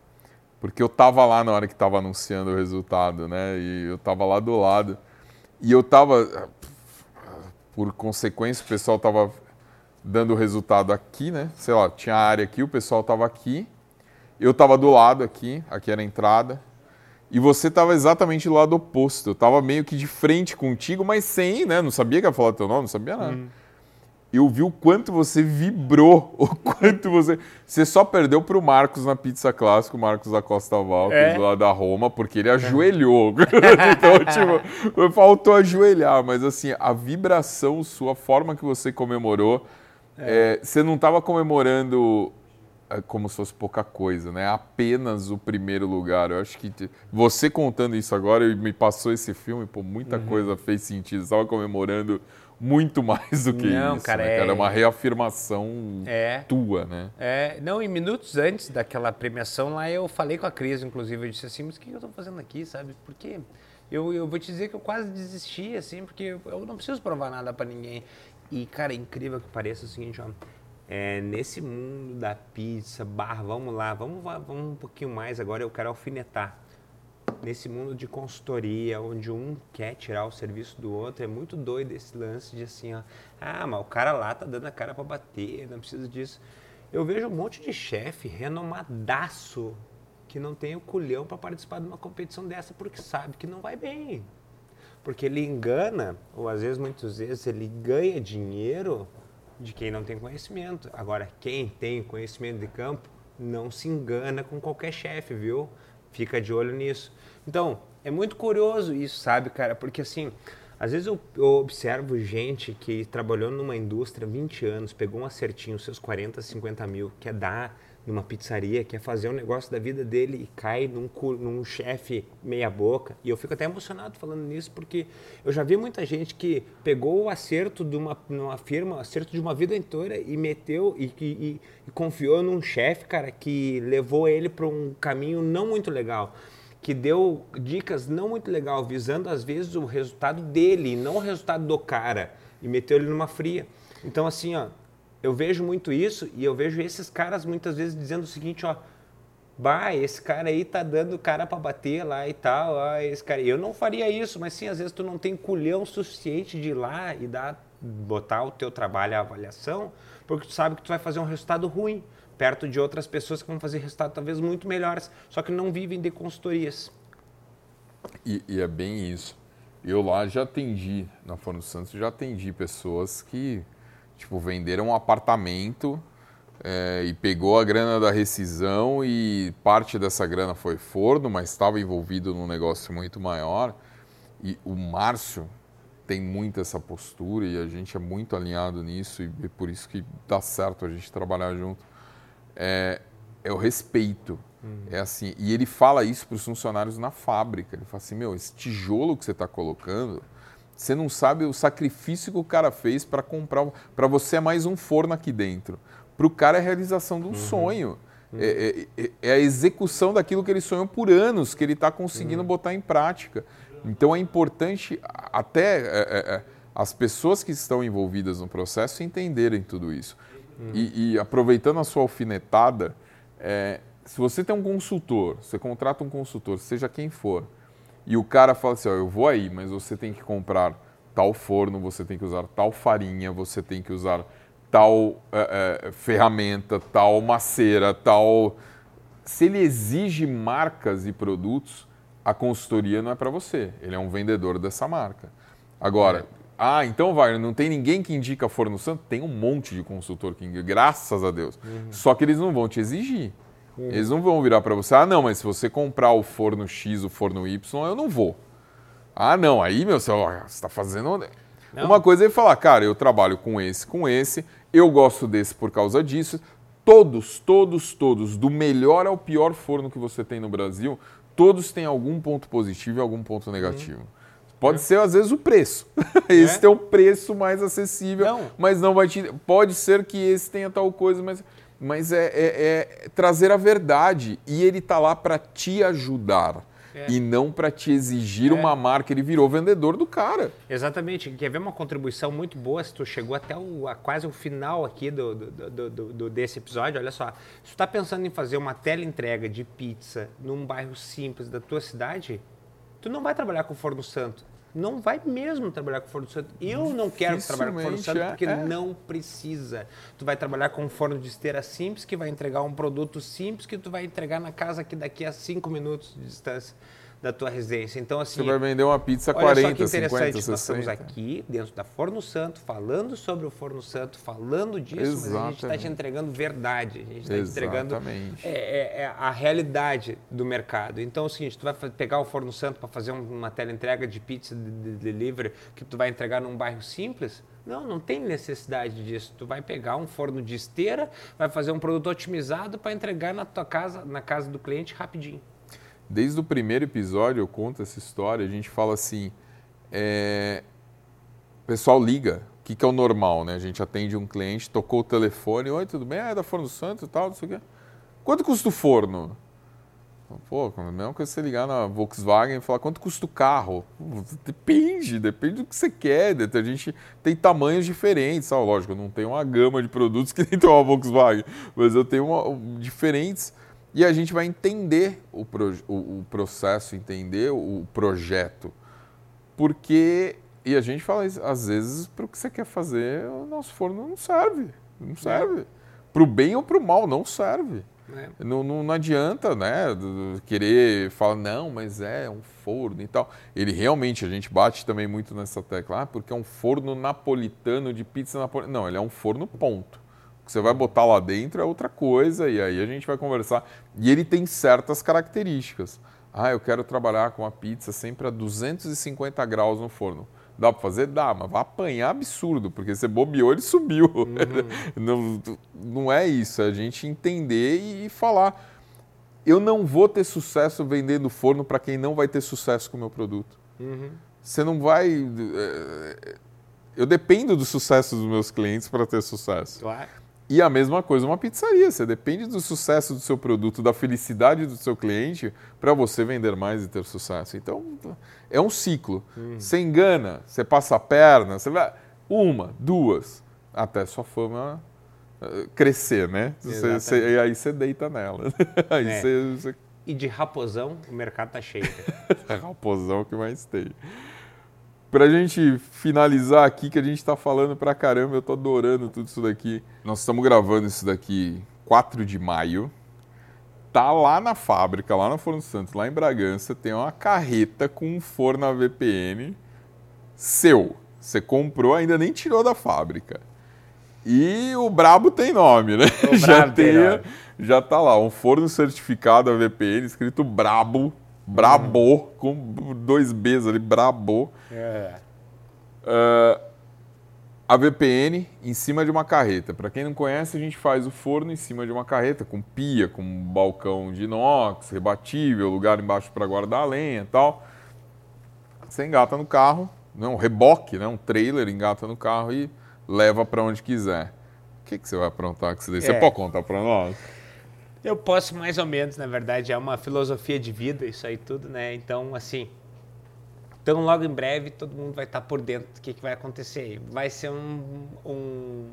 Porque eu tava lá na hora que tava anunciando o resultado, né? E eu tava lá do lado. E eu tava. Por consequência, o pessoal tava dando o resultado aqui, né? Sei lá, tinha a área aqui, o pessoal tava aqui. Eu tava do lado aqui, aqui era a entrada. E você tava exatamente do lado oposto. Eu tava meio que de frente contigo, mas sem, né? Não sabia que ia falar teu nome, não sabia nada. Eu vi o quanto você vibrou, o quanto você. Você só perdeu pro Marcos na pizza clássica, o Marcos da Costa Val, que É? é lá da Roma, porque ele ajoelhou. então, tipo, faltou ajoelhar, mas assim, a vibração sua, a forma que você comemorou, é, você não tava comemorando é, como se fosse pouca coisa, né? Apenas o primeiro lugar. Eu acho que te- você contando isso agora e me passou esse filme, pô, muita coisa fez sentido. Estava comemorando muito mais do que Não, isso. cara, né, é- cara? É uma reafirmação É. tua, né? É, não, em minutos antes daquela premiação lá, eu falei com a Cris, inclusive, eu disse assim, mas o que eu tô fazendo aqui, sabe? Porque eu, eu vou te dizer que eu quase desisti, assim, porque eu, não preciso provar nada pra ninguém. E, cara, é incrível que pareça o seguinte, ó, é, nesse mundo da pizza, bar, vamos lá, vamos, vamos um pouquinho mais agora, eu quero alfinetar. Nesse mundo de consultoria, onde um quer tirar o serviço do outro, é muito doido esse lance de assim, ó, ah, mas o cara lá tá dando a cara pra bater, não precisa disso. Eu vejo um monte de chefe renomadaço que não tem o culhão para participar de uma competição dessa porque sabe que não vai bem. Porque ele engana, ou às vezes, muitas vezes, ele ganha dinheiro de quem não tem conhecimento. Agora, quem tem conhecimento de campo não se engana com qualquer chefe, viu? Fica de olho nisso. Então, é muito curioso isso, sabe, cara? Porque assim, às vezes eu, eu observo gente que trabalhou numa indústria 20 anos, pegou um acertinho, seus 40, 50 mil, quer dar numa pizzaria, quer fazer um negócio da vida dele e cai num, num chefe meia boca. E eu fico até emocionado falando nisso, porque eu já vi muita gente que pegou o acerto de uma, numa firma, o acerto de uma vida inteira e meteu e, e- e- e confiou num chefe, cara, que levou ele para um caminho não muito legal que deu dicas não muito legal, visando às vezes o resultado dele, não o resultado do cara, e meteu ele numa fria. Então assim, ó, eu vejo muito isso e eu vejo esses caras muitas vezes dizendo o seguinte, ó, bah, esse cara aí tá dando cara para bater lá e tal, ó, esse cara, eu não faria isso, mas sim, às vezes tu não tem culhão suficiente de ir lá e dar botar o teu trabalho à avaliação, porque tu sabe que tu vai fazer um resultado ruim perto de outras pessoas que vão fazer resultados talvez muito melhores, só que não vivem de consultorias. E, e é bem isso. Eu lá já atendi, na Forno Santos, já atendi pessoas que, tipo, venderam um apartamento é, e pegou a grana da rescisão e parte dessa grana foi forno, mas estava envolvido num negócio muito maior. E o Márcio tem muito essa postura e a gente é muito alinhado nisso e é por isso que dá certo a gente trabalhar junto. É, é o respeito. É assim, e ele fala isso para os funcionários na fábrica. Ele fala assim: meu, esse tijolo que você está colocando, você não sabe o sacrifício que o cara fez para comprar. Para você é mais um forno aqui dentro. Para o cara é a realização de um sonho. É, é- é- é a execução daquilo que ele sonhou por anos, que ele está conseguindo botar em prática. Então é importante até é, é, é, as pessoas que estão envolvidas no processo entenderem tudo isso. E, e aproveitando a sua alfinetada, se você tem um consultor, você contrata um consultor, seja quem for, e o cara fala assim, ó, eu vou aí, mas você tem que comprar tal forno, você tem que usar tal farinha, você tem que usar tal é, é, ferramenta, tal maceira, tal... Se ele exige marcas e produtos, a consultoria não é para você. Ele é um vendedor dessa marca. Agora, ah, então vai, não tem ninguém que indica Forno Santo? Tem um monte de consultor que graças a Deus. Só que eles não vão te exigir. Eles não vão virar para você, ah, não, mas se você comprar o forno X, o forno Y, eu não vou. Ah, não, aí, meu, você está fazendo. Não. Uma coisa é falar, cara, eu trabalho com esse, com esse, eu gosto desse por causa disso. Todos, todos, todos, do melhor ao pior forno que você tem no Brasil, todos têm algum ponto positivo e algum ponto negativo. Pode ser, às vezes, o preço. esse É. tem um preço mais acessível, Não. mas não vai te. Pode ser que esse tenha tal coisa, mas, mas é, é- é trazer a verdade. E ele tá lá para te ajudar. É. E não para te exigir É. uma marca. Ele virou vendedor do cara. Exatamente. Quer ver uma contribuição muito boa? Se tu chegou até o, a quase o final aqui do, do- do- do- desse episódio, olha só. Se tu está pensando em fazer uma teleentrega de pizza num bairro simples da tua cidade, tu não vai trabalhar com Forno Santo. Não vai mesmo trabalhar com Forno Santo. Eu não quero trabalhar com Forno Dificilmente, Santo porque é. não precisa. Tu vai trabalhar com um forno de esteira simples que vai entregar um produto simples que tu vai entregar na casa aqui daqui a cinco minutos de distância da tua residência. Então, assim, Você vai vender uma pizza Olha 40, só que interessante, 50, nós estamos 60. aqui dentro da Forno Santo, falando sobre o Forno Santo, falando disso, mas a gente está Exatamente. te entregando verdade, a gente está te entregando Exatamente. é, é- é a realidade do mercado. Então é o seguinte, tu vai pegar o Forno Santo para fazer um- uma teleentrega de pizza de, de delivery que tu vai entregar num bairro simples? Não, não tem necessidade disso. Tu vai pegar um forno de esteira, vai fazer um produto otimizado para entregar na tua casa, na casa do cliente rapidinho. Desde o primeiro episódio eu conto essa história, a gente fala assim, é, pessoal liga. O que, que é o normal, né? A gente atende um cliente, tocou o telefone, oi, tudo bem? Ah, é da Forno Santo e tal, não sei o quê. Quanto custa o forno? Pô, a mesma coisa você ligar na Volkswagen e falar quanto custa o carro. Depende, depende do que você quer. A gente tem tamanhos diferentes. Ah, lógico, eu não tenho uma gama de produtos que nem tem uma Volkswagen, mas eu tenho uma, diferentes. E a gente vai entender o, pro, o, o processo, entender o projeto. Porque, e a gente fala às vezes, para o que você quer fazer, o nosso forno não serve. Não serve. É. Para o bem ou para o mal, não serve. É. Não, não, não, adianta, né, querer falar, não, mas é um forno e tal. Ele realmente, a gente bate também muito nessa tecla, ah, porque é um forno napolitano de pizza napolitana. Não, ele é um forno ponto. Que você vai botar lá dentro é outra coisa e aí a gente vai conversar. E ele tem certas características. Ah, eu quero trabalhar com a pizza sempre a 250 graus no forno. Dá para fazer? Dá, mas vai apanhar absurdo, porque você bobeou, ele subiu. Uhum. não, não é isso, é a gente entender e falar. Eu não vou ter sucesso vendendo forno para quem não vai ter sucesso com o meu produto. Uhum. Você não vai. Eh, eu dependo do sucesso dos meus clientes para ter sucesso. Claro. E a mesma coisa uma pizzaria. Você depende do sucesso do seu produto, da felicidade do seu cliente para você vender mais e ter sucesso. Então, é um ciclo. Hum. Você engana, você passa a perna, você vai uma, duas, até sua fama eh, crescer, né? Você, você, e aí você deita nela. aí é. você, você... E de raposão, o mercado tá cheio. raposão que mais tem. Para a gente finalizar aqui, que a gente está falando para caramba, eu estou adorando tudo isso daqui. Nós estamos gravando isso daqui 4 de maio. Tá lá na fábrica, lá na Forno Santos, lá em Bragança, tem uma carreta com um forno a VPN seu. Você comprou, ainda nem tirou da fábrica. E o Brabo tem nome, né? O já tem, nome. já tá lá, um forno certificado a VPN escrito Brabo Brabo, com dois Bs ali, Brabo. É. Uh, a VPN em cima de uma carreta. Para quem não conhece, a gente faz o forno em cima de uma carreta, com pia, com um balcão de inox, rebatível, lugar embaixo para guardar a lenha e tal. Você engata no carro, né, um reboque, né, um trailer, engata no carro e leva para onde quiser. O que, que você vai aprontar com isso daí? É. Você pode contar para nós? Eu posso mais ou menos, na verdade, é uma filosofia de vida isso aí tudo, né? Então, assim, então logo em breve todo mundo vai estar por dentro do que, que vai acontecer. Vai ser um, um,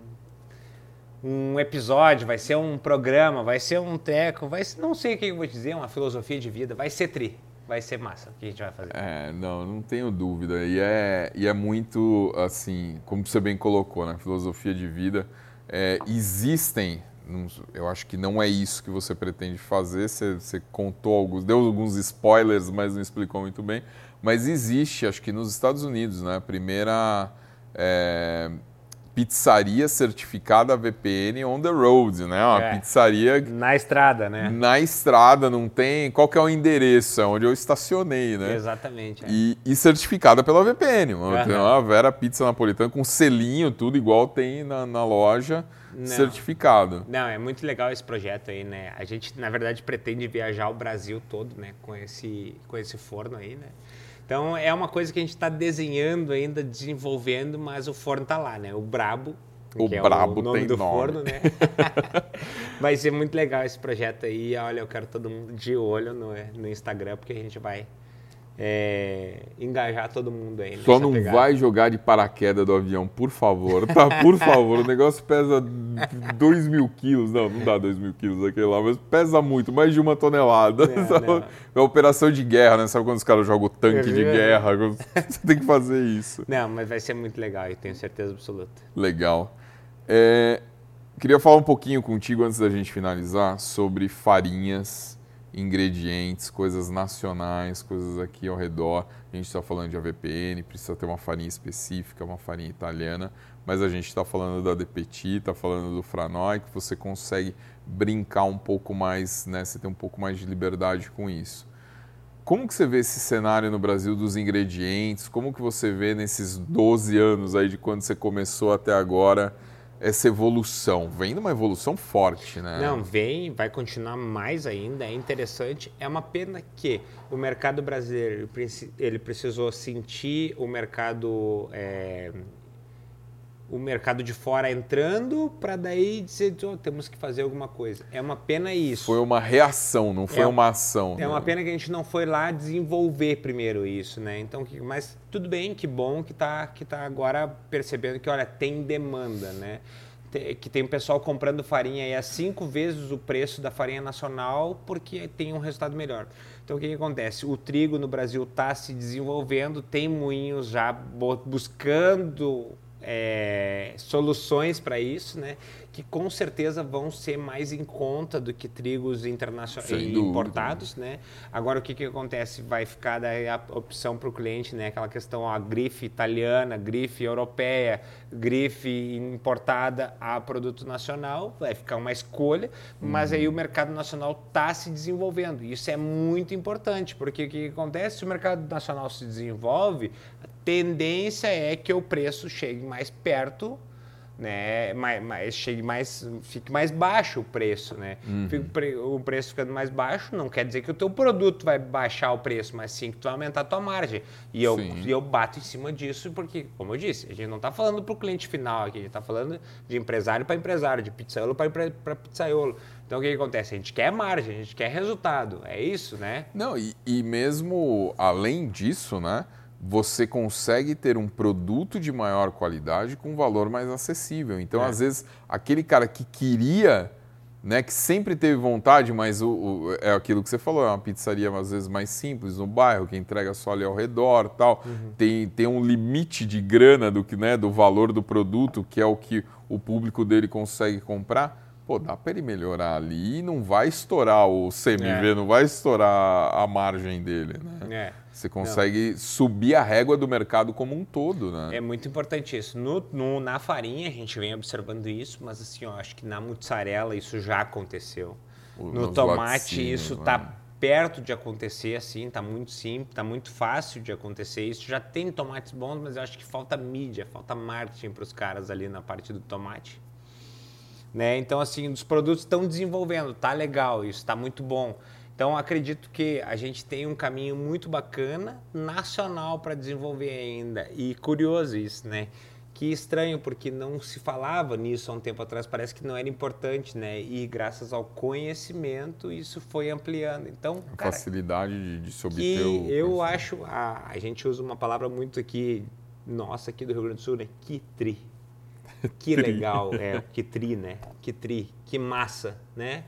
um episódio, vai ser um programa, vai ser um teco, vai ser, não sei o que eu vou dizer, uma filosofia de vida, vai ser tri. Vai ser massa o que a gente vai fazer. É, não, não tenho dúvida. E é, e é muito, assim, como você bem colocou, né? Filosofia de vida. É, existem eu acho que não é isso que você pretende fazer. Você, você, contou alguns, deu alguns spoilers, mas não explicou muito bem. Mas existe, acho que nos Estados Unidos, né, a primeira é, pizzaria certificada VPN on the road, né? Uma é, pizzaria na estrada, né? Na estrada, não tem. Qual que é o endereço? É onde eu estacionei, né? Exatamente. É. E, e, certificada pela VPN. Uhum. Tem uma Vera Pizza Napolitana com selinho, tudo igual tem na, na loja. Não. certificado. Não, é muito legal esse projeto aí, né? A gente, na verdade, pretende viajar o Brasil todo, né? Com esse, com esse forno aí, né? Então, é uma coisa que a gente está desenhando ainda, desenvolvendo, mas o forno está lá, né? O Brabo, o que Brabo é o nome tem do nome. forno, né? vai ser muito legal esse projeto aí. Olha, eu quero todo mundo de olho no, no Instagram, porque a gente vai é, engajar todo mundo aí. Só não pegada. vai jogar de paraquedas do avião, por favor, tá? Por favor, o negócio pesa 2 mil quilos, não, não dá 2 mil quilos aquele lá, mas pesa muito, mais de uma tonelada. É, é operação de guerra, né? Sabe quando os caras jogam tanque de guerra? Você tem que fazer isso. Não, mas vai ser muito legal, eu tenho certeza absoluta. Legal. É, queria falar um pouquinho contigo antes da gente finalizar sobre farinhas ingredientes, coisas nacionais, coisas aqui ao redor. A gente está falando de AVPN, precisa ter uma farinha específica, uma farinha italiana, mas a gente está falando da Petit, está falando do Franoi, que você consegue brincar um pouco mais, né? Você tem um pouco mais de liberdade com isso. Como que você vê esse cenário no Brasil dos ingredientes? Como que você vê nesses 12 anos aí de quando você começou até agora? Essa evolução? Vem uma evolução forte, né? Não, vem, vai continuar mais ainda, é interessante. É uma pena que o mercado brasileiro ele precisou sentir o mercado é, o mercado de fora entrando para daí dizer, oh, temos que fazer alguma coisa. É uma pena isso. Foi uma reação, não foi É- uma ação. É uma né? pena que a gente não foi lá desenvolver primeiro isso, né? Então, mas tudo bem, que bom que tá, que tá agora percebendo que, olha, tem demanda, né? Que tem o pessoal comprando farinha aí a cinco vezes o preço da farinha nacional porque tem um resultado melhor. Então, o que, que acontece? O trigo no Brasil está se desenvolvendo, tem moinhos já buscando é, soluções para isso, né? Que com certeza vão ser mais em conta do que trigos internacionais importados, né? Agora o que, que acontece? Vai ficar daí a opção para o cliente, né? Aquela questão, ó, a grife italiana, grife europeia, grife importada a produto nacional, vai ficar uma escolha, mas aí o mercado nacional está se desenvolvendo. Isso é muito importante, porque o que, que acontece? Se o mercado nacional se desenvolve, tendência é que o preço chegue mais perto né, mais, mais, chegue mais, fique mais baixo o preço, né? Fica o pre- o preço ficando mais baixo não quer dizer que o teu produto vai baixar o preço, mas sim que tu vai aumentar a tua margem. E eu, Sim. e eu bato em cima disso porque, como eu disse, a gente não está falando para o cliente final aqui, a gente está falando de empresário para empresário, de pizzaiolo para pizzaiolo. Então o que, que acontece? A gente quer margem, a gente quer resultado, é isso, né? Não, e, e mesmo além disso, né? Você consegue ter um produto de maior qualidade com valor mais acessível. Então, É. às vezes, aquele cara que queria, né, que sempre teve vontade, mas o, o- é aquilo que você falou, é uma pizzaria às vezes mais simples no bairro, que entrega só ali ao redor, tal. Tem, tem um limite de grana do que, né, do valor do produto, que é o que o público dele consegue comprar. Pô, dá para ele melhorar ali e não vai estourar o CMV, É. não vai estourar a margem dele, né? É. Você consegue subir a régua do mercado como um todo, né? É muito importante isso. No, no- na farinha a gente vem observando isso, mas assim, eu acho que na mussarela isso já aconteceu. O- No tomate laticínios, isso né? está perto de acontecer, assim, tá muito simples, tá muito fácil de acontecer. Isso já tem tomates bons, mas eu acho que falta mídia, falta marketing para os caras ali na parte do tomate. Né? Então, assim, os produtos estão desenvolvendo, tá legal, isso está muito bom. Então, acredito que a gente tem um caminho muito bacana nacional para desenvolver ainda. E curioso isso, né? Que estranho, porque não se falava nisso há um tempo atrás, parece que não era importante, né? E graças ao conhecimento, isso foi ampliando. Então, A cara, facilidade de, de se que obter o... eu acho, a, a gente usa uma palavra muito aqui, nossa, aqui do Rio Grande do Sul, né? Que tri. Que legal, é, que tri, né? Que tri, que massa, né?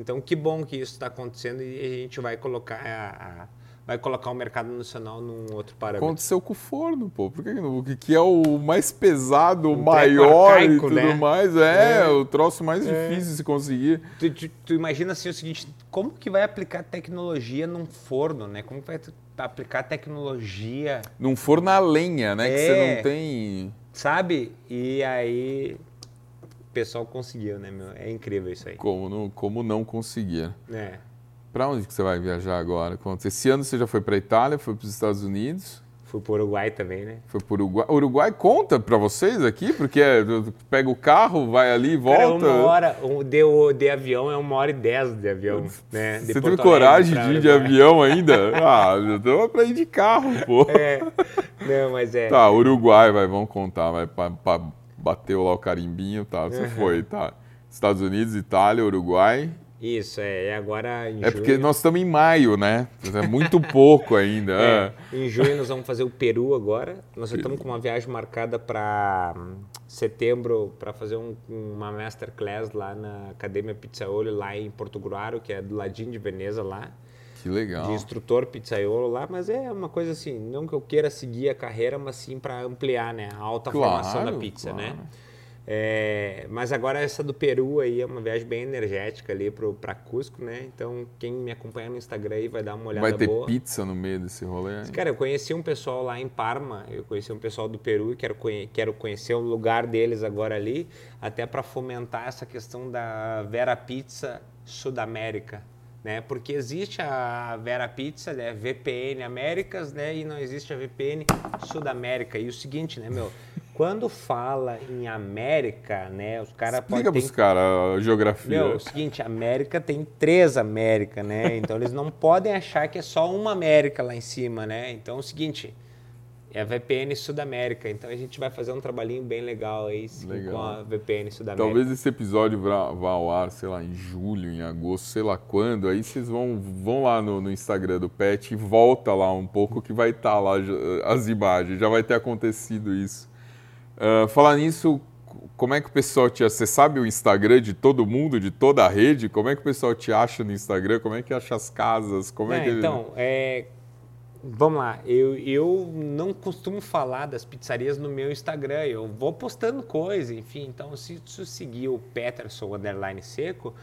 Então, que bom que isso está acontecendo e a gente vai colocar a, a- vai colocar o mercado nacional num outro parâmetro. Aconteceu com o forno, pô. Por que, que não? É o mais pesado, o Um maior treco e arcaico, tudo né? mais. É, É. o troço mais difícil de se conseguir. Tu, tu- tu imagina assim o seguinte, como que vai aplicar tecnologia num forno, né? Como que vai aplicar tecnologia Num forno a lenha, né? Que você É. não tem... Sabe? E aí pessoal conseguiu, né, meu? É incrível isso aí. Como não, como não conseguir. É. Pra onde que você vai viajar agora? Esse ano você já foi pra Itália, foi pros Estados Unidos, Fui pro Uruguai também, né? foi pro Uruguai. O Uruguai conta pra vocês aqui? Porque é, pega o carro, vai ali, Cara, volta. uma hora, de, de avião é uma hora e dez de avião, né? De Você teve Porto coragem de ir de avião ainda? ah, eu tô pra ir de carro, pô. É. Não, mas é. Tá, Uruguai, vai, vamos contar, vai, pa, pa- bateu lá o carimbinho, tá, você foi, tá. Estados Unidos, Itália, Uruguai. Isso, é. E agora em É porque junho- nós estamos em maio, né? É muito pouco ainda. É, é. em junho nós vamos fazer o Peru agora. Nós estamos com uma viagem marcada para setembro para fazer um- uma masterclass lá na Academia Pizzaiolo lá em Porto Gruaro, que é do ladinho de Veneza lá. Que legal. de instrutor pizzaiolo lá, mas é uma coisa assim, não que eu queira seguir a carreira, mas sim para ampliar, né, a alta formação da Claro, pizza, claro. né? É, mas agora essa do Peru aí é uma viagem bem energética ali para Cusco, né? Então quem me acompanha no Instagram aí vai dar uma olhada Vai ter boa. pizza no meio desse rolê? Cara, eu conheci um pessoal lá em Parma, eu conheci um pessoal do Peru e quero, conhe- quero conhecer o lugar deles agora ali, até para fomentar essa questão da Vera Pizza Sudamérica, né? Porque existe a Vera Pizza, né? VPN Américas, né? E não existe a VPN Sudamérica. E o seguinte, né, meu? Quando fala em América, né? Os caras podem Explica pros caras a geografia. meu, é o seguinte, América tem três América, né? Então eles não podem achar que é só uma América lá em cima, né? Então é o seguinte, É a VPN Sudamérica, então a gente vai fazer um trabalhinho bem legal aí sim, Legal. com a VPN Sudamérica. Talvez esse episódio vá, vá ao ar, sei lá, em julho, em agosto, sei lá quando. Aí vocês vão, vão lá no, no Instagram do Pet e volta lá um pouco que vai estar lá já- as imagens. Já vai ter acontecido isso. Ah, falar nisso, como é que o pessoal te acha? Você sabe o Instagram de todo mundo, de toda a rede? Como é que o pessoal te acha no Instagram? Como é que acha as casas? Como é Não, que... Então, é, vamos lá. Eu, eu não costumo falar das pizzarias no meu Instagram. Eu vou postando coisa, enfim. Então, se tu seguir o Peterson Underline Seco,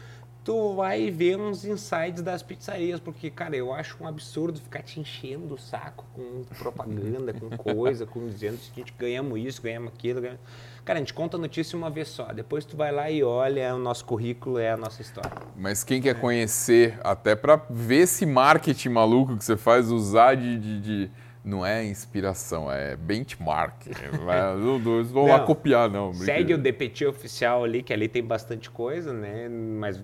tu vai ver uns insights das pizzarias. Porque, cara, eu acho um absurdo ficar te enchendo o saco com propaganda, com coisa, com dizendo que a gente ganhamos isso, ganhamos aquilo. Ganhamos... Cara, a gente conta a notícia uma vez só. Depois tu vai lá e olha, o nosso currículo é a nossa história. Mas quem quer conhecer, até para ver esse marketing maluco que você faz, usar de. de- de- Não é inspiração, é benchmark. Não, não, vão lá copiar, não. Segue o. DPT oficial ali, que ali tem bastante coisa, né? Mas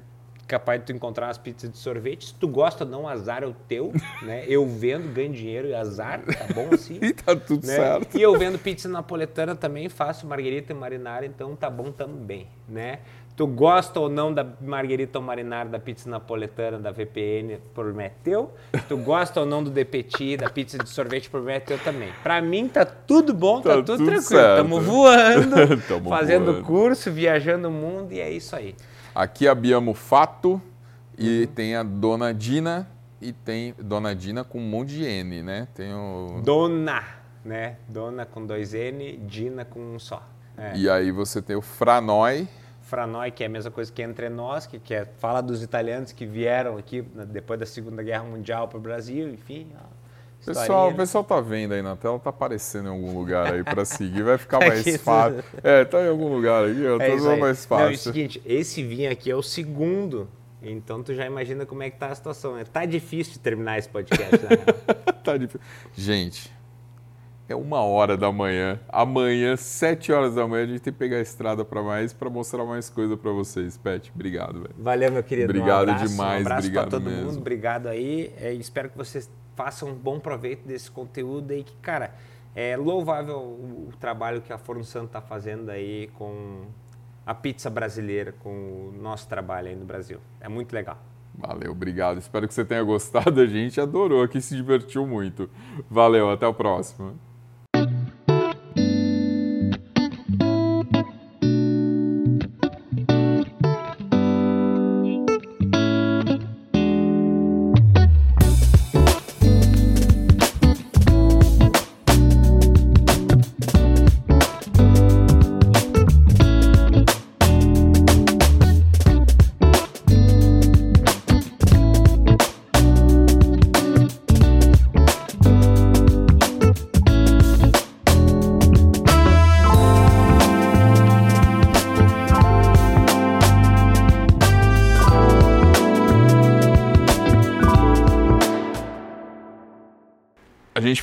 capaz de tu encontrar umas pizzas de sorvete. Se tu gosta ou não, azar é o teu, né? Eu vendo, ganho dinheiro e azar, tá bom assim? E tá tudo né? certo. E eu vendo pizza napoletana também, faço marguerita e marinara, então tá bom também, né? Tu gosta ou não da marguerita ou marinara da pizza napoletana da VPN, problema é teu. Tu gosta ou não do DPT, da pizza de sorvete, problema é teu também. Pra mim tá tudo bom, tá, Tá tudo, tudo tranquilo. certo. Tamo voando, Tamo fazendo voando. curso, viajando o mundo e é isso aí. Aqui a Biamo Fato e Uhum. tem a Dona Dina e tem Dona Dina com um monte de N, né? Tem o... Dona, né? Dona com dois N, Dina com um só. É. E aí você tem o Franoi. Franoi, que é a mesma coisa que entre nós, que, que é, fala dos italianos que vieram aqui depois da Segunda Guerra Mundial para o Brasil, enfim. Pessoal, o pessoal tá vendo aí na tela, tá aparecendo em algum lugar aí para seguir, vai ficar Tá mais fácil. É, tá em algum lugar aí, ó, É tá aí. mais Não, é o fácil. seguinte, esse vinho aqui é o segundo, então tu já imagina como é que tá a situação. Né? Tá difícil de terminar esse podcast, né? Tá difícil. Gente, é uma hora da manhã. Amanhã, sete horas da manhã, a gente tem que pegar a estrada para mais para mostrar mais coisa para vocês. Pet, obrigado, velho. Valeu, meu querido. Obrigado um abraço, demais, Um abraço obrigado pra todo mesmo. mundo, obrigado aí. É, espero que vocês façam um bom proveito desse conteúdo aí, que, cara, é louvável o, trabalho que a Forno Santo tá fazendo aí com a pizza brasileira, com o nosso trabalho aí no Brasil. É muito legal. Valeu, obrigado. Espero que você tenha gostado. A gente adorou aqui, se divertiu muito. Valeu, até o próximo.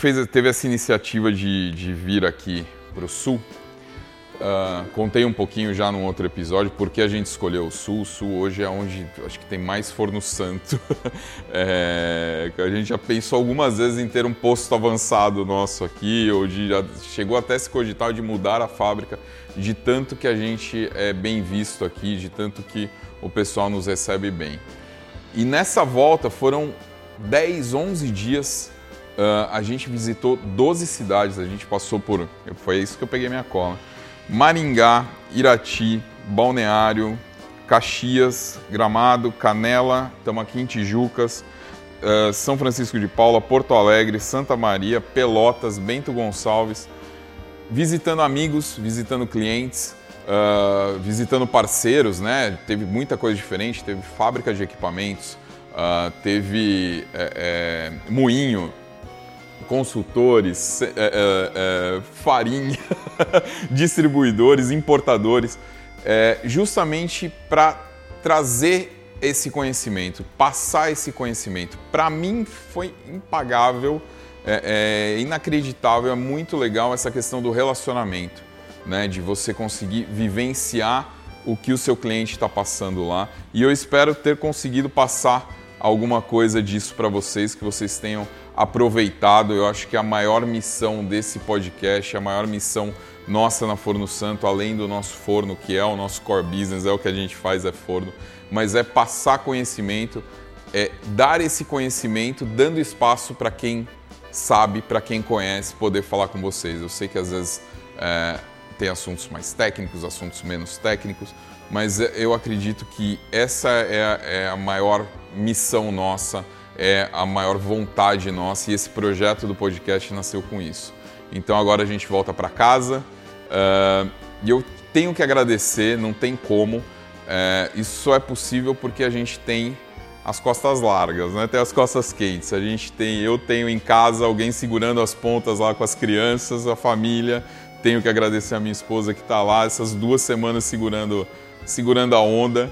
Fez, teve essa iniciativa de, de vir aqui para o Sul. Ah, contei um pouquinho já num outro episódio porque a gente escolheu o Sul. O Sul hoje é onde acho que tem mais forno santo. É, a gente já pensou algumas vezes em ter um posto avançado nosso aqui, ou de, chegou até se cogitar de mudar a fábrica, de tanto que a gente é bem visto aqui, de tanto que o pessoal nos recebe bem. E nessa volta foram 10, 11 dias. Ah, a gente visitou 12 cidades. A gente passou por. Foi isso que eu peguei minha cola: Maringá, Irati, Balneário, Caxias, Gramado, Canela, estamos aqui em Tijucas, ah, São Francisco de Paula, Porto Alegre, Santa Maria, Pelotas, Bento Gonçalves visitando amigos, visitando clientes, ah, visitando parceiros, né? Teve muita coisa diferente, teve fábrica de equipamentos, teve é, é, moinho, consultores, é, é, é, farinha, distribuidores, importadores, é, justamente para trazer esse conhecimento, passar esse conhecimento. Para mim foi impagável, é, é inacreditável, é muito legal essa questão do relacionamento, né? De você conseguir vivenciar o que o seu cliente está passando lá. E eu espero ter conseguido passar alguma coisa disso para vocês, que vocês tenham aproveitado. Eu acho que a maior missão desse podcast, a maior missão nossa na Forno Santo, além do nosso forno, que é o nosso core business, é o que a gente faz, é forno, mas é passar conhecimento, é dar esse conhecimento, dando espaço para quem sabe, para quem conhece, poder falar com vocês. Eu sei que às vezes é, tem assuntos mais técnicos, assuntos menos técnicos, mas eu acredito que essa é é a maior missão nossa, é a maior vontade nossa e esse projeto do podcast nasceu com isso. Então agora a gente volta para casa uh, e eu tenho que agradecer, não tem como. Uh, isso só é possível porque a gente tem as costas largas, né? Tem as costas quentes. A gente tem, eu tenho em casa alguém segurando as pontas lá com as crianças, a família. Tenho que agradecer a minha esposa que está lá essas duas semanas segurando, segurando a onda.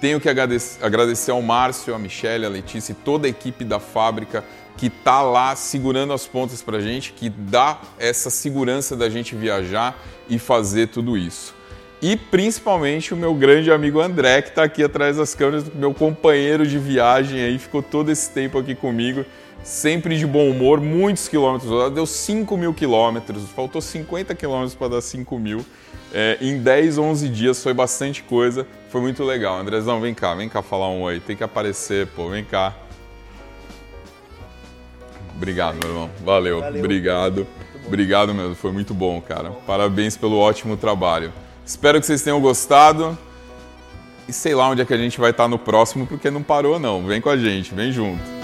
Tenho que agradecer ao Márcio, a Michelle, a Letícia e toda a equipe da fábrica que está lá segurando as pontas para a gente, que dá essa segurança da gente viajar e fazer tudo isso. E principalmente o meu grande amigo André, que está aqui atrás das câmeras, meu companheiro de viagem aí, ficou todo esse tempo aqui comigo, sempre de bom humor, muitos quilômetros, deu 5 mil quilômetros, faltou 50 quilômetros para dar 5 mil. É, em 10, 11 dias foi bastante coisa, foi muito legal. Andrezão, vem cá, vem cá falar um oi, tem que aparecer, pô, vem cá. Obrigado, meu irmão. Valeu, Valeu. obrigado. Obrigado mesmo, foi muito bom, cara. Parabéns pelo ótimo trabalho. Espero que vocês tenham gostado. E sei lá onde é que a gente vai estar no próximo, porque não parou não. Vem com a gente, vem junto.